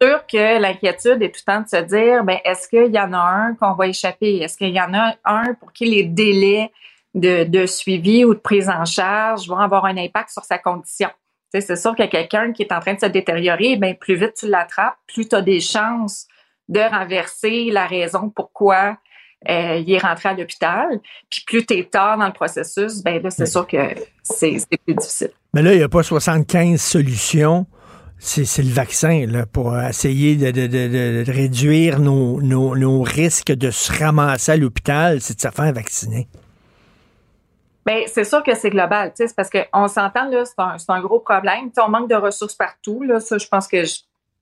C'est sûr que l'inquiétude est tout le temps de se dire, ben, est-ce qu'il y en a un qu'on va échapper? Est-ce qu'il y en a un pour qui les délais de, de suivi ou de prise en charge vont avoir un impact sur sa condition? c'est sûr que quelqu'un qui est en train de se détériorer, ben, plus vite tu l'attrapes, plus tu as des chances de renverser la raison pourquoi euh, il est rentré à l'hôpital. Puis plus tu es tard dans le processus, ben là, c'est sûr que c'est plus difficile. Mais là, il n'y a pas 75 solutions. C'est le vaccin là, pour essayer de, réduire nos, nos, risques de se ramasser à l'hôpital, c'est de se faire vacciner. Bien, c'est sûr que c'est global, c'est parce qu'on s'entend, là, c'est un, un, gros problème. on manque de ressources partout, là, ça, je pense que je,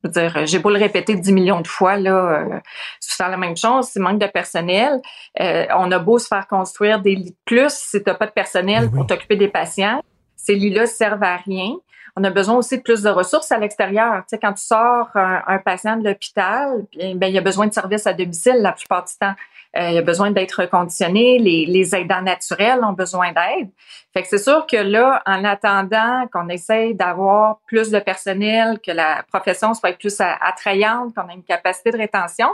veux dire, j'ai beau le répéter 10 millions de fois, là, euh, c'est la même chose. C'est manque de personnel. Euh, on a beau se faire construire des lits de plus, si t'as pas de personnel ben pour t'occuper des patients, ces lits-là servent à rien. On a besoin aussi de plus de ressources à l'extérieur. Tu sais, quand tu sors un, patient de l'hôpital, ben, il y a besoin de services à domicile la plupart du temps. Euh, il y a besoin d'être reconditionné. Les, les aidants naturels ont besoin d'aide. Fait que c'est sûr que là, en attendant qu'on essaye d'avoir plus de personnel, que la profession soit plus attrayante, qu'on ait une capacité de rétention,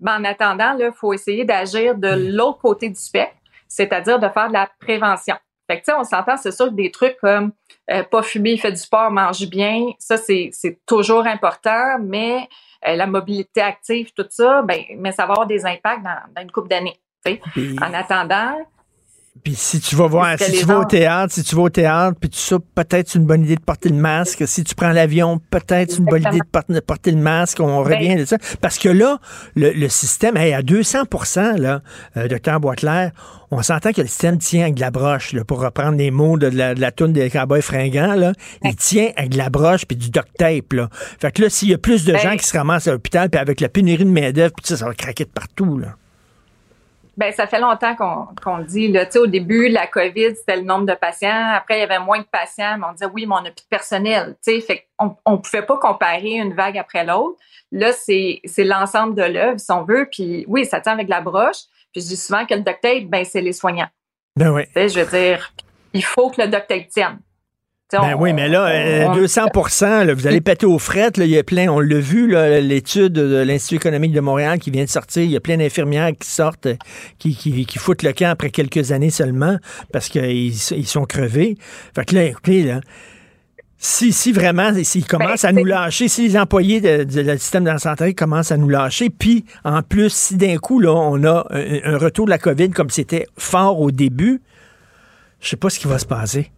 ben en attendant, il faut essayer d'agir de l'autre côté du spectre, c'est-à-dire de faire de la prévention. Fait que, tu sais, on s'entend, c'est sûr que des trucs comme euh, pas fumer, fait du sport, mange bien, ça, c'est, c'est toujours important, mais la mobilité active, tout ça, ben, mais ça va avoir des impacts dans, dans une couple d'années. En attendant, puis si tu vas voir, si tu vas au théâtre, si tu vas au théâtre, puis tu ça, peut-être une bonne idée de porter le masque. Si tu prends l'avion, peut-être une bonne idée de porter, le masque. On ben revient de ça. Parce que là, le, système est à 200 là, euh, docteur Boitler, on s'entend que le système tient avec de la broche, là, pour reprendre les mots de la, de la toune des cowboys fringants, là. Il tient avec de la broche puis du duct tape, là. Fait que là, s'il y a plus de gens qui se ramassent à l'hôpital, puis avec la pénurie de main-d'œuvre, puis ça, ça va craquer de partout, là. Ben, ça fait longtemps qu'on le dit. Là. au début, la COVID, c'était le nombre de patients. Après, il y avait moins de patients, mais on disait oui, mais on n'a plus de personnel. Fait on ne pouvait pas comparer une vague après l'autre. Là, c'est l'ensemble de l'œuvre, si on veut. Puis oui, ça tient avec la broche. Puis je dis souvent que le duct tape, ben, c'est les soignants. Ben oui. je veux dire, il faut que le duct tape tienne. Ben oui, mais là, 200% euh, vous allez [LAUGHS] péter aux frettes. il y a plein, on l'a vu, l'étude de l'Institut économique de Montréal qui vient de sortir. Il y a plein d'infirmières qui sortent, qui, qui, qui, foutent le camp après quelques années seulement parce qu'ils ils sont crevés. Fait que là, écoutez, là, si, si vraiment, s'ils commencent à nous lâcher, si les employés du de, système de la santé commencent à nous lâcher, puis en plus, si d'un coup, là, on a un, un retour de la COVID comme c'était fort au début, je sais pas ce qui va se passer.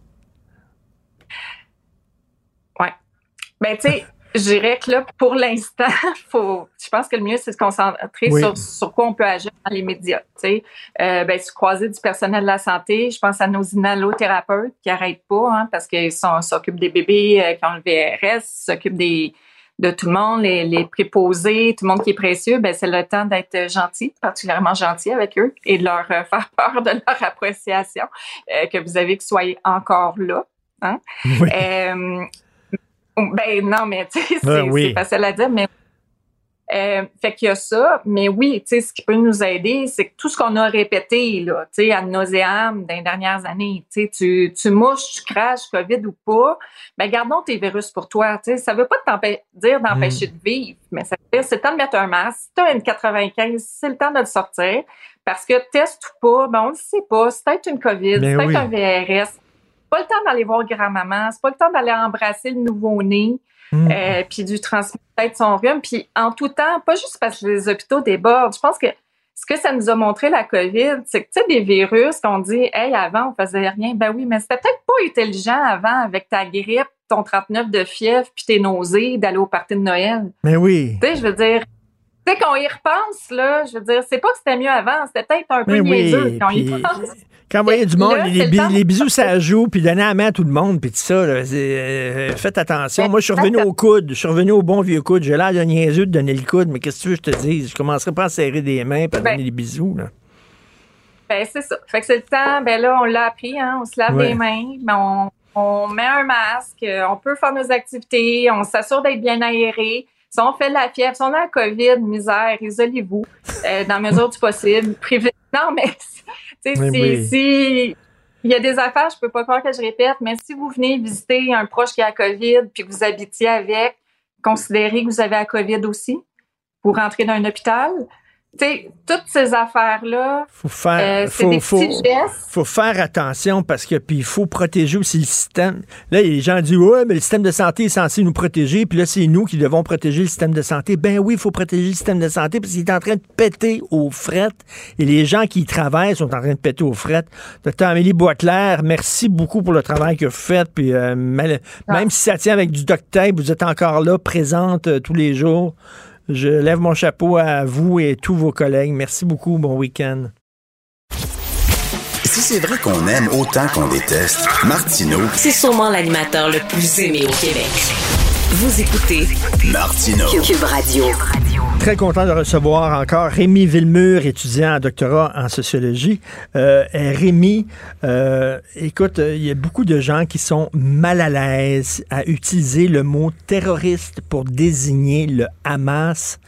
Ben, tu sais, je dirais que là, pour l'instant, [LAUGHS] faut, je pense que le mieux, c'est de se concentrer sur, sur quoi on peut agir dans les médias. Tu sais, euh, ben, se croiser du personnel de la santé. Je pense à nos inhalothérapeutes qui n'arrêtent pas, hein, parce qu'ils s'occupent des bébés euh, qui ont le VRS, s'occupent des de tout le monde, les, les préposés, tout le monde qui est précieux, ben c'est le temps d'être gentil, particulièrement gentil avec eux et de leur euh, [LAUGHS] faire peur de leur appréciation, euh, que vous avez que soyez encore là. Hein? Oui. Euh, ben non, mais tu sais, ben c'est facile à dire, mais euh, fait qu'il y a ça, mais oui, tu sais, ce qui peut nous aider, c'est que tout ce qu'on a répété, là, tu sais, à nauséam dans les dernières années, tu sais, tu, tu mouches, tu craches, COVID ou pas, ben gardons tes virus pour toi, tu sais, ça veut pas dire d'empêcher mm. de vivre, mais ça veut dire c'est le temps de mettre un masque, si t'as une 95, c'est le temps de le sortir, parce que test ou pas, ben on ne sait pas, c'est peut-être une COVID, c'est peut-être un VRS, pas le temps d'aller voir grand-maman, c'est pas le temps d'aller embrasser le nouveau-né. Mm. euh, puis du transmettre son rhume, puis en tout temps, pas juste parce que les hôpitaux débordent. Je pense que ce que ça nous a montré la COVID, c'est que tu sais des virus qu'on dit, hey, avant on faisait rien. Ben oui, mais c'était peut-être pas intelligent avant avec ta grippe, ton 39 de fièvre, puis tes nausées, d'aller au party de Noël. Mais oui. Tu sais, je veux dire. Tu sais, qu'on y repense, là, je veux dire, c'est pas que c'était mieux avant, c'était peut-être un peu oui, niaiseux quand on y puis- pense. Quand vous voyez du monde, Là, les, bi- bisous, ça joue, puis donner la main à tout le monde, puis tout ça, là, euh, faites attention. Moi, je suis revenu au coude. Je suis revenu au bon vieux coude. J'ai l'air de niaiseux de donner le coude, mais qu'est-ce que tu veux que je te dise? Je commencerai pas à serrer des mains et à Ben, donner des bisous. Là. Ben, c'est ça. Fait que c'est le temps, ben là, on l'a appris, hein, on se lave Ouais. les mains, mais on, on met un masque, on peut faire nos activités, on s'assure d'être bien aéré. Si on fait de la fièvre, si on a la COVID, misère, isolez-vous euh, dans la mesure du possible. [LAUGHS] Privé- Non, mais tu sais, Oui, si, oui. si- il y a des affaires, je peux pas croire que je répète, mais si vous venez visiter un proche qui a la COVID puis que vous habitiez avec, considérez que vous avez la COVID aussi pour rentrer dans un hôpital. Tu sais, toutes ces affaires-là, Faut faire, euh, c'est faut, des faut, petits gestes. faut faire attention parce que puis il faut protéger aussi le système. Là, les gens disent ouais, mais le système de santé est censé nous protéger, puis là c'est nous qui devons protéger le système de santé. Ben oui, il faut protéger le système de santé parce qu'il est en train de péter aux frettes et les gens qui y travaillent sont en train de péter aux frettes. Docteur Amélie Boisclair, merci beaucoup pour le travail que vous faites. Puis euh, mal- même si ça tient avec du duct tape, vous êtes encore là, présente euh, tous les jours. Je lève mon chapeau à vous et tous vos collègues. Merci beaucoup. Bon week-end. Si c'est vrai qu'on aime autant qu'on déteste, Martineau, C'est sûrement l'animateur le plus aimé au Québec. Vous écoutez Martineau. Cube Radio. Très content de recevoir encore Rémi Villemur, étudiant en doctorat en sociologie. Euh, Rémi, euh, écoute, euh, il y a beaucoup de gens qui sont mal à l'aise à utiliser le mot terroriste pour désigner le Hamas.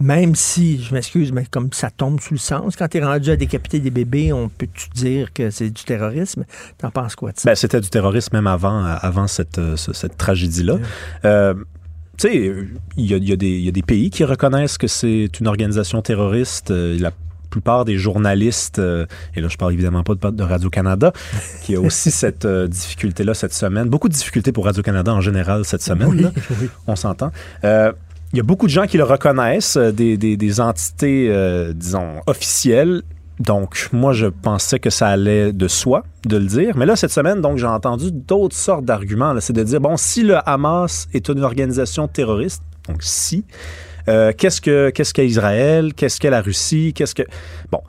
Même si, je m'excuse, mais comme ça tombe sous le sens, quand tu es rendu à décapiter des bébés, on peut-tu dire que c'est du terrorisme? T'en penses quoi de ça? Ben, c'était du terrorisme même avant, avant cette, euh, ce- cette tragédie-là. Euh, tu sais, il y a, il y a des- il y a des pays qui reconnaissent que c'est une organisation terroriste. Euh, La plupart des journalistes, euh, et là je parle évidemment pas de, de Radio-Canada, [LAUGHS] qui a aussi cette euh, difficulté-là cette semaine. Beaucoup de difficultés pour Radio-Canada en général cette semaine. là. [LAUGHS] On s'entend. Euh, il y a beaucoup de gens qui le reconnaissent, des, des- des entités, disons, officielles. Donc, moi, je pensais que ça allait de soi de le dire. Mais là, cette semaine, donc, j'ai entendu d'autres sortes d'arguments. C'est de dire, bon, si le Hamas est une organisation terroriste, donc si, euh, qu'est-ce que qu'est-ce qu'est Israël? Qu'est-ce qu'est la Russie? Qu'est-ce que... Bon,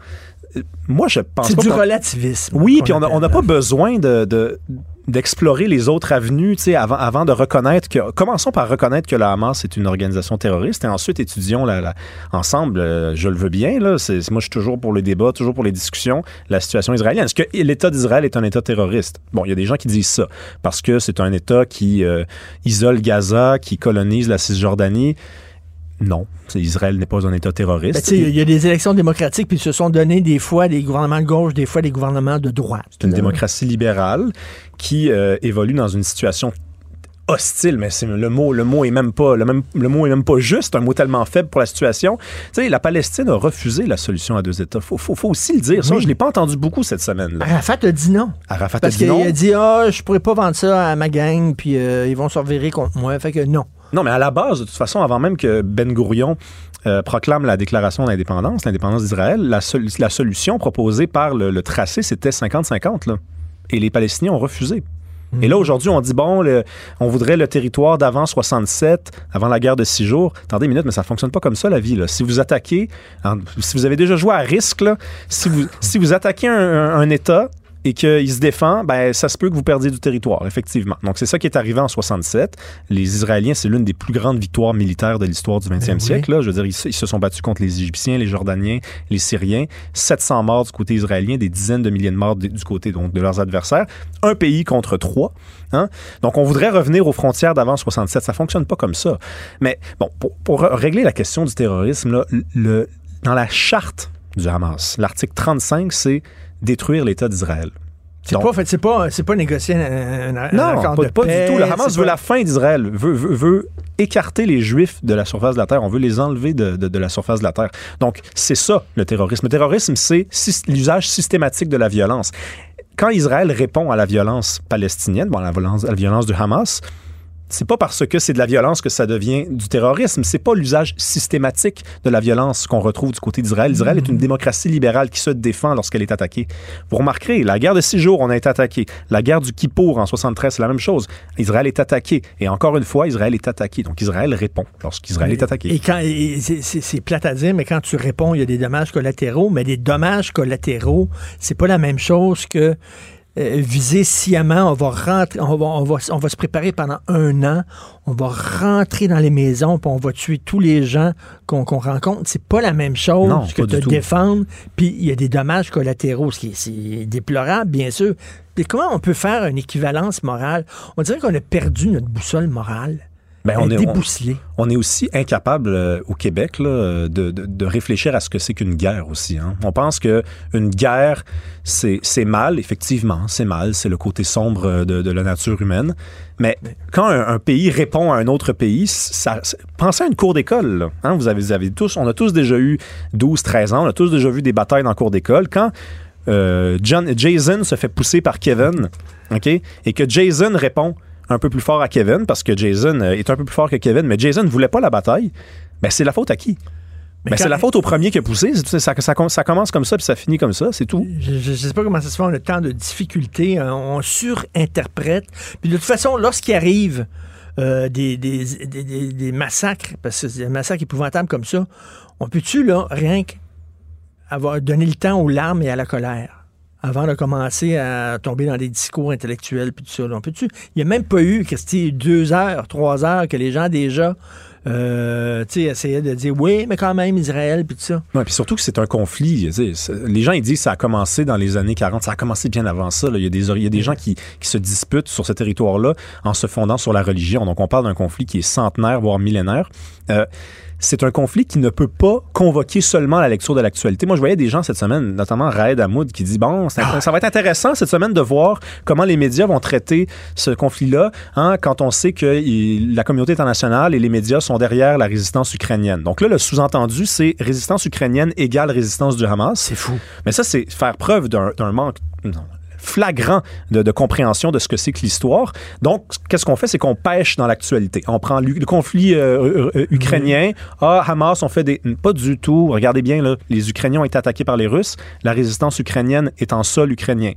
euh, moi, je pense C'est du relativisme. oui, puis on n'a pas besoin de, de- d'explorer les autres avenues, tu sais, avant, avant de reconnaître que... Commençons par reconnaître que le Hamas est une organisation terroriste et ensuite étudions la, la- ensemble, euh, je le veux bien, là, c'est, moi je suis toujours pour le débat, toujours pour les discussions, la situation israélienne. Est-ce que l'État d'Israël est un État terroriste? Bon, il y a des gens qui disent ça, parce que c'est un État qui euh, isole Gaza, qui colonise la Cisjordanie. Non, Israël n'est pas un État Ben, terroriste. sais, il y a des élections démocratiques, puis ils se sont donnés des fois des gouvernements de gauche, des fois des gouvernements de droite. C'est une démocratie libérale qui euh, évolue dans une situation hostile, mais c'est le mot, le mot est même pas, le, même, le mot est même pas juste, un mot tellement faible pour la situation. Tu sais, la Palestine a refusé la solution à deux États. Faut, faut, faut aussi le dire. Ça, Oui. je l'ai pas entendu beaucoup cette semaine. Là. Arafat a dit non. Arafat a Parce dit qu'il non? a dit Ah, je pourrais pas vendre ça à ma gang, puis euh, ils vont se revirer contre moi. Fait que non. Non, mais à la base, de toute façon, avant même que Ben Gourion euh, proclame la déclaration d'indépendance, l'indépendance d'Israël, la, sol- la solution proposée par le, le tracé, c'était 50-50. là. Et les Palestiniens ont refusé. Et là, aujourd'hui, on dit, bon, le- on voudrait le territoire d'avant 67, avant la guerre de six jours. Attendez une minute, mais ça ne fonctionne pas comme ça, la vie. Là. Si vous attaquez, en- si vous avez déjà joué à risque, là, si, vous, si vous attaquez un, un- un État et qu'il se défend, ben, ça se peut que vous perdiez du territoire, effectivement. Donc, c'est ça qui est arrivé en 67. Les Israéliens, c'est l'une des plus grandes victoires militaires de l'histoire du 20e Ben oui. siècle. Là. Je veux dire, ils, se- ils se sont battus contre les Égyptiens, les Jordaniens, les Syriens. 700 morts du côté israélien, des dizaines de milliers de morts de- du côté donc, de leurs adversaires. Un pays contre trois. Hein? Donc, on voudrait revenir aux frontières d'avant 67. Ça fonctionne pas comme ça. Mais bon, pour, pour régler la question du terrorisme, là, le, dans la charte du Hamas, l'article 35, c'est détruire l'État d'Israël. C'est pas, fait, c'est pas, c'est pas négocier un, un- un non, accord pas, de pas paix, du tout. Le Hamas veut pas- la fin d'Israël, veut, veut, veut écarter les Juifs de la surface de la Terre. On veut les enlever de, de- de la surface de la Terre. Donc, c'est ça, le terrorisme. Le terrorisme, c'est l'usage systématique de la violence. Quand Israël répond à la violence palestinienne, bon, à la violence, à la violence du Hamas, c'est pas parce que c'est de la violence que ça devient du terrorisme. C'est pas l'usage systématique de la violence qu'on retrouve du côté d'Israël. Israël est une démocratie libérale qui se défend lorsqu'elle est attaquée. Vous remarquerez, la guerre de six jours, on a été attaqué. La guerre du Kippour en 73, c'est la même chose. Israël est attaqué. Et encore une fois, Israël est attaqué. Donc Israël répond lorsqu'Israël est attaqué. Et quand c'est- plate à dire, mais quand tu réponds, il y a des dommages collatéraux, mais des dommages collatéraux, c'est pas la même chose que viser sciemment. On va rentrer, on va, on va, on va se préparer pendant un an. On va rentrer dans les maisons, puis on va tuer tous les gens qu'on qu'on rencontre. C'est pas la même chose Non, que de défendre. Puis il y a des dommages collatéraux, ce qui est, c'est déplorable, bien sûr. Mais comment on peut faire une équivalence morale? On dirait qu'on a perdu notre boussole morale. Ben, on, est, on, débousselée. on est aussi incapable euh, au Québec là, de, de- de réfléchir à ce que c'est qu'une guerre aussi. hein. On pense que une guerre, c'est mal, effectivement, c'est mal, c'est le côté sombre euh, de, de la nature humaine. Mais quand un, un pays répond à un autre pays, ça, pensez à une cour d'école. hein. Vous, avez, vous avez tous, on a tous déjà eu 12, 13 ans, on a tous déjà vu des batailles dans la cour d'école. Quand euh, John, Jason se fait pousser par Kevin, OK, et que Jason répond un peu plus fort à Kevin parce que Jason euh, est un peu plus fort que Kevin, mais Jason ne voulait pas la bataille, ben c'est la faute à qui? Mais Ben, c'est la faute au premier qui a poussé. C'est- Ça, ça, ça commence comme ça, puis ça finit comme ça, c'est tout. Je ne sais pas comment ça se fait, on a tant de difficultés, hein, on surinterprète. Puis de toute façon, lorsqu'il arrive euh, des, des, des- des- des massacres, parce que c'est des massacres épouvantables comme ça, on peut-tu, là, rien qu'avoir donné le temps aux larmes et à la colère? Avant de commencer à tomber dans des discours intellectuels puis tout ça. Il n'y a même pas eu, Christy, deux heures, trois heures que les gens déjà euh, essayaient de dire oui, mais quand même Israël puis tout ça. Puis surtout que c'est un conflit. Les gens ils disent que ça a commencé dans les années 40. Ça a commencé bien avant ça. Il y a des, y a des gens qui, qui se disputent sur ce territoire-là en se fondant sur la religion. Donc on parle d'un conflit qui est centenaire, voire millénaire. Euh, c'est un conflit qui ne peut pas convoquer seulement la lecture de l'actualité. Moi, je voyais des gens cette semaine, notamment Raed Hamoud, qui dit bon, int- ça va être intéressant cette semaine de voir comment les médias vont traiter ce conflit-là, hein, quand on sait que il- la communauté internationale et les médias sont derrière la résistance ukrainienne. Donc là, le sous-entendu, c'est résistance ukrainienne égale résistance du Hamas. C'est fou. Mais ça, c'est faire preuve d'un d'un manque. Flagrant de, de compréhension de ce que c'est que l'histoire. Donc, qu'est-ce qu'on fait? C'est qu'on pêche dans l'actualité. On prend le conflit euh, euh, euh, ukrainien. Ah, Hamas, on fait des... Pas du tout. Regardez bien, là, les Ukrainiens ont été attaqués par les Russes. La résistance ukrainienne est en sol ukrainien.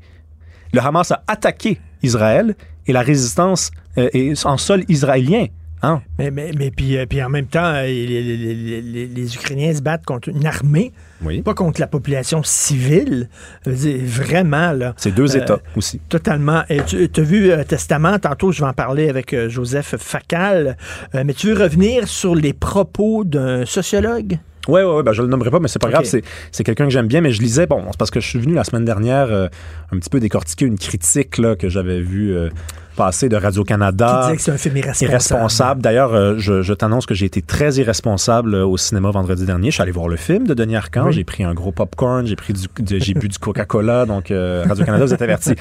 Le Hamas a attaqué Israël et la résistance euh, est en sol israélien. Hein? Mais, mais, mais puis, euh, puis en même temps, euh, les, les- les- les- les Ukrainiens se battent contre une armée, Oui. pas contre la population civile. Dire, vraiment, là. C'est deux Euh, États aussi. Totalement. Et tu as vu Testament, tantôt je vais en parler avec Joseph Facal, mais tu veux revenir sur les propos d'un sociologue? Oui, oui, oui, ben je le nommerai pas, mais c'est pas grave. C'est, quelqu'un que j'aime bien, mais je lisais, bon, c'est parce que je suis venu la semaine dernière euh, un petit peu décortiquer une critique là, que j'avais vue euh, passer de Qui Radio-Canada. disait que c'est un film irresponsable. Irresponsable. D'ailleurs, euh, je, je t'annonce que j'ai été très irresponsable au cinéma vendredi dernier. Je suis allé voir le film de Denis Arcand. Oui. J'ai pris un gros popcorn, j'ai pris du, de- j'ai bu du Coca-Cola. [LAUGHS] Donc, Radio-Canada, vous êtes avertis.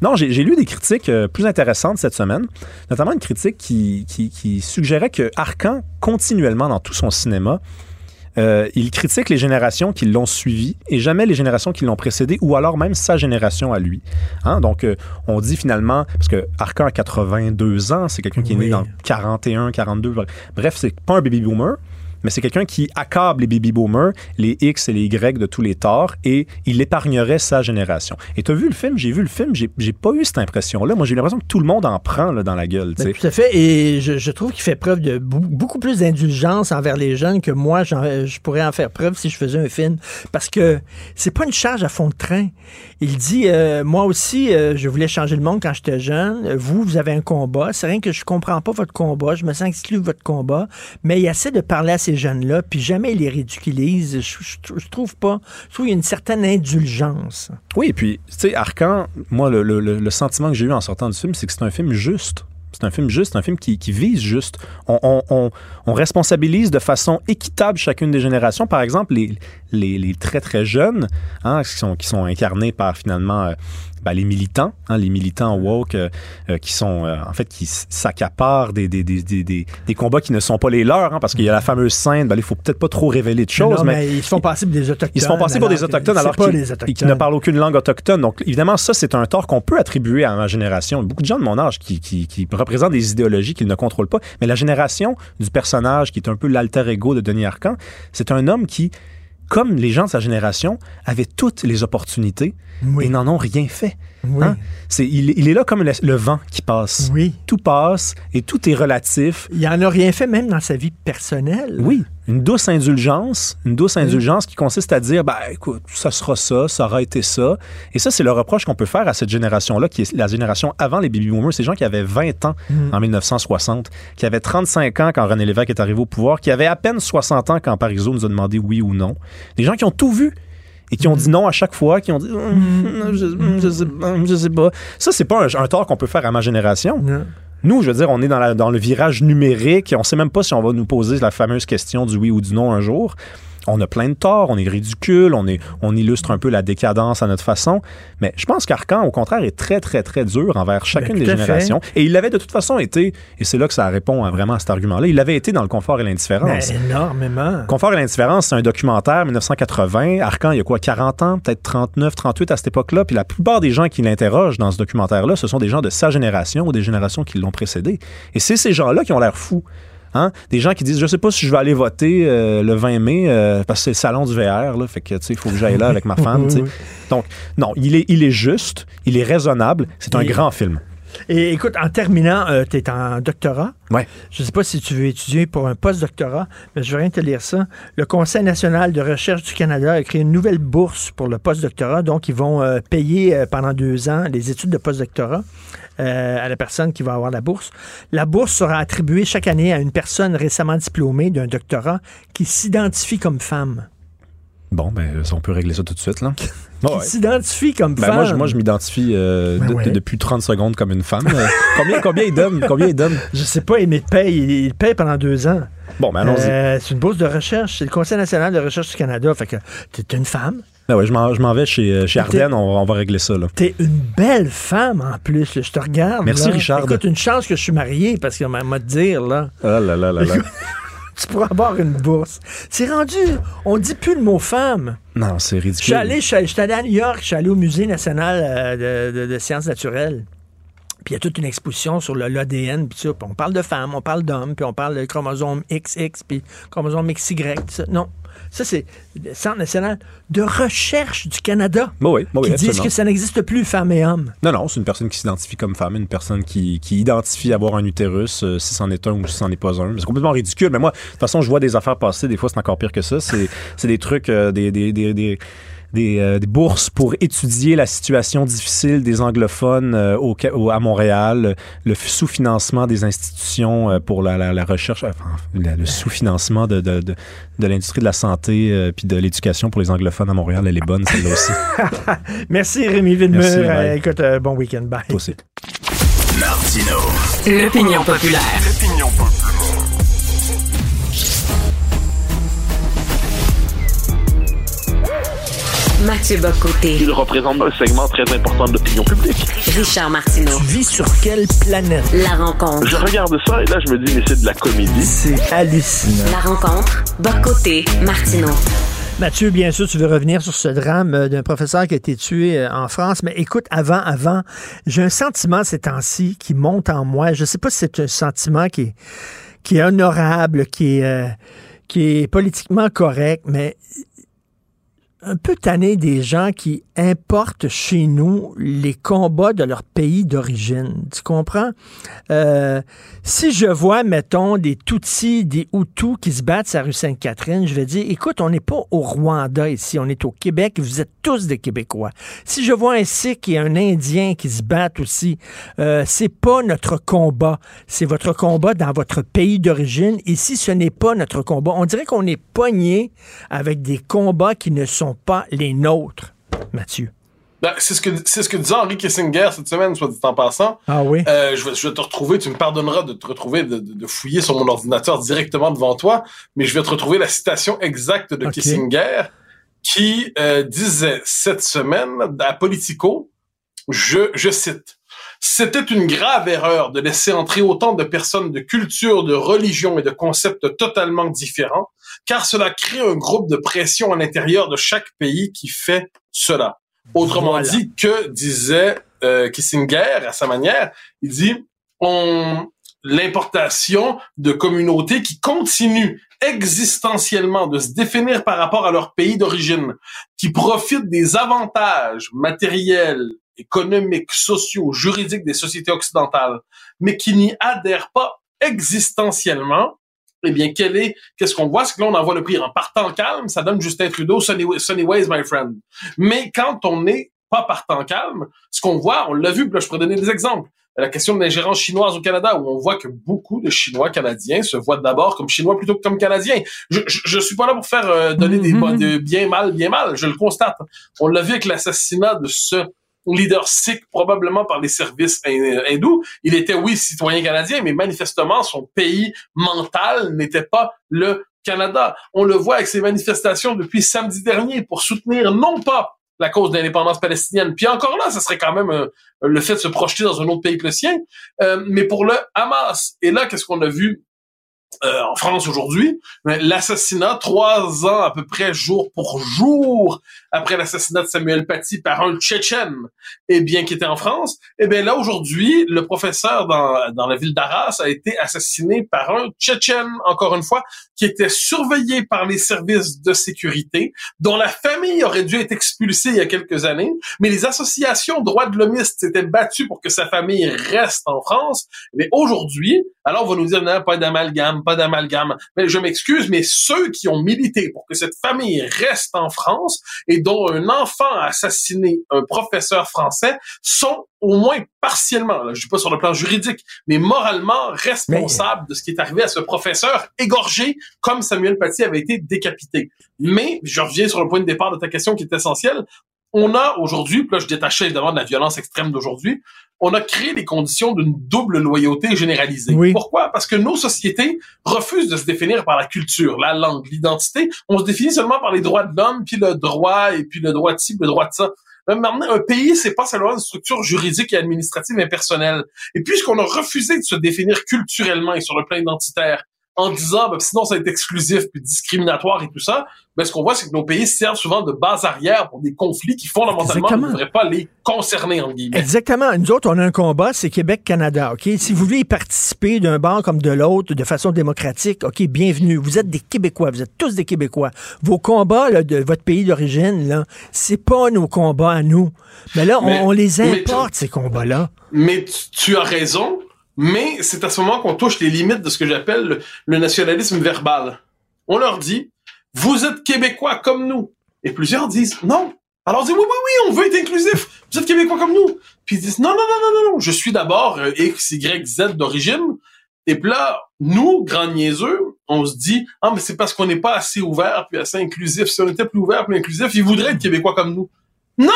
Non, j'ai j'ai lu des critiques euh, plus intéressantes cette semaine, notamment une critique qui, qui, qui suggérait que Arcan, continuellement dans tout son cinéma, euh, il critique les générations qui l'ont suivi et jamais les générations qui l'ont précédé ou alors même sa génération à lui. Hein? Donc, euh, on dit finalement, parce que Arcan a 82 ans, c'est quelqu'un qui est né dans 41, 42, bref, c'est pas un baby boomer, mais c'est quelqu'un qui accable les baby boomers, les X et les Y de tous les torts et il épargnerait sa génération. Et tu as vu le film, j'ai vu le film, j'ai j'ai pas eu cette impression-là. Moi, j'ai eu l'impression que tout le monde en prend là, dans la gueule. Ben, tout à fait. Et je, je trouve qu'il fait preuve de beaucoup plus d'indulgence envers les jeunes que moi, je pourrais en faire preuve si je faisais un film. Parce que c'est pas une charge à fond de train. Il dit, euh, moi aussi, euh, je voulais changer le monde quand j'étais jeune. Vous, vous avez un combat. C'est rien que je comprends pas votre combat. Je me sens exclu de votre combat. Mais il essaie de parler à jeunes-là, puis jamais les ridiculise. Je, trouve pas. Je trouve qu'il y a une certaine indulgence. Oui, et puis, tu sais, Arcan, moi, le, le- le- sentiment que j'ai eu en sortant du film, c'est que c'est un film juste. C'est un film juste, un film qui, vise juste. On, on- on- on responsabilise de façon équitable chacune des générations. Par exemple, les, les, les très, très jeunes, hein, qui, sont, qui sont incarnés par finalement euh, ben, les militants, hein, les militants woke euh, euh, qui sont euh, en fait qui s'accaparent des des, des, des, des, combats qui ne sont pas les leurs, hein, parce qu'il y a la fameuse scène, ben, il faut peut-être pas trop révéler de choses, Non, mais, mais ils se font passer pour des autochtones. ils se font passer pour des autochtones alors qu'ils ne parlent aucune langue autochtone. Donc évidemment, ça c'est un tort qu'on peut attribuer à ma génération. Beaucoup de gens de mon âge qui, qui, qui représentent des idéologies qu'ils ne contrôlent pas, mais la génération du personnage qui est un peu l'alter ego de Denis Arcand, c'est un homme qui comme les gens de sa génération, avait toutes les opportunités et n'en ont rien fait. Oui. Hein? C'est, il, il est là comme le, le vent qui passe. Oui. Tout passe et tout est relatif. Il en a rien fait même dans sa vie personnelle. Oui, une douce indulgence, une douce indulgence qui consiste à dire, ben écoute, ça sera ça, ça aura été ça. Et ça, c'est le reproche qu'on peut faire à cette génération-là, qui est la génération avant les baby boomers, ces gens qui avaient 20 ans Mm. en 1960, qui avaient 35 ans quand René Lévesque est arrivé au pouvoir, qui avaient à peine 60 ans quand Parizeau nous a demandé oui ou non. Des gens qui ont tout vu et qui ont dit non à chaque fois, qui ont dit Hum, je, je sais, pas, je sais pas. Ça, c'est pas un, un tort qu'on peut faire à ma génération. Nous, je veux dire, on est dans, le virage numérique et on sait même pas si on va nous poser la fameuse question du oui ou du non un jour. On a plein de torts, on est ridicule, on, est, on illustre un peu la décadence à notre façon. Mais je pense qu'Arcan, au contraire, est très, très, très dur envers chacune Ben, tout des fait. générations. Et il l'avait de toute façon été, et c'est là que ça répond à vraiment à cet argument-là, il l'avait été dans le confort et l'indifférence. Ben, énormément. Confort et l'indifférence, c'est un documentaire 1980. Arcan, il y a quoi, 40 ans, peut-être 39, 38 à cette époque-là. Puis la plupart des gens qui l'interrogent dans ce documentaire-là, ce sont des gens de sa génération ou des générations qui l'ont précédé. Et c'est ces gens-là qui ont l'air fous. Hein? Des gens qui disent, je sais pas si je vais aller voter euh, le 20 mai euh, parce que c'est le salon du VR, là, fait que tu sais, il faut que j'aille là avec ma [LAUGHS] femme. Donc, non, il est, il est juste, il est raisonnable, c'est un Et- grand film. Et écoute, en terminant, tu es en doctorat. Ouais. Je ne sais pas si tu veux étudier pour un post-doctorat, mais je vais rien te lire ça. Le Conseil national de recherche du Canada a créé une nouvelle bourse pour le post-doctorat. Donc, ils vont euh, payer euh, pendant deux ans les études de post-doctorat euh, à la personne qui va avoir la bourse. La bourse sera attribuée chaque année à une personne récemment diplômée d'un doctorat qui s'identifie comme femme. Bon, ben, on peut régler ça tout de suite, là. Qui [LAUGHS] s'identifie comme Ben, femme. moi, je, moi, je m'identifie euh, Ben de- ouais. de- depuis 30 secondes comme une femme. Euh, [LAUGHS] combien, combien il donne? Combien il donne? Je sais pas, mais il paye, il, il paye pendant deux ans. Bon, ben, allons-y. Euh, c'est une bourse de recherche. C'est le Conseil national de recherche du Canada. Fait que t'es une femme. Ben ouais, je m'en vais chez, euh, chez Ardennes, on, va- on va régler ça. T'es une belle femme en plus. là. Je te regarde. Merci, là. Richard. Écoute, une chance que je suis marié parce qu'on m'a te dire, là. Oh là là là là. [LAUGHS] tu pourras avoir une bourse. C'est rendu. On dit plus le mot femme. Non, c'est ridicule. je suis allé- je suis allé à New York, je suis allé au Musée national euh, de, de- de sciences naturelles. Puis il y a toute une exposition sur l'ADN, puis ça. Puis on parle de femmes, on parle d'hommes, puis on parle de chromosome XX, puis chromosome XY. tout ça. Non. Ça, c'est le Centre national de recherche du Canada Bah oui, bah oui, qui disent que ça n'existe plus, femmes et hommes. Non, non, c'est une personne qui s'identifie comme femme, une personne qui, qui identifie avoir un utérus, euh, si c'en est un ou si c'en est pas un. C'est complètement ridicule. Mais moi, de toute façon, je vois des affaires passer. Des fois, c'est encore pire que ça. C'est c'est des trucs, euh, des, des, des, des, des, euh, des bourses pour étudier la situation difficile des anglophones euh, au, à Montréal, le sous-financement des institutions euh, pour la, la, la recherche, enfin, la- le sous-financement de, de, de, de l'industrie de la santé euh, puis de l'éducation pour les anglophones à Montréal. Elle est bonne, celle-là aussi. [LAUGHS] Merci Rémi Villemur. Merci. Euh, écoute, euh, bon week-end. Bye. Toi aussi. Martino. L'opinion populaire. Mathieu Bocoté. Il représente un segment très important de l'opinion publique. Richard Martineau. Tu vis sur quelle planète? La rencontre. Je regarde ça et là, je me dis, mais c'est de la comédie. C'est hallucinant. La rencontre. Bocoté. Martineau. Mathieu, bien sûr, tu veux revenir sur ce drame euh, d'un professeur qui a été tué euh, en France. Mais écoute, avant, avant, j'ai un sentiment ces temps-ci qui monte en moi. Je ne sais pas si c'est un sentiment qui est, qui est honorable, qui est, euh, qui est politiquement correct, mais un peu tanné des gens qui importent chez nous les combats de leur pays d'origine. Tu comprends? Euh, si je vois, mettons, des Tutsis, des Hutus qui se battent sur la rue Sainte-Catherine, je vais dire, écoute, on n'est pas au Rwanda ici, on est au Québec, vous êtes tous des Québécois. Si je vois un Sikh et un Indien qui se battent aussi, euh, c'est pas notre combat, c'est votre combat dans votre pays d'origine. Ici, ce n'est pas notre combat. On dirait qu'on est pogné avec des combats qui ne sont pas les nôtres, Mathieu. Ben, c'est ce que c'est ce que disait Henry Kissinger cette semaine, soit dit en passant. Ah oui? Euh, je, vais, je vais te retrouver, tu me pardonneras de te retrouver, de, fouiller sur mon ordinateur directement devant toi, mais je vais te retrouver la citation exacte de. Kissinger qui euh, disait cette semaine à Politico Je, je cite. C'était une grave erreur de laisser entrer autant de personnes de culture, de religion et de concepts totalement différents, car cela crée un groupe de pression à l'intérieur de chaque pays qui fait cela. Autrement Voilà. dit, que disait euh, Kissinger à sa manière, il dit on l'importation de communautés qui continuent existentiellement de se définir par rapport à leur pays d'origine, qui profitent des avantages matériels, économiques, sociaux, juridiques des sociétés occidentales, mais qui n'y adhèrent pas existentiellement, eh bien, quel est, qu'est-ce qu'on voit? C'est que là, on envoie le prix en partant calme, ça donne Justin Trudeau, sunny, sunny ways, my friend. Mais quand on n'est pas partant calme, ce qu'on voit, on l'a vu, là, je pourrais donner des exemples. La question de l'ingérence chinoise au Canada, où on voit que beaucoup de Chinois canadiens se voient d'abord comme Chinois plutôt que comme Canadiens. Je, je, je suis pas là pour faire euh, donner des bonnes, de bien mal, bien mal. Je le constate. On l'a vu avec l'assassinat de ce leader sikh, probablement par les services hin- hindous. Il était, oui, citoyen canadien, mais manifestement, son pays mental n'était pas le Canada. On le voit avec ces manifestations depuis samedi dernier pour soutenir non pas la cause de l'indépendance palestinienne. Puis encore là, ça serait quand même euh, le fait de se projeter dans un autre pays que le sien, euh, mais pour le Hamas. Et là, qu'est-ce qu'on a vu euh, en France aujourd'hui, mais l'assassinat, trois ans à peu près jour pour jour après l'assassinat de Samuel Paty par un Tchétchène, et bien qui était en France, et bien là aujourd'hui, le professeur dans, dans la ville d'Arras a été assassiné par un Tchétchène, encore une fois, qui était surveillé par les services de sécurité, dont la famille aurait dû être expulsée il y a quelques années, mais les associations droits de l'hommiste s'étaient battues pour que sa famille reste en France. Mais aujourd'hui, alors on va nous dire non, pas d'amalgame, pas d'amalgame. Mais je m'excuse, mais ceux qui ont milité pour que cette famille reste en France et dont un enfant a assassiné un professeur français sont au moins partiellement, là, je dis pas sur le plan juridique, mais moralement responsables de ce qui est arrivé à ce professeur égorgé comme Samuel Paty avait été décapité. Mais je reviens sur le point de départ de ta question qui est essentielle. On a aujourd'hui, là je détachais évidemment de la violence extrême d'aujourd'hui, on a créé les conditions d'une double loyauté généralisée. Pourquoi? Parce que nos sociétés refusent de se définir par la culture, la langue, l'identité. On se définit seulement par les droits de l'homme, puis le droit, et puis le droit de ci, le droit de ça. Même maintenant, un pays, c'est pas seulement une structure juridique et administrative impersonnelle. Et puisqu'on a refusé de se définir culturellement et sur le plan identitaire, en disant, ben, sinon ça va être exclusif puis discriminatoire et tout ça, ben, ce qu'on voit, c'est que nos pays servent souvent de base arrière pour des conflits qui fondamentalement Exactement. ne devraient pas les concerner, entre guillemets. Exactement. Nous autres, on a un combat, c'est Québec-Canada. OK? Si vous voulez y participer d'un bord comme de l'autre de façon démocratique, OK, bienvenue. Vous êtes des Québécois. Vous êtes tous des Québécois. Vos combats là, de votre pays d'origine, là, c'est pas nos combats à nous. Mais là, on, Mais- on les mais- importe, ces combats-là. Mais tu, tu as raison, mais c'est à ce moment qu'on touche les limites de ce que j'appelle le, nationalisme verbal. On leur dit, vous êtes Québécois comme nous. Et plusieurs disent, non. Alors on dit, oui, oui, oui, on veut être inclusif. Vous êtes Québécois comme nous. Puis ils disent, non, non, non, non, non, non, je suis d'abord euh, X, Y, Z d'origine. Et puis là, nous, grands niaiseux, on se dit, ah, mais c'est parce qu'on n'est pas assez ouvert puis assez inclusif. Si on était plus ouvert plus inclusif, ils voudraient être Québécois comme nous. Non!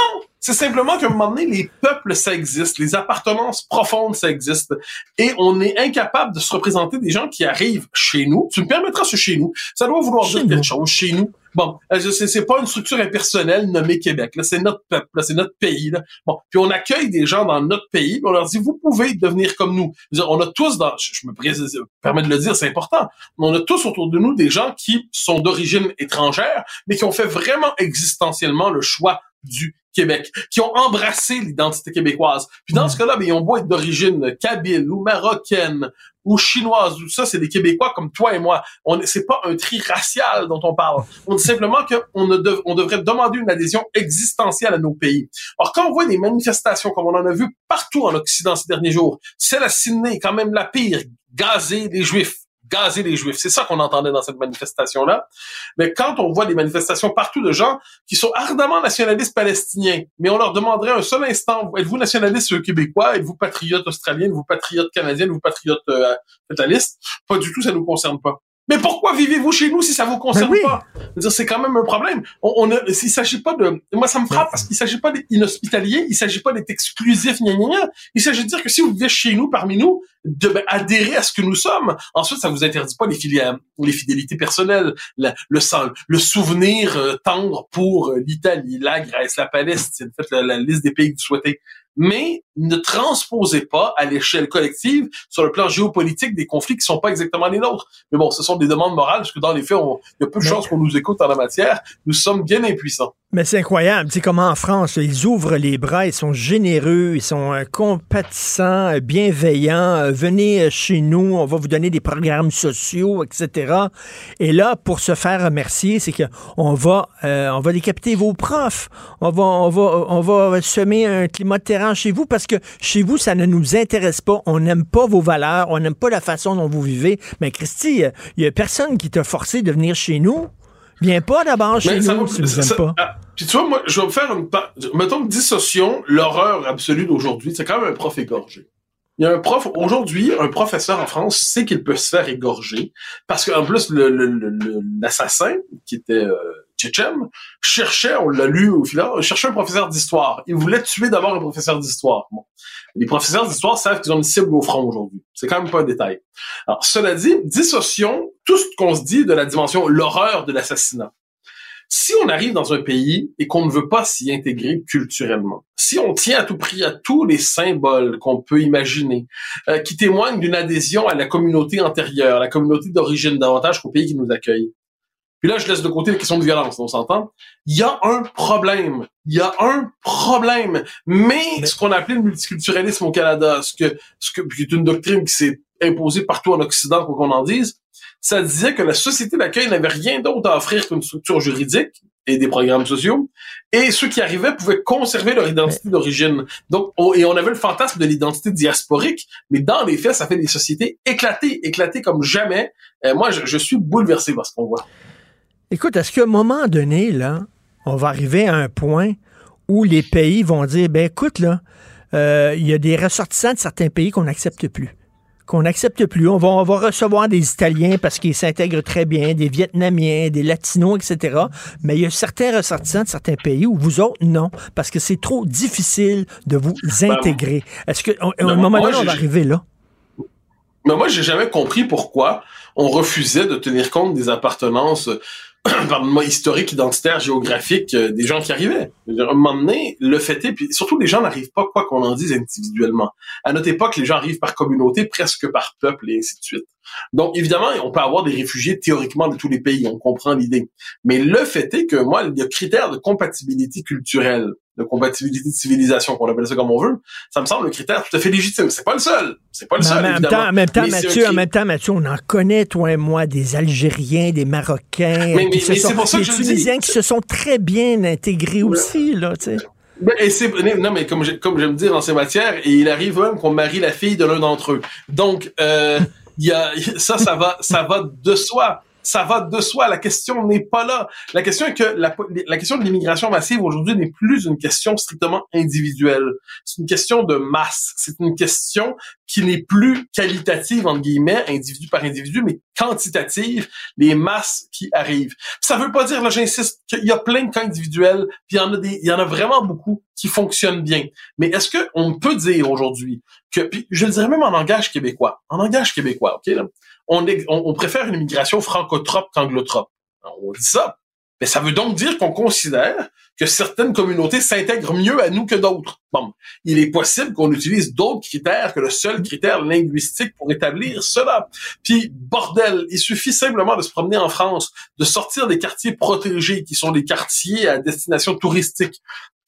C'est simplement qu'à un moment donné, les peuples, ça existe. Les appartenances profondes, ça existe. Et on est incapable de se représenter des gens qui arrivent chez nous. Tu me permettras ce chez nous. Ça doit vouloir dire quelque chose, chez nous. Bon, euh, c'est pas une structure impersonnelle nommée Québec. Là, c'est notre peuple, c'est notre pays. Là. Bon, puis on accueille des gens dans notre pays, puis on leur dit vous pouvez devenir comme nous. Dire, on a tous dans, je me permets de le dire, c'est important. On a tous autour de nous des gens qui sont d'origine étrangère, mais qui ont fait vraiment existentiellement le choix du Québec, qui ont embrassé l'identité québécoise. Puis dans ce cas-là, ben, ils ont beau être d'origine kabyle ou marocaine ou chinoise, ou ça, c'est des Québécois comme toi et moi. On c'est pas un tri racial dont on parle. On dit simplement qu'on ne dev- on devrait demander une adhésion existentielle à nos pays. Alors quand on voit des manifestations comme on en a vu partout en Occident ces derniers jours, celle à Sydney, quand même la pire, gazer les Juifs gazer les Juifs. C'est ça qu'on entendait dans cette manifestation-là. Mais quand on voit des manifestations partout de gens qui sont ardemment nationalistes palestiniens, mais on leur demanderait un seul instant, êtes-vous nationaliste québécois, êtes-vous patriote australien, êtes-vous patriote canadien, êtes-vous patriote euh? Pas du tout, ça nous concerne pas. Mais pourquoi vivez-vous chez nous si ça vous concerne oui. pas? C'est quand même un problème. On, on a, il s'agit pas de, moi ça me frappe parce qu'il s'agit pas d'être inhospitalier, il s'agit pas d'être exclusif, gna, gna, gna. Il s'agit de dire que si vous vivez chez nous, parmi nous, de ben, adhérer à ce que nous sommes. Ensuite, ça vous interdit pas les, les fidélités personnelles, la- le sang, le souvenir euh, tendre pour euh, l'Italie, la Grèce, la Palestine. Faites la, la liste des pays que vous souhaitez. mais ne transposez pas à l'échelle collective sur le plan géopolitique des conflits qui sont pas exactement les nôtres. Mais bon, ce sont des demandes morales, parce que dans les faits, il y a peu de chances qu'on nous écoute en la matière. Nous sommes bien impuissants. Mais c'est incroyable, tu sais comment en France, ils ouvrent les bras, ils sont généreux, ils sont euh, compatissants, euh, bienveillants. euh, venez chez nous, on va vous donner des programmes sociaux, etc. Et là, pour se faire remercier, c'est que on va, euh, on va décapiter vos profs, on va, on va, on va semer un climat de terrain chez vous parce que chez vous, ça ne nous intéresse pas. On n'aime pas vos valeurs, on n'aime pas la façon dont vous vivez. Mais Christy, il y a personne qui t'a forcé de venir chez nous. Viens pas d'abord chez ça nous va- si vous ça- pas. ah, Puis tu vois, moi, je vais me faire une... Mettons, dissocions l'horreur absolue d'aujourd'hui. C'est quand même un prof égorgé. Il y a un prof, aujourd'hui, un professeur en France sait qu'il peut se faire égorger parce qu'en plus, le, le- le- le- l'assassin, qui était euh, tchétchène, cherchait, on l'a lu au fil, cherchait un professeur d'histoire. Il voulait tuer d'abord un professeur d'histoire. Les professeurs d'histoire savent qu'ils ont une cible au front aujourd'hui. C'est quand même pas un détail. Alors, cela dit, dissocions tout ce qu'on se dit de la dimension, l'horreur de l'assassinat. Si on arrive dans un pays et qu'on ne veut pas s'y intégrer culturellement, si on tient à tout prix à tous les symboles qu'on peut imaginer, euh, qui témoignent d'une adhésion à la communauté antérieure, la communauté d'origine davantage qu'au pays qui nous accueille. Puis là, je laisse de côté la question de violence, on s'entend. Il y a un problème. Il y a un problème. Mais, ce qu'on a appelé le multiculturalisme au Canada, ce que, ce que, qui est une doctrine qui s'est imposée partout en Occident, quoi qu'on en dise, ça disait que la société d'accueil n'avait rien d'autre à offrir qu'une structure juridique et des programmes sociaux, et ceux qui arrivaient pouvaient conserver leur identité d'origine. Donc, on- et on avait le fantasme de l'identité diasporique, mais dans les faits, ça fait des sociétés éclatées, éclatées comme jamais. Euh, moi, je, je suis bouleversé par ce qu'on voit. Écoute, est-ce qu'à un moment donné, là, on va arriver à un point où les pays vont dire, ben écoute, là, euh, il y a des ressortissants de certains pays qu'on n'accepte plus. Qu'on n'accepte plus. On va, on va recevoir des Italiens parce qu'ils s'intègrent très bien, des Vietnamiens, des Latinos, etc. Mais il y a certains ressortissants de certains pays où vous autres, non, parce que c'est trop difficile de vous intégrer. Est-ce qu'à un Ben, moment moi, donné, on va arriver là? Mais moi, j'ai jamais compris pourquoi on refusait de tenir compte des appartenances, [COUGHS] pardonne-moi, historiques, identitaires, géographiques euh, des gens qui arrivaient. À un moment donné, le fait est, puis surtout les gens n'arrivent pas, quoi qu'on en dise, individuellement. À notre époque, les gens arrivent par communauté, presque par peuple, et ainsi de suite. Donc, évidemment, on peut avoir des réfugiés théoriquement de tous les pays, on comprend l'idée. Mais le fait est que, moi, a critères de compatibilité culturelle, de compatibilité de civilisation, qu'on appelle ça comme on veut, ça me semble un critère tout à fait légitime. C'est pas le seul. C'est pas le seul, en même temps, en même temps, Mais Mathieu, en même temps, Mathieu, on en connaît, toi et moi, des Algériens, des Marocains, Mais- qui mais- se mais sont- c'est pour ça que des je le. Tunisiens qui se sont très bien intégrés aussi, là, tu sais. Ben, et c'est non mais comme j'ai- comme j'aime dire dans ces matières, et il arrive même qu'on marie la fille de l'un d'entre eux. Donc euh, [LAUGHS] il y a ça ça va ça va de soi. Ça va de soi. La question n'est pas là. La question est que la, la question de l'immigration massive aujourd'hui n'est plus une question strictement individuelle. C'est une question de masse. C'est une question qui n'est plus qualitative entre guillemets, individu par individu, mais quantitative. Les masses qui arrivent. Ça veut pas dire, là, j'insiste, qu'il y a plein de cas individuels, puis il y en a des, il y en a vraiment beaucoup qui fonctionnent bien. Mais est-ce que on peut dire aujourd'hui que, puis je le dirais même en langage québécois, en langage québécois, ok, là, on, préfère une immigration francotrope qu'anglotrope. On dit ça. Mais ça veut donc dire qu'on considère que certaines communautés s'intègrent mieux à nous que d'autres. Bon, il est possible qu'on utilise d'autres critères que le seul critère linguistique pour établir cela. Puis, bordel, il suffit simplement de se promener en France, de sortir des quartiers protégés qui sont des quartiers à destination touristique,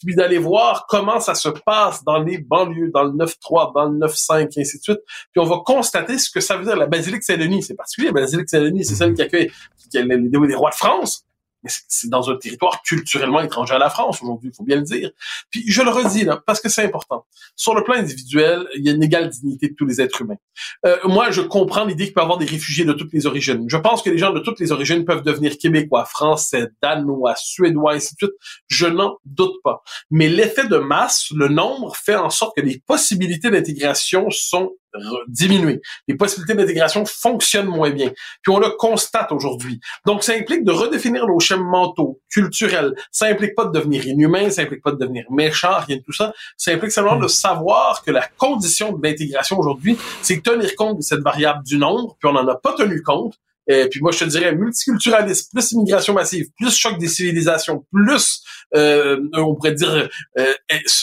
puis d'aller voir comment ça se passe dans les banlieues, dans le 9-3, dans le 9-5, et ainsi de suite. Puis on va constater ce que ça veut dire. La basilique Saint-Denis, c'est particulier. La basilique Saint-Denis, c'est celle qui accueille qui les, les- les rois de France. Mais c'est- dans un territoire culturellement étranger à la France aujourd'hui, il faut bien le dire. Puis je le redis là, parce que c'est important. Sur le plan individuel, il y a une égale dignité de tous les êtres humains. Euh, moi, je comprends l'idée qu'il peut y avoir des réfugiés de toutes les origines. Je pense que les gens de toutes les origines peuvent devenir québécois, français, danois, suédois, ainsi de suite. Je n'en doute pas. Mais l'effet de masse, le nombre, fait en sorte que les possibilités d'intégration sont diminuées. Les possibilités d'intégration fonctionnent moins bien. Puis on le constate aujourd'hui. Donc ça implique de redéfinir nos schèmes mentaux, culturels. Ça implique pas de devenir inhumain, ça implique pas de devenir méchant, rien de tout ça. Ça implique simplement de savoir que la condition de l'intégration aujourd'hui, c'est tenir compte de cette variable du nombre, puis on n'en a pas tenu compte. Et puis moi, je te dirais multiculturalisme, plus immigration massive, plus choc des civilisations, plus, euh, on pourrait dire, euh,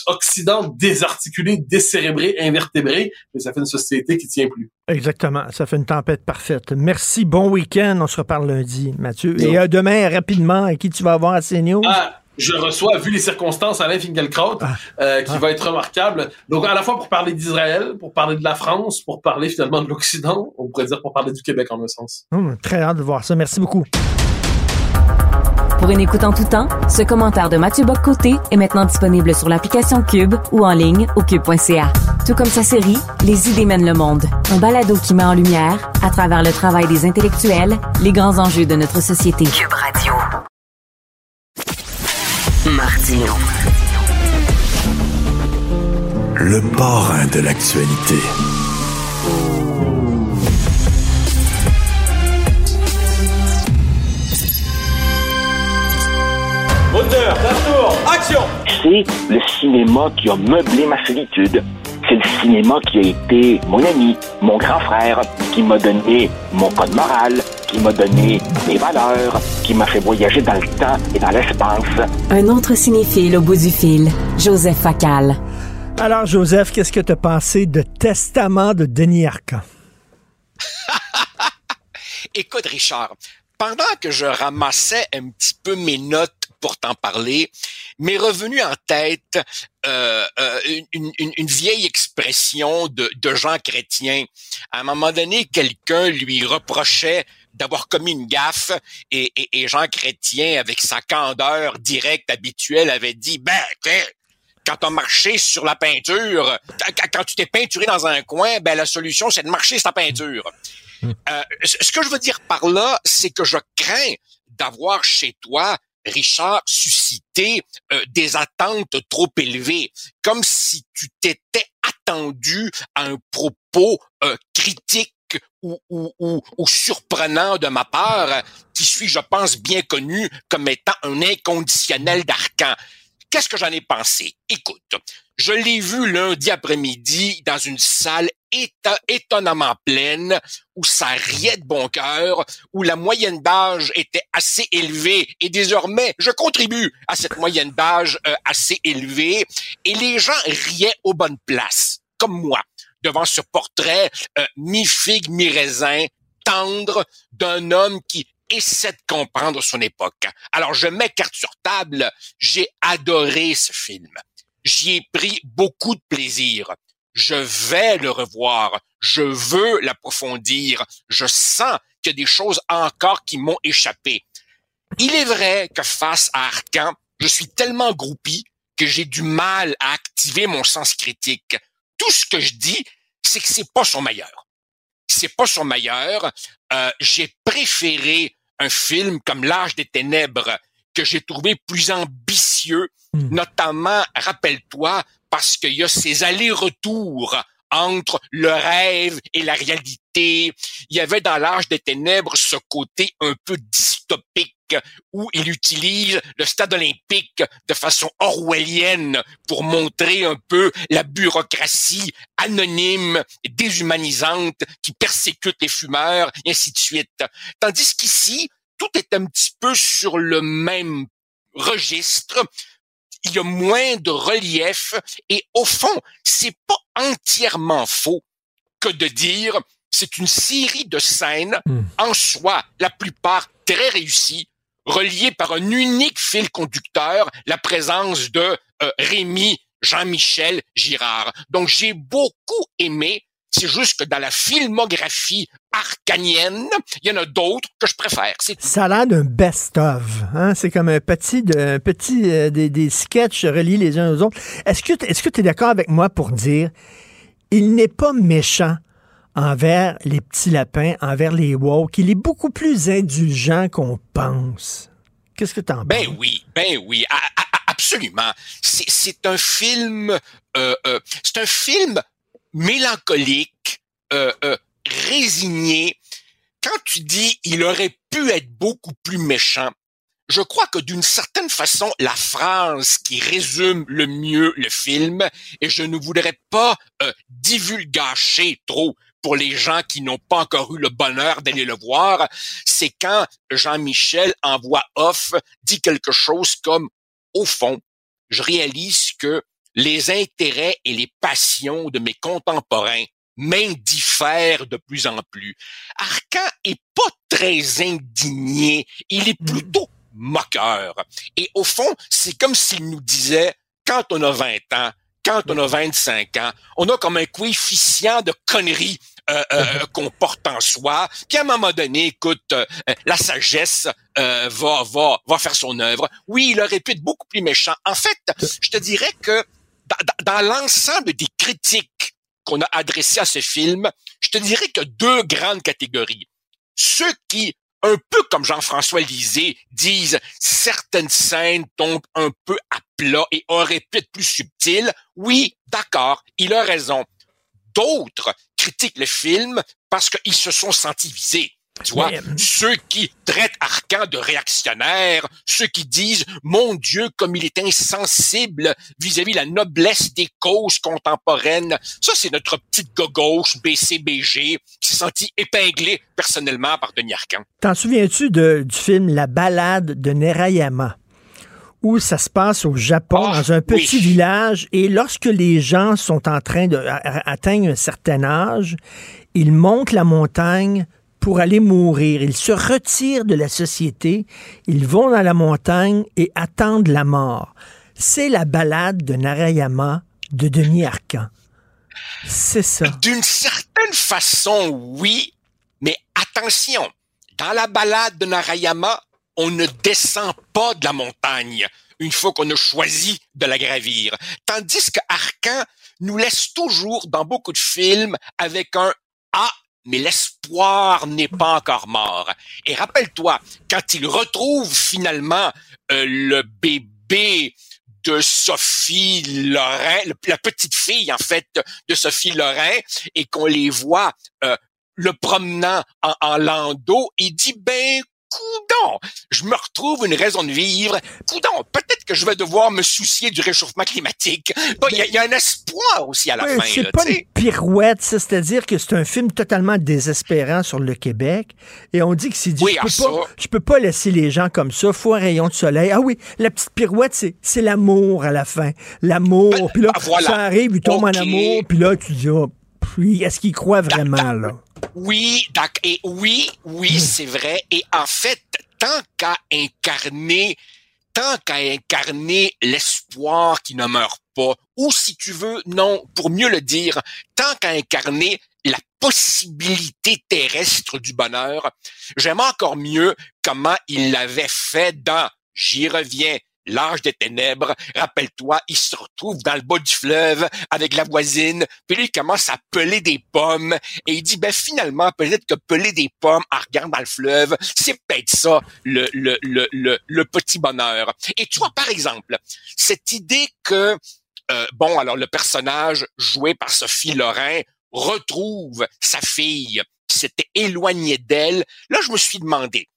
Occident désarticulé, décérébré, invertébré, mais ça fait une société qui tient plus. Exactement. Ça fait une tempête parfaite. Merci. Bon week-end. On se reparle lundi, Mathieu. Et euh, demain, rapidement, à qui tu vas avoir à CNews? Ah, je reçois, vu les circonstances, Alain Finkielkraut, Ah. euh, qui va être remarquable. Donc, à la fois pour parler d'Israël, pour parler de la France, pour parler finalement de l'Occident, on pourrait dire pour parler du Québec en un sens. Hum, très hâte de voir ça. Merci beaucoup. Pour une écoute en tout temps, ce commentaire de Mathieu Bock-Côté est maintenant disponible sur l'application Cube ou en ligne au cube.ca. Tout comme sa série Les idées mènent le monde, un balado qui met en lumière, à travers le travail des intellectuels, les grands enjeux de notre société. Cube Radio. Martino. Le parrain de l'actualité. Moteur, tour, action C'est le cinéma qui a meublé ma solitude. C'est le cinéma qui a été mon ami, mon grand frère, qui m'a donné mon code moral, qui m'a donné mes valeurs, qui m'a fait voyager dans le temps et dans l'espace. Un autre cinéphile au bout du fil, Joseph Facal. Alors, Joseph, qu'est-ce que tu as pensé de Testament de Denis Arcand? [LAUGHS] Écoute, Richard, pendant que je ramassais un petit peu mes notes pour t'en parler, m'est revenu en tête euh, euh, une, une- une vieille expression de, de Jean Chrétien. À un moment donné, quelqu'un lui reprochait d'avoir commis une gaffe et, et- et Jean Chrétien, avec sa candeur directe habituelle, avait dit, ben, quand tu as marché sur la peinture, quand- tu t'es peinturé dans un coin, ben la solution, c'est de marcher sur ta peinture. Euh, ce ce que je veux dire par là, c'est que je crains d'avoir chez toi, Richard, suscité euh, des attentes trop élevées, comme si tu t'étais attendu à un propos euh, critique ou, ou, ou, ou surprenant de ma part, qui suis, je pense, bien connu comme étant un inconditionnel d'Arcan. Qu'est-ce que j'en ai pensé? Écoute, je l'ai vu lundi après-midi dans une salle étonnamment pleine, où ça riait de bon cœur, où la moyenne d'âge était assez élevée, et désormais, je contribue à cette moyenne d'âge euh, assez élevée, et les gens riaient aux bonnes places, comme moi, devant ce portrait euh, mi-figue, mi-raisin, tendre, d'un homme qui essaie de comprendre son époque. Alors, je mets carte sur table, j'ai adoré ce film. J'y ai pris beaucoup de plaisir. Je vais le revoir. Je veux l'approfondir. Je sens qu'il y a des choses encore qui m'ont échappé. Il est vrai que face à Arcan, je suis tellement groupi que j'ai du mal à activer mon sens critique. Tout ce que je dis, c'est que c'est pas son meilleur. C'est pas son meilleur. Euh, j'ai préféré un film comme L'âge des ténèbres que j'ai trouvé plus ambitieux, notamment, rappelle-toi, parce qu'il y a ces allers-retours entre le rêve et la réalité. Il y avait dans l'âge des ténèbres ce côté un peu dystopique où il utilise le stade olympique de façon orwellienne pour montrer un peu la bureaucratie anonyme et déshumanisante qui persécute les fumeurs et ainsi de suite. Tandis qu'ici, tout est un petit peu sur le même registre. Il y a moins de relief et au fond, c'est pas entièrement faux que de dire c'est une série de scènes en soi, la plupart très réussies, reliées par un unique fil conducteur, la présence de euh, Rémi Jean-Michel Girard. Donc j'ai beaucoup aimé. C'est juste que dans la filmographie arcanienne, il y en a d'autres que je préfère. Ça a l'air d'un best-of. Hein? C'est comme un petit, de, un petit euh, des, des sketchs reliés les uns aux autres. Est-ce que est-ce que tu es d'accord avec moi pour dire il n'est pas méchant envers les petits lapins, envers les woke. Il est beaucoup plus indulgent qu'on pense. Qu'est-ce que tu en penses? Ben oui, ben oui, a- absolument. C'est, c'est un film, euh, euh, c'est un film mélancolique, euh, euh, résigné. Quand tu dis il aurait pu être beaucoup plus méchant, je crois que d'une certaine façon, la phrase qui résume le mieux le film, et je ne voudrais pas euh, trop pour les gens qui n'ont pas encore eu le bonheur d'aller le voir, c'est quand Jean-Michel en voix off dit quelque chose comme au fond, je réalise que les intérêts et les passions de mes contemporains m'indiffèrent de plus en plus. Arcan est pas très indigné, il est plutôt moqueur. Et au fond, c'est comme s'il nous disait, quand on a 20 ans, quand on a 25 ans, on a comme un coefficient de conneries euh, euh, qu'on porte en soi. Puis à un moment donné, écoute, euh, la sagesse va va va faire son œuvre. Oui, il aurait pu être beaucoup plus méchant. En fait, je te dirais que dans, dans l'ensemble des critiques qu'on a adressées à ce film, je te dirais que deux grandes catégories. Ceux qui un peu comme Jean-François Lisée, disent certaines scènes tombent un peu à plat et auraient pu être plus subtiles. Oui, d'accord, il a raison. D'autres critiquent le film parce qu'ils se sont sentis visés. Tu vois, ceux qui traitent Arcan de réactionnaire, ceux qui disent, mon Dieu, comme il est insensible vis-à-vis la noblesse des causes contemporaines. Ça, c'est notre petite gauche BCBG qui s'est senti épinglé personnellement par Denis Arcan. T'en souviens-tu du film La balade de Nerayama? où ça se passe au Japon, Ah, dans un petit village, et lorsque les gens sont en train de atteindre un certain âge, ils montent la montagne pour aller mourir. Ils se retirent de la société, ils vont dans la montagne et attendent la mort. C'est la balade de Narayama de Denis Arcan. C'est ça. D'une certaine façon, oui, mais attention, dans la balade de Narayama, on ne descend pas de la montagne une fois qu'on a choisi de la gravir. Tandis que Arcan nous laisse toujours dans beaucoup de films avec un Ah, mais l'espoir n'est pas encore mort. Et rappelle-toi, quand il retrouve finalement euh, le bébé de Sophie Lorrain, la petite fille en fait de Sophie Lorrain, et qu'on les voit euh, le promenant en, en landau, il dit ben coudon, je me retrouve une raison de vivre. Coudon, peut-être que je vais devoir me soucier du réchauffement climatique. Bon, Il y, y a un espoir aussi à la Ouais, fin. c'est pas une pirouette, ça, c'est-à-dire que c'est un film totalement désespérant sur le Québec. Et on dit que c'est dit, Oui, je, ah, peux ça. pas, je peux pas laisser les gens comme ça, faut un rayon de soleil. Ah oui, la petite pirouette, c'est, c'est l'amour à la fin. L'amour. Puis là, ah, voilà. ça arrive, il tombe en amour, puis là, tu dis, oh, est-ce qu'il croit vraiment, là? Oui, et oui, oui, c'est vrai. Et en fait, tant qu'à incarner, tant qu'à incarner l'espoir qui ne meurt pas, ou si tu veux, non, pour mieux le dire, tant qu'à incarner la possibilité terrestre du bonheur, j'aime encore mieux comment il l'avait fait dans J'y reviens, l'âge des ténèbres. Rappelle-toi, il se retrouve dans le bas du fleuve avec la voisine, puis lui, il commence à peler des pommes, et il dit, ben finalement, peut-être que peler des pommes en regardant le fleuve, c'est peut-être ça, le, le, le, le, le petit bonheur. Et tu vois, par exemple, cette idée que, euh, bon, alors le personnage joué par Sophie Lorrain retrouve sa fille qui s'était éloignée d'elle, là, je me suis demandé,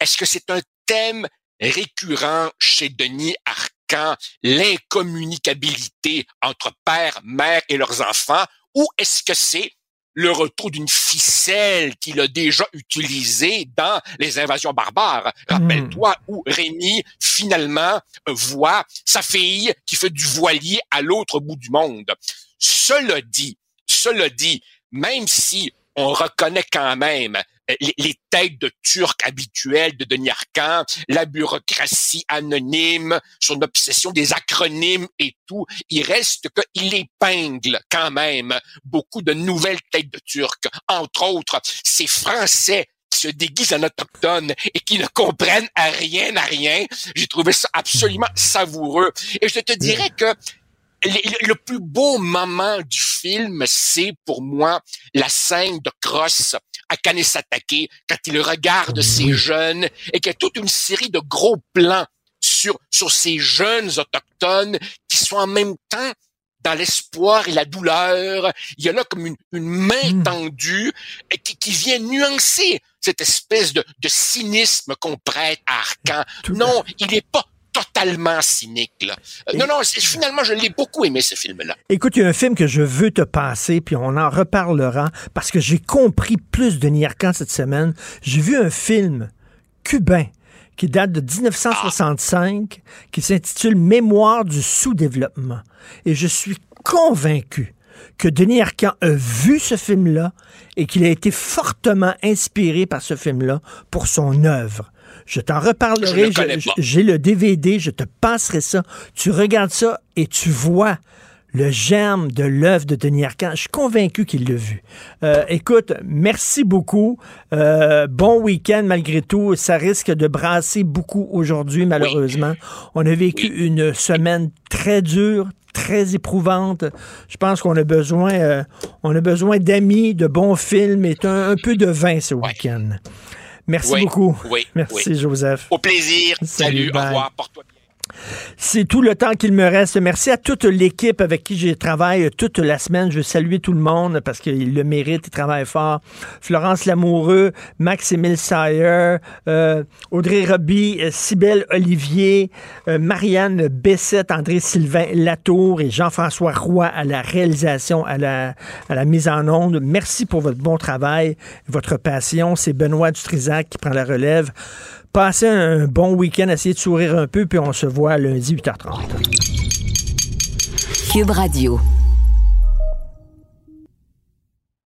est-ce que c'est un thème récurrent chez Denis Arcan, l'incommunicabilité entre père, mère et leurs enfants, ou est-ce que c'est le retour d'une ficelle qu'il a déjà utilisée dans les invasions barbares? Rappelle-toi où Rémi, finalement, voit sa fille qui fait du voilier à l'autre bout du monde. Cela dit, cela dit, même si on reconnaît quand même les, les têtes de Turcs habituelles de Denis Arcand, la bureaucratie anonyme, son obsession des acronymes et tout, il reste qu'il épingle quand même beaucoup de nouvelles têtes de Turcs. Entre autres, ces Français qui se déguisent en autochtones et qui ne comprennent à rien, à rien. J'ai trouvé ça absolument [LAUGHS] savoureux. Et je te dirais que le, le plus beau moment du film, c'est pour moi la scène de Cross à Kanesatake quand il regarde ces jeunes et qu'il y a toute une série de gros plans sur sur ces jeunes autochtones qui sont en même temps dans l'espoir et la douleur. Il y a là comme une, une main tendue et qui, qui vient nuancer cette espèce de, de cynisme qu'on prête à Arcan. Non, il n'est pas totalement cynique. Là. Euh, non, non, finalement, je l'ai beaucoup aimé, ce film-là. Écoute, il y a un film que je veux te passer, puis on en reparlera, parce que j'ai compris plus de Niarcan cette semaine. J'ai vu un film cubain qui date de 1965, qui s'intitule Mémoire du sous-développement. Et je suis convaincu que Denis Arcand a vu ce film-là et qu'il a été fortement inspiré par ce film-là pour son œuvre. Je t'en reparlerai. J'ai le DVD, je te passerai ça. Tu regardes ça et tu vois le germe de l'œuvre de Denis Arcand. Je suis convaincu qu'il l'a vu. Euh, écoute, merci beaucoup. Euh, bon week-end malgré tout. Ça risque de brasser beaucoup aujourd'hui, malheureusement. On a vécu une semaine très dure, très éprouvante. Je pense qu'on a besoin, euh, on a besoin d'amis, de bons films et un, un peu de vin ce week-end. Merci Oui, beaucoup. oui, Merci, oui. Joseph. Au plaisir. Salut, Salut, au revoir. Porte-toi bien. C'est tout le temps qu'il me reste. Merci à toute l'équipe avec qui je travaille toute la semaine. Je veux saluer tout le monde parce qu'ils le méritent, ils travaillent fort. Florence Lamoureux, Max-Émile Sayer, euh, Audrey Roby, euh, Cybèle Olivier, euh, Marianne Bessette, André-Sylvain Latour et Jean-François Roy à la réalisation, à la, à la mise en onde. Merci pour votre bon travail, votre passion. C'est Benoît Dutrisac qui prend la relève. Passez un bon week-end, essayez de sourire un peu, puis on se voit lundi 8h30. Cube Radio.